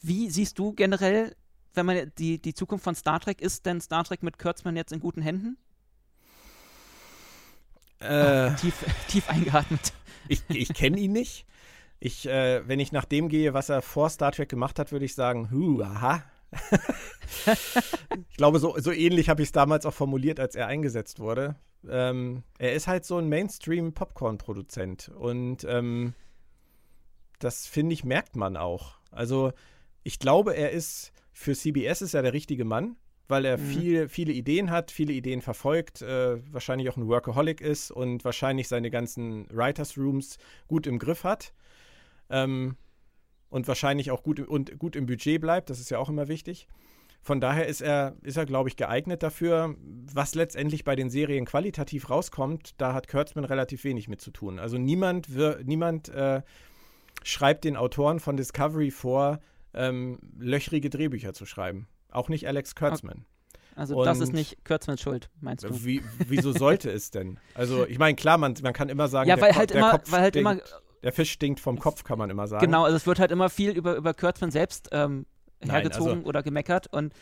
wie siehst du generell, wenn man die, die Zukunft von Star Trek ist, denn Star Trek mit Kurtzman jetzt in guten Händen? Äh, oh, tief, tief eingeatmet. Ich, ich kenne ihn nicht. Ich, äh, wenn ich nach dem gehe, was er vor Star Trek gemacht hat, würde ich sagen, hu, aha. ich glaube, so, so ähnlich habe ich es damals auch formuliert, als er eingesetzt wurde. Ähm, er ist halt so ein Mainstream-Popcorn-Produzent und ähm, das finde ich, merkt man auch. Also, ich glaube, er ist für CBS ist er der richtige Mann, weil er mhm. viel, viele Ideen hat, viele Ideen verfolgt, äh, wahrscheinlich auch ein Workaholic ist und wahrscheinlich seine ganzen Writers Rooms gut im Griff hat ähm, und wahrscheinlich auch gut, und gut im Budget bleibt. Das ist ja auch immer wichtig. Von daher ist er, ist er, glaube ich, geeignet dafür. Was letztendlich bei den Serien qualitativ rauskommt, da hat Kurtzman relativ wenig mit zu tun. Also niemand, niemand äh, schreibt den Autoren von Discovery vor, ähm, löchrige Drehbücher zu schreiben. Auch nicht Alex Kurtzman. Also und das ist nicht Kurtzmans Schuld, meinst du? Wie, wieso sollte es denn? Also ich meine, klar, man, man kann immer sagen, ja, weil halt immer, weil halt immer der Fisch stinkt vom Kopf, kann man immer sagen. Genau, also es wird halt immer viel über, über Kurtzman selbst ähm, hergezogen Nein, also, oder gemeckert und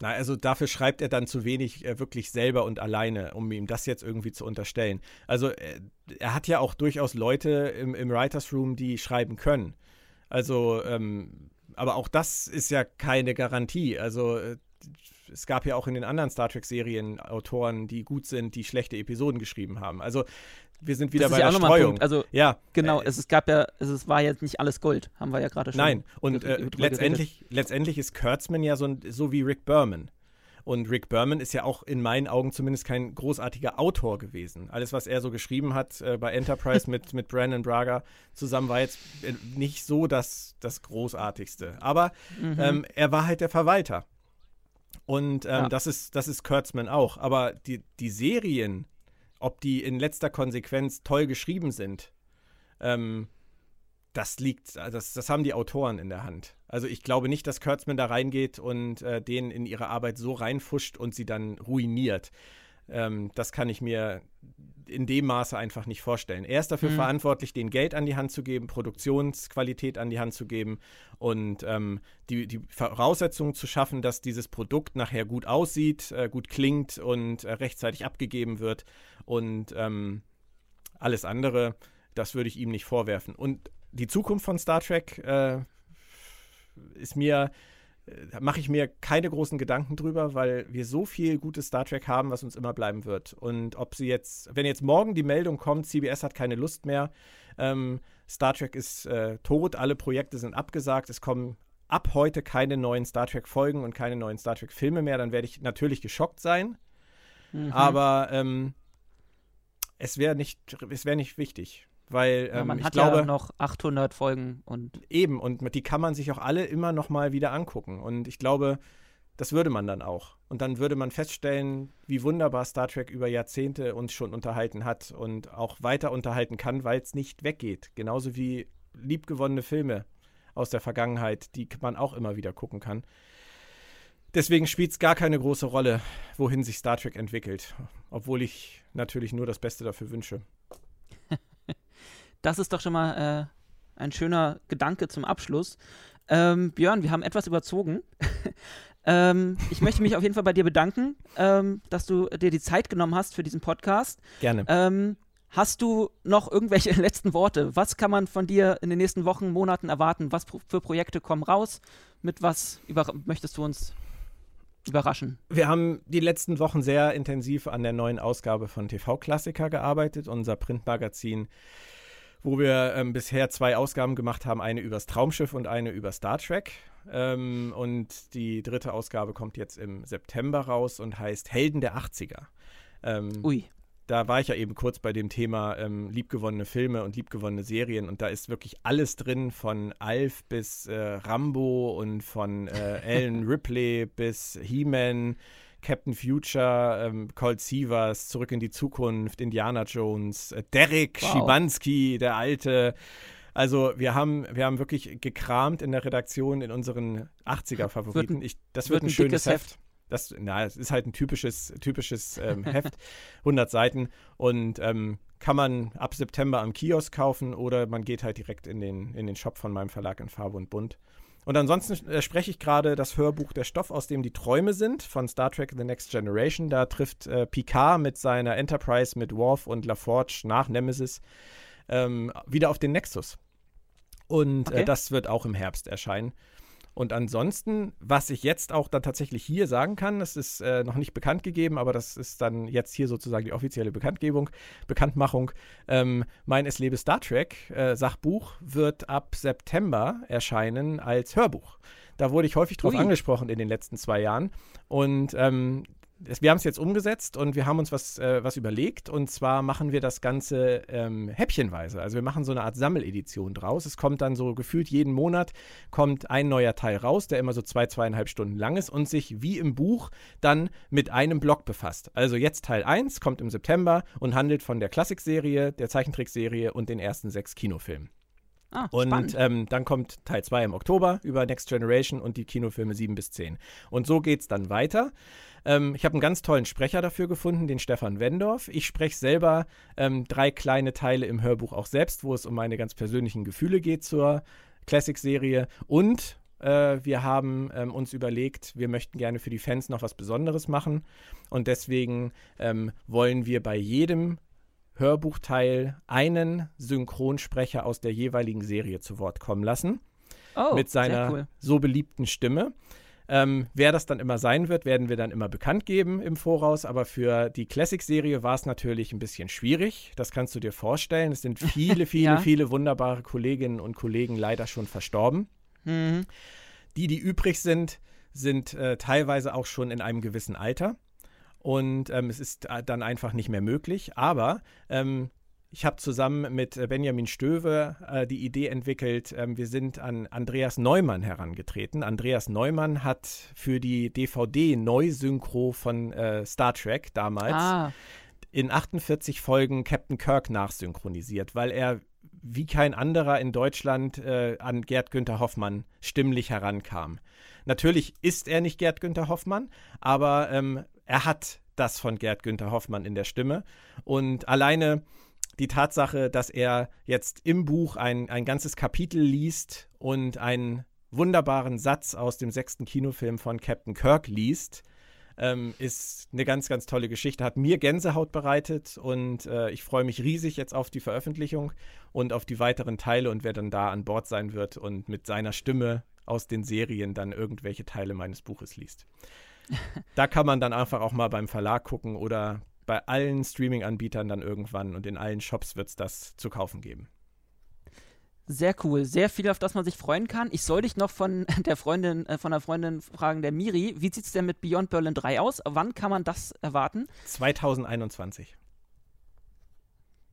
Na, also dafür schreibt er dann zu wenig äh, wirklich selber und alleine, um ihm das jetzt irgendwie zu unterstellen. Also äh, er hat ja auch durchaus Leute im, im Writers Room, die schreiben können. Also, ähm, aber auch das ist ja keine Garantie. Also äh, es gab ja auch in den anderen Star Trek-Serien Autoren, die gut sind, die schlechte Episoden geschrieben haben. Also wir sind wieder das bei der Streuung. Also, ja, genau, äh, es, es gab ja, es, es war jetzt nicht alles Gold, haben wir ja gerade schon. Nein, und äh, letztendlich, letztendlich ist Kurtzman ja so, ein, so wie Rick Berman. Und Rick Berman ist ja auch in meinen Augen zumindest kein großartiger Autor gewesen. Alles, was er so geschrieben hat äh, bei Enterprise mit, mit Brandon Braga zusammen, war jetzt äh, nicht so das, das Großartigste. Aber Mhm. ähm, er war halt der Verwalter. Und ähm, Ja. das, ist, das ist Kurtzman auch. Aber die, die Serien, ob die in letzter Konsequenz toll geschrieben sind, ähm, das liegt, das, das haben die Autoren in der Hand. Also ich glaube nicht, dass Kurtzman da reingeht und äh, denen in ihre Arbeit so reinfuscht und sie dann ruiniert. Ähm, das kann ich mir in dem Maße einfach nicht vorstellen. Er ist dafür Mhm. verantwortlich, den Geld an die Hand zu geben, Produktionsqualität an die Hand zu geben und ähm, die, die Voraussetzungen zu schaffen, dass dieses Produkt nachher gut aussieht, äh, gut klingt und äh, rechtzeitig abgegeben wird. Und ähm, alles andere, das würde ich ihm nicht vorwerfen. Und die Zukunft von Star Trek äh, ist mir, mache ich mir keine großen Gedanken drüber, weil wir so viel gutes Star Trek haben, was uns immer bleiben wird. Und ob sie jetzt, wenn jetzt morgen die Meldung kommt, CBS hat keine Lust mehr, ähm, Star Trek ist äh, tot, alle Projekte sind abgesagt, es kommen ab heute keine neuen Star Trek-Folgen und keine neuen Star Trek-Filme mehr, dann werde ich natürlich geschockt sein. Mhm. Aber ähm, es wäre nicht, es wäre nicht wichtig. Weil ja, ähm, man ich hat glaube, ja noch 800 Folgen und Eben, und die kann man sich auch alle immer noch mal wieder angucken. Und ich glaube, das würde man dann auch. Und dann würde man feststellen, wie wunderbar Star Trek über Jahrzehnte uns schon unterhalten hat und auch weiter unterhalten kann, weil es nicht weggeht. Genauso wie liebgewonnene Filme aus der Vergangenheit, die man auch immer wieder gucken kann. Deswegen spielt es gar keine große Rolle, wohin sich Star Trek entwickelt. Obwohl ich natürlich nur das Beste dafür wünsche. Das ist doch schon mal äh, ein schöner Gedanke zum Abschluss. Ähm, Björn, wir haben etwas überzogen. ähm, ich möchte mich auf jeden Fall bei dir bedanken, ähm, dass du dir die Zeit genommen hast für diesen Podcast. Gerne. Ähm, hast du noch irgendwelche letzten Worte? Was kann man von dir in den nächsten Wochen, Monaten erwarten? Was pro für Projekte kommen raus? Mit was möchtest du uns überraschen? Wir haben die letzten Wochen sehr intensiv an der neuen Ausgabe von TV Klassiker gearbeitet, unser Printmagazin, wo wir ähm, bisher zwei Ausgaben gemacht haben, eine übers Traumschiff und eine über Star Trek. Ähm, und die dritte Ausgabe kommt jetzt im September raus und heißt Helden der 80er. Ähm, Ui. da war ich ja eben kurz bei dem Thema ähm, liebgewonnene Filme und liebgewonnene Serien und da ist wirklich alles drin, von Alf bis äh, Rambo und von äh, Alan Ripley bis He-Man, Captain Future, ähm, Colt Sievers, Zurück in die Zukunft, Indiana Jones, äh, Derek Wow. Schimanski, der Alte. Also wir haben, wir haben wirklich gekramt in der Redaktion in unseren 80er-Favoriten. Ich- Das wird, wird ein ein schönes Heft. Heft. Das, na, es ist halt ein typisches, typisches ähm, Heft, 100 Seiten und ähm, kann man ab September am Kiosk kaufen oder man geht halt direkt in den, in den Shop von meinem Verlag in Farbe und Bunt. Und ansonsten äh, spreche ich gerade das Hörbuch Der Stoff, aus dem die Träume sind, von Star Trek The Next Generation. Da trifft äh, Picard mit seiner Enterprise mit Worf und LaForge nach Nemesis ähm, wieder auf den Nexus. Und Okay. äh, das wird auch im Herbst erscheinen. Und ansonsten, was ich jetzt auch dann tatsächlich hier sagen kann, das ist äh, noch nicht bekannt gegeben, aber das ist dann jetzt hier sozusagen die offizielle Bekanntgebung, Bekanntmachung. Ähm, mein Es lebe Star Trek äh, Sachbuch wird ab September erscheinen als Hörbuch. Da wurde ich häufig drauf Ui. angesprochen in den letzten zwei Jahren. Und ähm, wir haben es jetzt umgesetzt und wir haben uns was, äh, was überlegt. Und zwar machen wir das Ganze ähm, häppchenweise. Also wir machen so eine Art Sammeledition draus. Es kommt dann so gefühlt jeden Monat kommt ein neuer Teil raus, der immer so zwei, zweieinhalb Stunden lang ist und sich wie im Buch dann mit einem Block befasst. Also jetzt Teil 1 kommt im September und handelt von der Klassikserie, der Zeichentrickserie und den ersten sechs Kinofilmen. Ah, Und ähm, dann kommt Teil 2 im Oktober über Next Generation und die Kinofilme 7 bis 10. Und so geht es dann weiter. Ähm, ich habe einen ganz tollen Sprecher dafür gefunden, den Stefan Wendorf. Ich spreche selber ähm, drei kleine Teile im Hörbuch auch selbst, wo es um meine ganz persönlichen Gefühle geht zur Classic-Serie. Und Äh, wir haben ähm, uns überlegt, wir möchten gerne für die Fans noch was Besonderes machen. Und deswegen ähm, wollen wir bei jedem Hörbuchteil einen Synchronsprecher aus der jeweiligen Serie zu Wort kommen lassen. Oh, mit seiner cool. so beliebten Stimme. Ähm, wer das dann immer sein wird, werden wir dann immer bekannt geben im Voraus. Aber für die Classic-Serie war es natürlich ein bisschen schwierig. Das kannst du dir vorstellen. Es sind viele, viele, Ja. viele wunderbare Kolleginnen und Kollegen leider schon verstorben. Mhm. Die, die übrig sind, sind äh, teilweise auch schon in einem gewissen Alter. Und ähm, es ist äh, dann einfach nicht mehr möglich. Aber ähm, ich habe zusammen mit äh, Benjamin Stöwe äh, die Idee entwickelt, ähm, wir sind an Andreas Neumann herangetreten. Andreas Neumann hat für die DVD-Neusynchro von äh, Star Trek damals Ah, in 48 Folgen Captain Kirk nachsynchronisiert, weil er wie kein anderer in Deutschland äh, an Gerd Günther Hoffmann stimmlich herankam. Natürlich ist er nicht Gerd Günther Hoffmann, aber ähm, er hat das von Gerd Günther Hoffmann in der Stimme. Und alleine die Tatsache, dass er jetzt im Buch ein, ein ganzes Kapitel liest und einen wunderbaren Satz aus dem sechsten Kinofilm von Captain Kirk liest, ähm, ist eine ganz, ganz tolle Geschichte. Hat mir Gänsehaut bereitet und äh, ich freue mich riesig jetzt auf die Veröffentlichung und auf die weiteren Teile und wer dann da an Bord sein wird und mit seiner Stimme aus den Serien dann irgendwelche Teile meines Buches liest. Da kann man dann einfach auch mal beim Verlag gucken oder bei allen Streaming-Anbietern dann irgendwann und in allen Shops wird es das zu kaufen geben. sehr cool. Sehr viel, auf das man sich freuen kann. Ich soll dich noch von der Freundin, äh, von der Freundin fragen, der Miri. Wie sieht es denn mit Beyond Berlin 3 aus? Wann kann man das erwarten? 2021.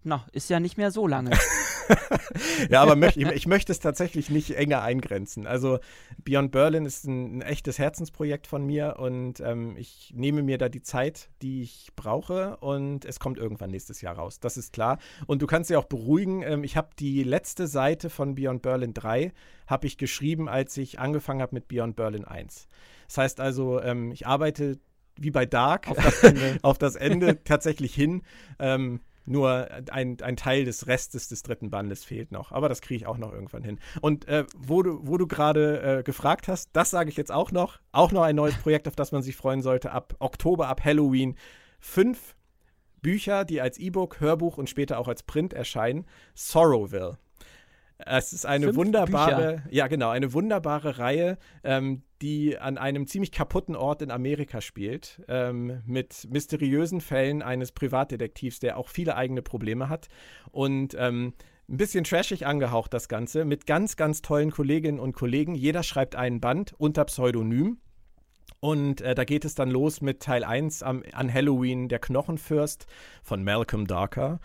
Na, ist ja nicht mehr so lange. Ja, aber möcht, ich, ich möchte es tatsächlich nicht enger eingrenzen. Also Beyond Berlin ist ein, ein echtes Herzensprojekt von mir und ähm, ich nehme mir da die Zeit, die ich brauche und es kommt irgendwann nächstes Jahr raus. Das ist klar. Und du kannst dich auch beruhigen. Ähm, ich habe die letzte Seite von Beyond Berlin 3 habe ich geschrieben, als ich angefangen habe mit Beyond Berlin 1. Das heißt also, ähm, ich arbeite wie bei Dark auf das Ende. auf das Ende tatsächlich hin. Ähm, nur ein, ein Teil des Restes des dritten Bandes fehlt noch. Aber das kriege ich auch noch irgendwann hin. Und äh, wo du, wo du gerade äh, gefragt hast, das sage ich jetzt auch noch. Auch noch ein neues Projekt, auf das man sich freuen sollte. Ab Oktober, ab Halloween. Fünf Bücher, die als E-Book, Hörbuch und später auch als Print erscheinen. Sorrowville. Es ist eine Fünf wunderbare, ja genau, eine wunderbare Reihe, ähm, die an einem ziemlich kaputten Ort in Amerika spielt, ähm, mit mysteriösen Fällen eines Privatdetektivs, der auch viele eigene Probleme hat und ähm, ein bisschen trashig angehaucht das Ganze, mit ganz, ganz tollen Kolleginnen und Kollegen. Jeder schreibt einen Band unter Pseudonym. Und äh, da geht es dann los mit Teil 1 am, an Halloween, der Knochenfürst von Malcolm Darker.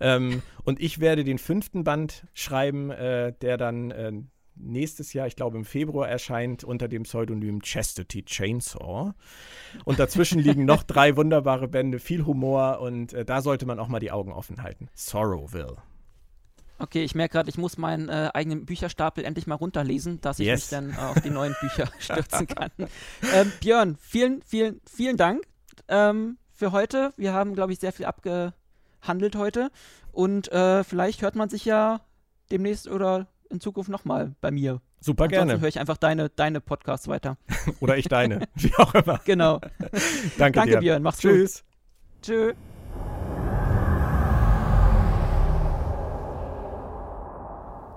Ähm, und ich werde den fünften Band schreiben, äh, der dann äh, nächstes Jahr, ich glaube im Februar, erscheint unter dem Pseudonym Chastity Chainsaw. Und dazwischen liegen noch drei wunderbare Bände, viel Humor und äh, da sollte man auch mal die Augen offen halten. Sorrowville. Okay, ich merke gerade, ich muss meinen äh, eigenen Bücherstapel endlich mal runterlesen, dass ich Yes. mich dann äh, auf die neuen Bücher stürzen kann. Ähm, Björn, vielen, vielen, vielen Dank ähm, für heute. Wir haben, glaube ich, sehr viel abgehandelt heute. Und äh, vielleicht hört man sich ja demnächst oder in Zukunft nochmal bei mir. Super Ansonsten gerne. höre ich einfach deine, deine Podcasts weiter. Oder ich deine. Wie auch immer. Genau. Danke, Danke, dir. Björn. Mach's gut. Tschüss. Tschö.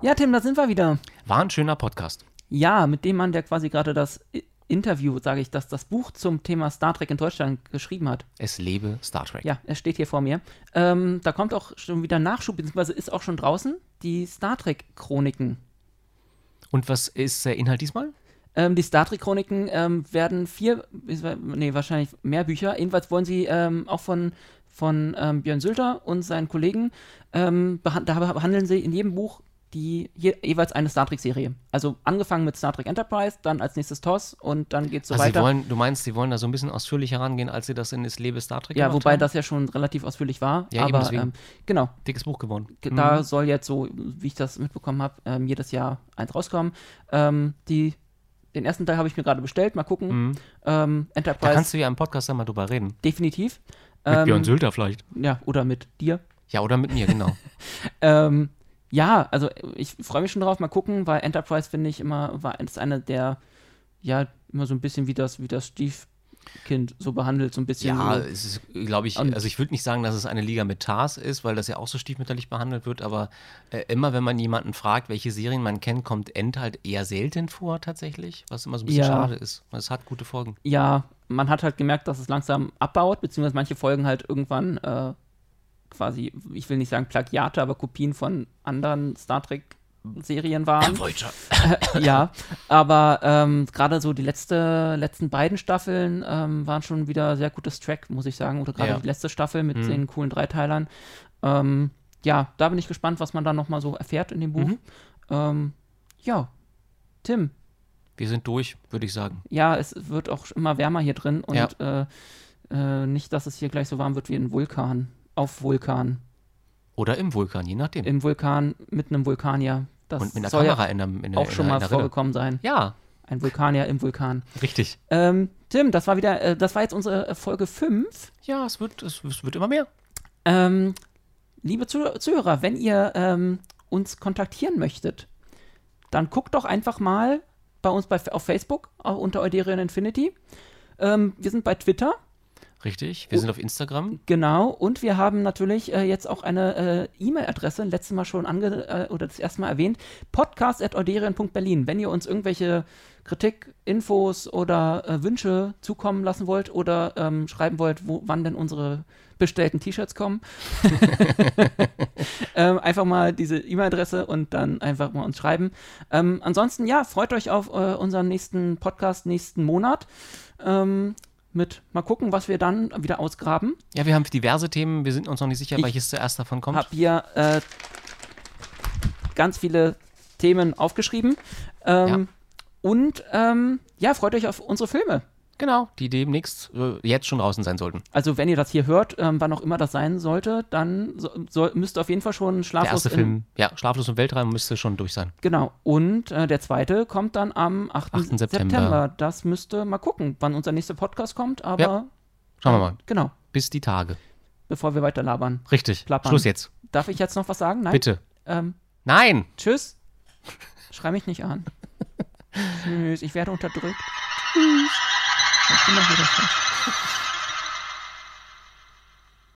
Ja, Tim, da sind wir wieder. War ein schöner Podcast. Ja, mit dem Mann, der quasi gerade das Interview, sage ich, das, das Buch zum Thema Star Trek in Deutschland geschrieben hat. Es lebe Star Trek. Ja, er steht hier vor mir. Ähm, da kommt auch schon wieder Nachschub, beziehungsweise ist auch schon draußen, die Star Trek-Chroniken. Und was ist der Inhalt diesmal? Ähm, die Star Trek-Chroniken ähm, werden vier, nee, wahrscheinlich mehr Bücher. Jedenfalls wollen sie ähm, auch von, von ähm, Björn Sülter und seinen Kollegen, ähm, behan- da behandeln sie in jedem Buch die je, jeweils eine Star Trek-Serie. Also angefangen mit Star Trek Enterprise, dann als nächstes TOS und dann geht's so also sie weiter. wollen, du meinst, sie wollen da so ein bisschen ausführlicher rangehen, als sie das in Es lebe Star Trek ja, gemacht wobei haben? das ja schon relativ ausführlich war. Ja, eben aber deswegen. ähm, genau, Dickes Buch geworden. Ge- Mhm. Da soll jetzt so, wie ich das mitbekommen habe, ähm, jedes Jahr eins rauskommen. Ähm, die, den ersten Teil habe ich mir gerade bestellt, mal gucken. Mhm. Ähm, Da Enterprise kannst du ja im Podcast dann mal drüber reden. definitiv. Mit Ähm, Björn Sülter vielleicht. Ja, oder mit dir. Ja, oder mit mir, genau. Ähm, ja, also ich freue mich schon drauf, mal gucken, weil Enterprise finde ich immer, war ist eine der, ja, immer so ein bisschen wie das, wie das Stiefkind so behandelt, so ein bisschen. Ja, es ist, glaube ich, also ich würde nicht sagen, dass es eine Liga mit Tars ist, weil das ja auch so stiefmütterlich behandelt wird, aber äh, immer wenn man jemanden fragt, welche Serien man kennt, kommt End halt eher selten vor tatsächlich, was immer so ein bisschen Ja. schade ist. Es hat gute Folgen. ja, man hat halt gemerkt, dass es langsam abbaut, beziehungsweise manche Folgen halt irgendwann äh, quasi, ich will nicht sagen Plagiate, aber Kopien von anderen Star Trek-Serien waren. ja, aber ähm, gerade so die letzte, letzten beiden Staffeln ähm, waren schon wieder sehr gutes Track, muss ich sagen. Oder gerade Ja. die letzte Staffel mit Mhm. den coolen Dreiteilern. Ähm, ja, da bin ich gespannt, was man da nochmal so erfährt in dem Buch. Mhm. Ähm, ja, Tim, Wir sind durch, würde ich sagen. ja, es wird auch immer wärmer hier drin und Ja. äh, äh, nicht, dass es hier gleich so warm wird wie ein Vulkan. Auf Vulkan. Oder im Vulkan, je nachdem. Im Vulkan mit einem Vulkanier. Das Und mit einer soll Kamera ja in der, in auch schon in der, mal vorgekommen sein. Ja, Ein Vulkanier im Vulkan. richtig. Ähm, Tim, das war wieder, äh, das war jetzt unsere äh, Folge 5. Ja, es wird, es, es wird immer mehr. Ähm, liebe Zuh Zuhörer, wenn ihr ähm, uns kontaktieren möchtet, dann guckt doch einfach mal bei uns bei, auf Facebook unter Euderian Infinity. Ähm, wir sind bei Twitter, Richtig. Wir sind auf Instagram. genau, und wir haben natürlich äh, jetzt auch eine äh, E-Mail-Adresse, letztes Mal schon ange äh, oder das erste Mal erwähnt, podcast.euderian.berlin. Wenn ihr uns irgendwelche Kritik, Infos oder äh, Wünsche zukommen lassen wollt oder ähm, schreiben wollt, wo, wann denn unsere bestellten T-Shirts kommen, ähm, einfach mal diese E-Mail-Adresse und dann einfach mal uns schreiben. Ähm, ansonsten, ja, freut euch auf äh, unseren nächsten Podcast nächsten Monat. Ähm, mit mal gucken, was wir dann wieder ausgraben. Ja, wir haben diverse Themen. Wir sind uns noch nicht sicher, Ich welches zuerst davon kommt. Hab hier äh, ganz viele Themen aufgeschrieben. Ähm, Und ähm, ja, freut euch auf unsere Filme. Genau, die demnächst äh, jetzt schon draußen sein sollten. Also wenn ihr das hier hört, ähm, wann auch immer das sein sollte, dann so, soll, müsst ihr auf jeden Fall schon Der schlaflos erste in, Film, ja, Schlaflos im Weltraum müsste schon durch sein. Genau. Und äh, der zweite kommt dann am 8. 8. September. September. Das müsste mal gucken, wann unser nächster Podcast kommt. Aber Ja. Schauen wir mal. genau, Bis die Tage. bevor wir weiter labern. Richtig. Plappern. Schluss jetzt. Darf ich jetzt noch was sagen? Nein. Bitte. Ähm, Nein! tschüss. Schrei mich nicht an. tschüss. Ich werde unterdrückt. Tschüss. Ich bin doch wieder fest.